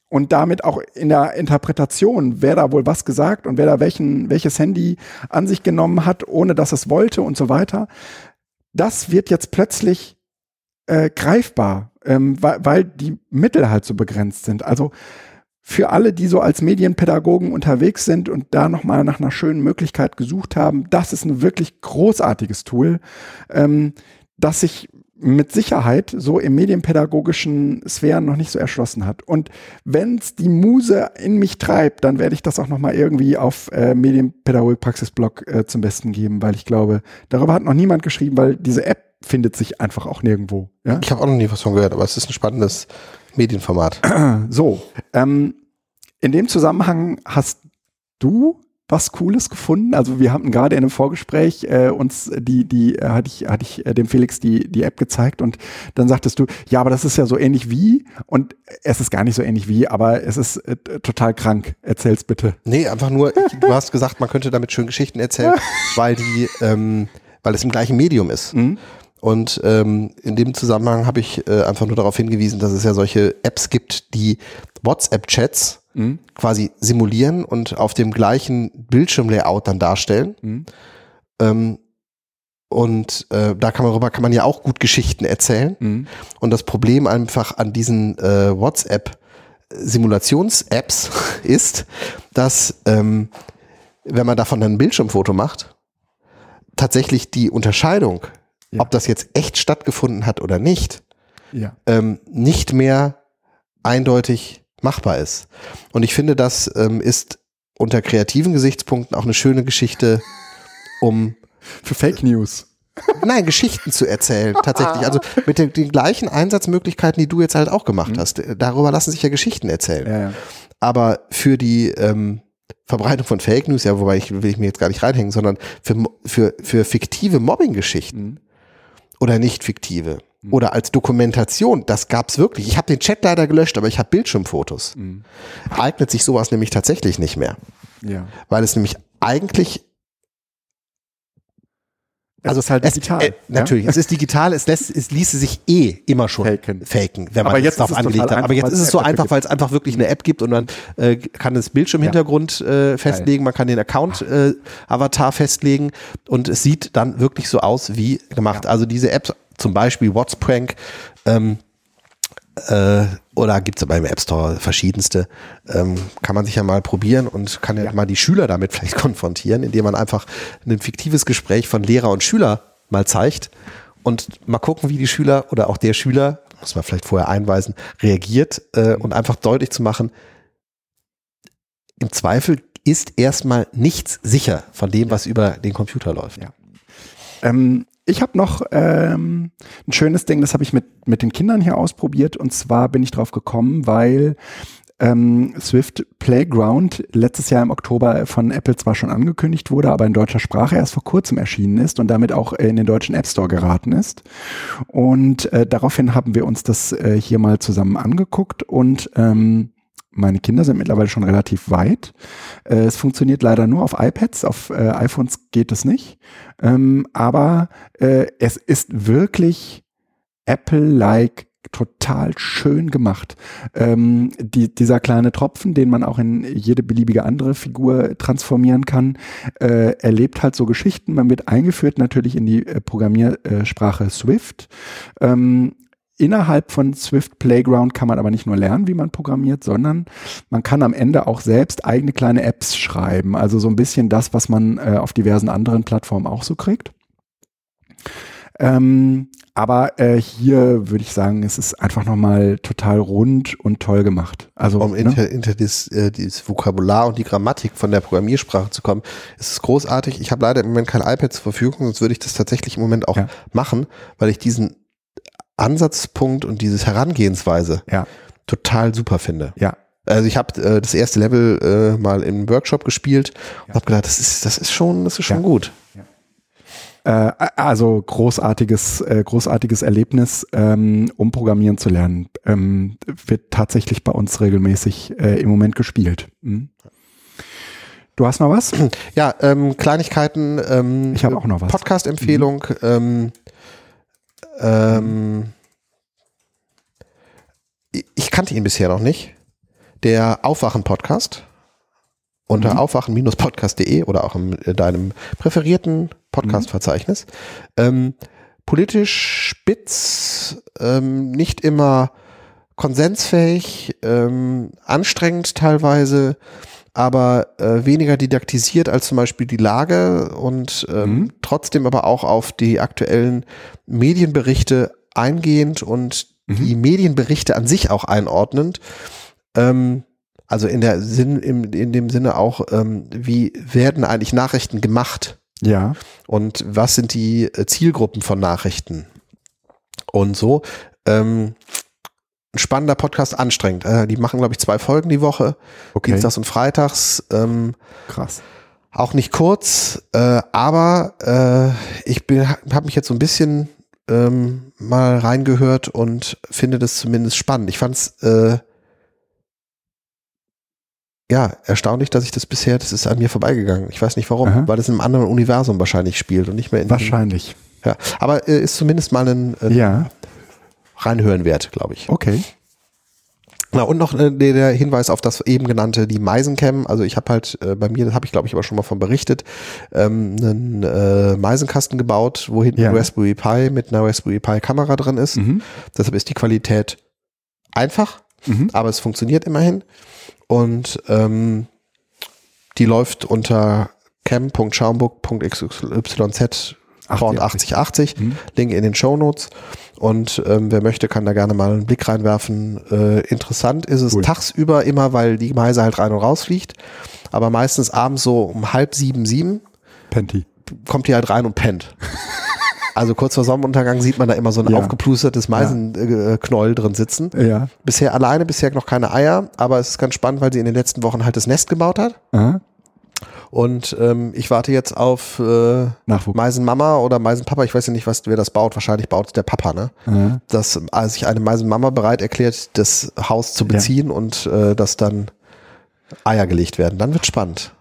und damit auch in der Interpretation, wer da wohl was gesagt und wer da welchen, welches Handy an sich genommen hat, ohne dass es wollte und so weiter. Das wird jetzt plötzlich äh, greifbar, ähm, weil, weil die Mittel halt so begrenzt sind. Also für alle, die so als Medienpädagogen unterwegs sind und da nochmal nach einer schönen Möglichkeit gesucht haben, das ist ein wirklich großartiges Tool, ähm, das sich mit Sicherheit so im medienpädagogischen Sphären noch nicht so erschlossen hat. Und wenn es die Muse in mich treibt, dann werde ich das auch noch mal irgendwie auf äh, Medienpädagogik-Praxis-Blog äh, zum Besten geben, weil ich glaube, darüber hat noch niemand geschrieben, weil diese App findet sich einfach auch nirgendwo. Ja? Ich habe auch noch nie was von gehört, aber es ist ein spannendes Medienformat. So, ähm, in dem Zusammenhang hast du was Cooles gefunden? Also wir hatten gerade in einem Vorgespräch äh, uns die, die, äh, hatte ich, hatte ich äh, dem Felix die, die App gezeigt und dann sagtest du, ja, aber das ist ja so ähnlich wie und es ist gar nicht so ähnlich wie, aber es ist äh, total krank. Erzähl's bitte. Nee, einfach nur, ich, du hast gesagt, man könnte damit schön Geschichten erzählen, weil die, ähm, weil es im gleichen Medium ist. Mhm. Und ähm, in dem Zusammenhang habe ich äh, einfach nur darauf hingewiesen, dass es ja solche Apps gibt, die WhatsApp-Chats mhm. quasi simulieren und auf dem gleichen Bildschirmlayout dann darstellen. Mhm. Ähm, und äh, da kann man darüber kann man ja auch gut Geschichten erzählen. Mhm. Und das Problem einfach an diesen äh, WhatsApp Simulations-Apps ist, dass ähm, wenn man davon dann ein Bildschirmfoto macht, tatsächlich die Unterscheidung, ja. ob das jetzt echt stattgefunden hat oder nicht, ja. ähm, nicht mehr eindeutig machbar ist. Und ich finde, das ähm, ist unter kreativen Gesichtspunkten auch eine schöne Geschichte, um für Fake News. Nein, Geschichten zu erzählen, tatsächlich. Also mit den, den, gleichen Einsatzmöglichkeiten, die du jetzt halt auch gemacht mhm. hast. Darüber lassen sich ja Geschichten erzählen. Ja, ja. Aber für die ähm, Verbreitung von Fake News, ja, wobei ich will ich mir jetzt gar nicht reinhängen, sondern für, für, für fiktive Mobbing-Geschichten mhm. oder nicht fiktive, Mhm. oder als Dokumentation, das gab's wirklich. Ich habe den Chat leider gelöscht, aber ich habe Bildschirmfotos. Mhm. Eignet sich sowas nämlich tatsächlich nicht mehr. Ja. Weil es nämlich eigentlich also es ist halt digital. Es, äh, natürlich, ja? es ist digital, es, lässt, es ließe sich eh immer schon faken, faken wenn man aber jetzt darauf angelegt hat. Aber jetzt ist es so einfach, weil es einfach wirklich eine App gibt und man äh, kann das Bildschirmhintergrund äh, festlegen, man kann den Account-Avatar äh, festlegen und es sieht dann wirklich so aus wie gemacht. Ja. Also diese Apps zum Beispiel What's Prank, ähm, äh, oder gibt es beim App Store verschiedenste, ähm, kann man sich ja mal probieren und kann ja, ja, mal die Schüler damit vielleicht konfrontieren, indem man einfach ein fiktives Gespräch von Lehrer und Schüler mal zeigt und mal gucken, wie die Schüler oder auch der Schüler, muss man vielleicht vorher einweisen, reagiert äh, und einfach deutlich zu machen, im Zweifel ist erstmal nichts sicher von dem, was über den Computer läuft. Ja. Ähm, ich habe noch ähm, ein schönes Ding, das habe ich mit, mit den Kindern hier ausprobiert. Und zwar bin ich drauf gekommen, weil ähm, Swift Playground letztes Jahr im Oktober von Apple zwar schon angekündigt wurde, aber in deutscher Sprache erst vor kurzem erschienen ist und damit auch in den deutschen App Store geraten ist. Und äh, daraufhin haben wir uns das äh, hier mal zusammen angeguckt und ähm, meine Kinder sind mittlerweile schon relativ weit. Äh, es funktioniert leider nur auf iPads, auf äh, iPhones geht es nicht. Ähm, aber äh, es ist wirklich Apple-like total schön gemacht. Ähm, die, dieser kleine Tropfen, den man auch in jede beliebige andere Figur transformieren kann, äh, erlebt halt so Geschichten. Man wird eingeführt natürlich in die äh, Programmiersprache Swift. Ähm, Innerhalb von Swift Playground kann man aber nicht nur lernen, wie man programmiert, sondern man kann am Ende auch selbst eigene kleine Apps schreiben. Also so ein bisschen das, was man äh, auf diversen anderen Plattformen auch so kriegt. Ähm, aber äh, hier würde ich sagen, es ist einfach nochmal total rund und toll gemacht. Also um ne? hinter, das, äh, dieses Vokabular und die Grammatik von der Programmiersprache zu kommen, ist es großartig. Ich habe leider im Moment kein iPad zur Verfügung, sonst würde ich das tatsächlich im Moment auch Ja. machen, weil ich diesen Ansatzpunkt und diese Herangehensweise Ja. total super finde. ja, Also ich habe äh, das erste Level äh, mal im Workshop gespielt und habe gedacht, das ist, das ist schon, das ist schon Ja. gut. Äh, also großartiges, äh, großartiges Erlebnis, ähm, um programmieren zu lernen. Ähm, wird tatsächlich bei uns regelmäßig äh, im Moment gespielt. Mhm. Du hast noch was? Ja, ähm, Kleinigkeiten. Ähm, Ich habe auch noch was. Podcast-Empfehlung. Ähm, ähm, ich- kannte ihn bisher noch nicht. Der Aufwachen-Podcast unter Mhm. aufwachen-podcast.de oder auch in äh, deinem präferierten Podcast-Verzeichnis. Ähm, politisch spitz, ähm, nicht immer konsensfähig, ähm, anstrengend teilweise, aber äh, weniger didaktisiert als zum Beispiel die Lage und ähm, Mhm. trotzdem aber auch auf die aktuellen Medienberichte eingehend und die Medienberichte an sich auch einordnend. Ähm, also in der Sinn, im, in dem Sinne auch, ähm, wie werden eigentlich Nachrichten gemacht? Ja. und was sind die äh, Zielgruppen von Nachrichten und so. Ähm, ein spannender Podcast, anstrengend. Äh, die machen, glaube ich, zwei Folgen die Woche, Okay. Dienstags und Freitags. Ähm, Krass. auch nicht kurz, äh, aber äh, ich habe mich jetzt so ein bisschen ähm, mal reingehört und finde das zumindest spannend. Ich fand es äh, ja erstaunlich, dass ich das bisher, das ist an mir vorbeigegangen. Ich weiß nicht warum, Aha. weil das in einem anderen Universum wahrscheinlich spielt und nicht mehr in diesem- Wahrscheinlich. ja, aber äh, ist zumindest mal ein, ein Ja. Reinhören wert, glaube ich. Okay. Na, und noch äh, der, Hinweis auf das eben genannte, die Meisencam. Also ich habe halt äh, bei mir, das habe ich glaube ich aber schon mal von berichtet, ähm, einen äh, Meisenkasten gebaut, wo hinten Ja. ein Raspberry Pi mit einer Raspberry Pi Kamera drin ist. Mhm. Deshalb ist die Qualität einfach, Mhm. aber es funktioniert immerhin. Und ähm, die läuft unter cam.schaumburg.xyz Port 8080, Mhm. Link in den Show Notes. Und ähm, wer möchte, kann da gerne mal einen Blick reinwerfen. Äh, interessant ist es Cool. tagsüber immer, weil die Meise halt rein und raus fliegt. Aber meistens abends so um halb sieben, sieben Penti. kommt die halt rein und pennt. Also kurz vor Sonnenuntergang sieht man da immer so ein Ja. aufgeplustertes Meisenknäuel drin sitzen. Ja. Bisher alleine, bisher noch keine Eier, aber es ist ganz spannend, weil sie in den letzten Wochen halt das Nest gebaut hat. Aha. Und ähm, ich warte jetzt auf äh, Nachwuchs. Meisenmama oder Meisenpapa, ich weiß ja nicht, was, wer das baut. Wahrscheinlich baut es der Papa, ne? Aha. Dass als sich eine Meisenmama bereit erklärt, das Haus zu Ja. beziehen und äh, dass dann Eier gelegt werden. Dann wird spannend.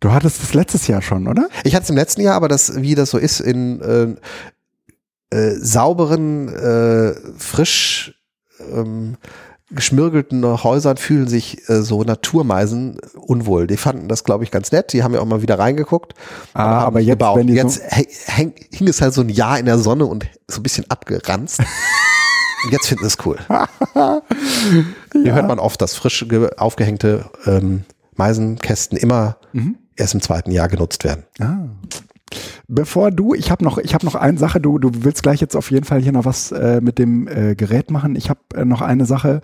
Du hattest das letztes Jahr schon, oder? Ich hatte es im letzten Jahr, aber das, wie das so ist, in äh, äh, sauberen, äh, frisch ähm, geschmirgelten Häusern fühlen sich äh, so Naturmeisen unwohl. Die fanden das, glaube ich, ganz nett. Die haben ja auch mal wieder reingeguckt. Ah, aber jetzt, gebaut. wenn die jetzt so- häng, hing es halt so ein Jahr in der Sonne und so ein bisschen abgeranzt. und jetzt finden sie es cool. Hier hört man oft, dass frisch ge- aufgehängte ähm, Meisenkästen immer Mhm. erst im zweiten Jahr genutzt werden. Ah. Bevor du, ich habe noch, ich habe noch eine Sache. Du, du willst gleich jetzt auf jeden Fall hier noch was äh, mit dem äh, Gerät machen. Ich habe äh, noch eine Sache,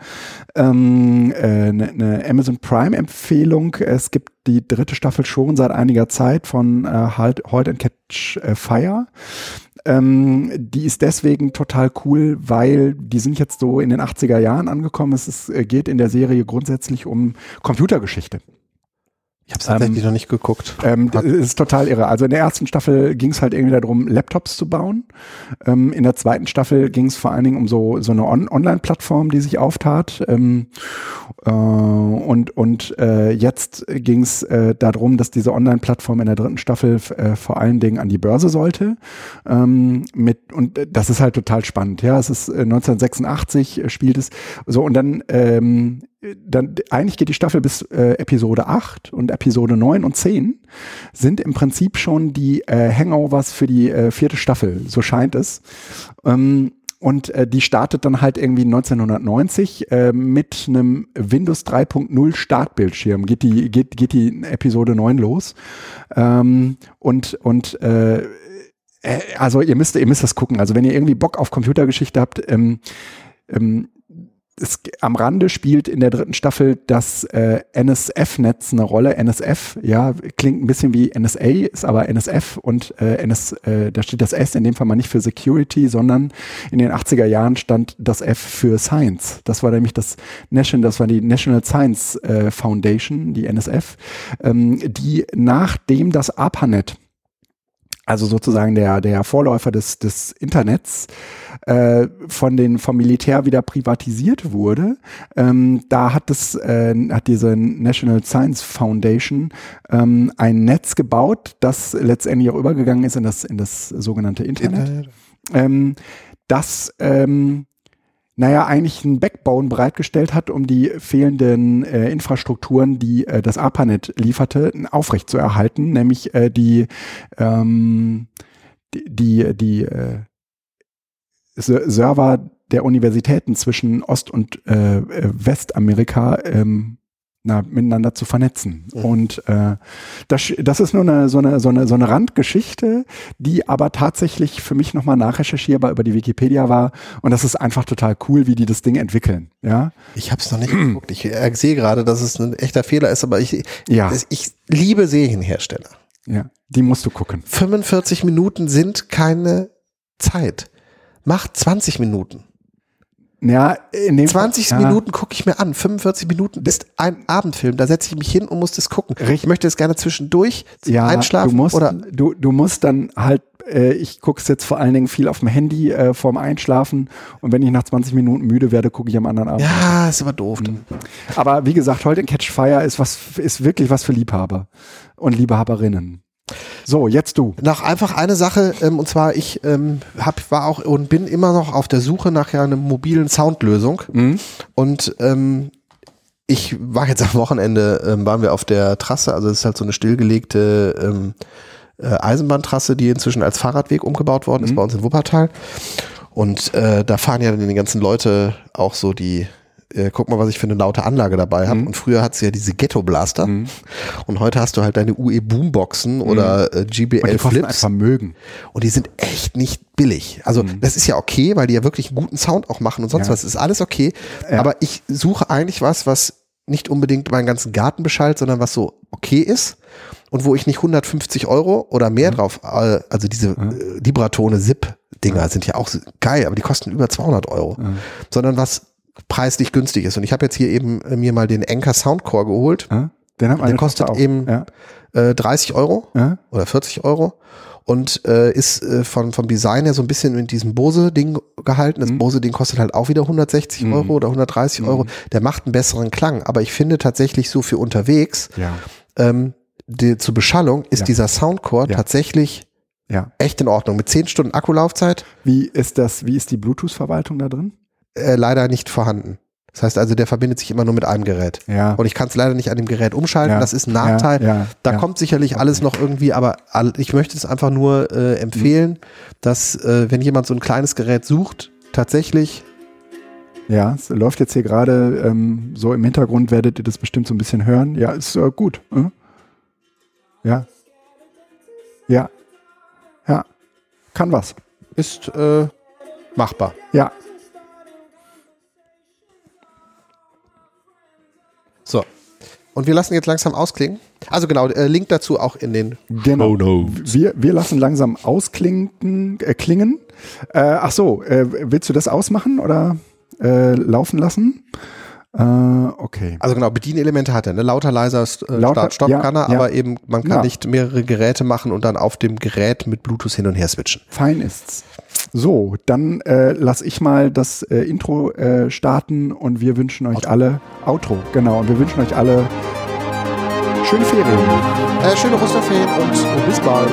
eine äh, ne- ne Amazon Prime Empfehlung. Es gibt die dritte Staffel schon seit einiger Zeit von äh, halt Holt and Catch äh, Fire. Ähm, die ist deswegen total cool, weil die sind jetzt so in den 80er Jahren angekommen. Es ist, äh, geht in der Serie grundsätzlich um Computergeschichte. Ich habe tatsächlich noch nicht geguckt. Ähm, das ist total irre. Also in der ersten Staffel ging es halt irgendwie darum, Laptops zu bauen. Ähm, in der zweiten Staffel ging es vor allen Dingen um so, so eine On Online-Plattform, die sich auftat. Ähm, äh, und und äh, jetzt ging es äh, darum, dass diese Online-Plattform in der dritten Staffel äh, vor allen Dingen an die Börse sollte. Ähm, mit, und äh, das ist halt total spannend. Ja, es ist äh, 1986 äh, spielt es so und dann ähm, dann eigentlich geht die Staffel bis äh, Episode 8 und Episode 9 und 10 sind im Prinzip schon die äh, Hangovers für die äh, vierte Staffel, so scheint es. Ähm, und äh, die startet dann halt irgendwie 1990 äh, mit einem Windows 3.0 Startbildschirm. Geht die, geht, geht die Episode 9 los. Ähm, und und äh, äh, also ihr müsst, ihr müsst das gucken. Also wenn ihr irgendwie Bock auf Computergeschichte habt, ähm, ähm, es, am Rande spielt in der dritten Staffel das äh, NSF-Netz eine Rolle. NSF, ja, klingt ein bisschen wie NSA, ist aber NSF und äh, NS, äh, da steht das S in dem Fall mal nicht für Security, sondern in den 80er Jahren stand das F für Science. Das war nämlich das National, das war die National Science äh, Foundation, die NSF, ähm, die nachdem das ARPANET also sozusagen der, der Vorläufer des, des Internets, äh, von den, vom Militär wieder privatisiert wurde. Ähm, da hat das, äh, hat diese National Science Foundation ähm, ein Netz gebaut, das letztendlich auch übergegangen ist in das, in das sogenannte Internet. Internet. Ähm, das ähm, naja, eigentlich ein Backbone bereitgestellt hat, um die fehlenden äh, Infrastrukturen, die äh, das ARPANET lieferte, aufrechtzuerhalten, nämlich äh, die, ähm, die, die, äh, Ser- Server der Universitäten zwischen Ost- und äh, äh, Westamerika ähm, na, miteinander zu vernetzen. Mhm. Und äh, das, das ist nur eine, so, eine, so, eine, so eine Randgeschichte, die aber tatsächlich für mich nochmal nachrecherchierbar über die Wikipedia war. Und das ist einfach total cool, wie die das Ding entwickeln. Ja, Ich habe es noch nicht geguckt. Ich äh, sehe gerade, dass es ein echter Fehler ist, aber ich, Ja. ich, ich liebe Serienhersteller. ja, die musst du gucken. 45 Minuten sind keine Zeit. Macht 20 Minuten. Ja, in dem 20 ja, Minuten gucke ich mir an. 45 Minuten ist ein Abendfilm. Da setze ich mich hin und muss das gucken. Richtig. Ich möchte es gerne zwischendurch ja, Einschlafen du musst, oder du, du musst dann halt, äh, ich gucke es jetzt vor allen Dingen viel auf dem Handy äh, vorm Einschlafen und wenn ich nach 20 Minuten müde werde, gucke ich am anderen Abend. ja, ist aber doof. Mhm. Aber wie gesagt, heute in Catch Fire ist was, ist wirklich was für Liebhaber und Liebhaberinnen. So, jetzt du. Noch einfach eine Sache, ähm, und zwar ich ähm, hab, war auch und bin immer noch auf der Suche nach ja einer mobilen Soundlösung. Mhm. Und ähm, ich war jetzt am Wochenende, ähm, waren wir auf der Trasse, also es ist halt so eine stillgelegte ähm, äh, Eisenbahntrasse, die inzwischen als Fahrradweg umgebaut worden ist Mhm. bei uns in Wuppertal. Und äh, da fahren ja dann die ganzen Leute auch so die, äh, guck mal, was ich für eine laute Anlage dabei habe. Mhm. Und früher hattest du ja diese Ghetto-Blaster. Mhm. Und heute hast du halt deine UE-Boomboxen oder äh, Und die GBL kosten ein Flips. Vermögen. Und die sind echt nicht billig. Also das ist ja okay, weil die ja wirklich einen guten Sound auch machen und sonst Ja. was. Ist alles okay. Ja. Aber ich suche eigentlich was, was nicht unbedingt meinen ganzen Garten beschallt, sondern was so okay ist und wo ich nicht 150 Euro oder mehr drauf, äh, also diese äh, Libratone Zip-Dinger sind ja auch geil, aber die kosten über 200 Euro, sondern was preislich günstig ist. Und ich habe jetzt hier eben äh, mir mal den Enker Soundcore geholt. Ja? Den hat meine Der kostet auch. eben Ja? äh, 30 Euro Ja? oder 40 Euro und äh, ist äh, von, vom Design her so ein bisschen mit diesem Bose-Ding gehalten. Mhm. Das Bose-Ding kostet halt auch wieder 160 Euro oder 130 Mhm. Euro. Der macht einen besseren Klang, aber ich finde tatsächlich so für unterwegs Ja. ähm, die, zur Beschallung ist Ja. dieser Soundcore Ja. tatsächlich echt in Ordnung. Mit 10 Stunden Akkulaufzeit Wie ist das, wie ist die Bluetooth-Verwaltung da drin? Äh, leider nicht vorhanden. Das heißt also, der verbindet sich immer nur mit einem Gerät. Ja. Und ich kann es leider nicht an dem Gerät umschalten. Ja. Das ist ein Nachteil. Ja, Da kommt sicherlich alles noch irgendwie, aber ich möchte es einfach nur äh, empfehlen, dass äh, wenn jemand so ein kleines Gerät sucht, tatsächlich, Ja, es läuft jetzt hier gerade ähm, so im Hintergrund, werdet ihr das bestimmt so ein bisschen hören. Ja, ist äh, gut. Äh? Ja. Ja. Ja. Kann was. ist äh, machbar. Ja. Und wir lassen jetzt langsam ausklingen. Also genau, äh, Link dazu auch in den Genau. Show Notes. Wir, wir lassen langsam ausklingen. Äh, klingen. Äh, ach so, äh, willst du das ausmachen oder äh, laufen lassen? Äh, okay. Also genau, Bedienelemente hat er, ne? Lauter, leiser, äh, Lauter, Start, Stopp ja, kann er, ja. aber eben, man kann Ja. nicht mehrere Geräte machen und dann auf dem Gerät mit Bluetooth hin und her switchen. Fein ist's. So, dann äh, lass ich mal das äh, Intro äh, starten und wir wünschen euch alle Outro, genau, und wir wünschen euch alle schöne Ferien. Äh, schöne Osterferien und bis bald.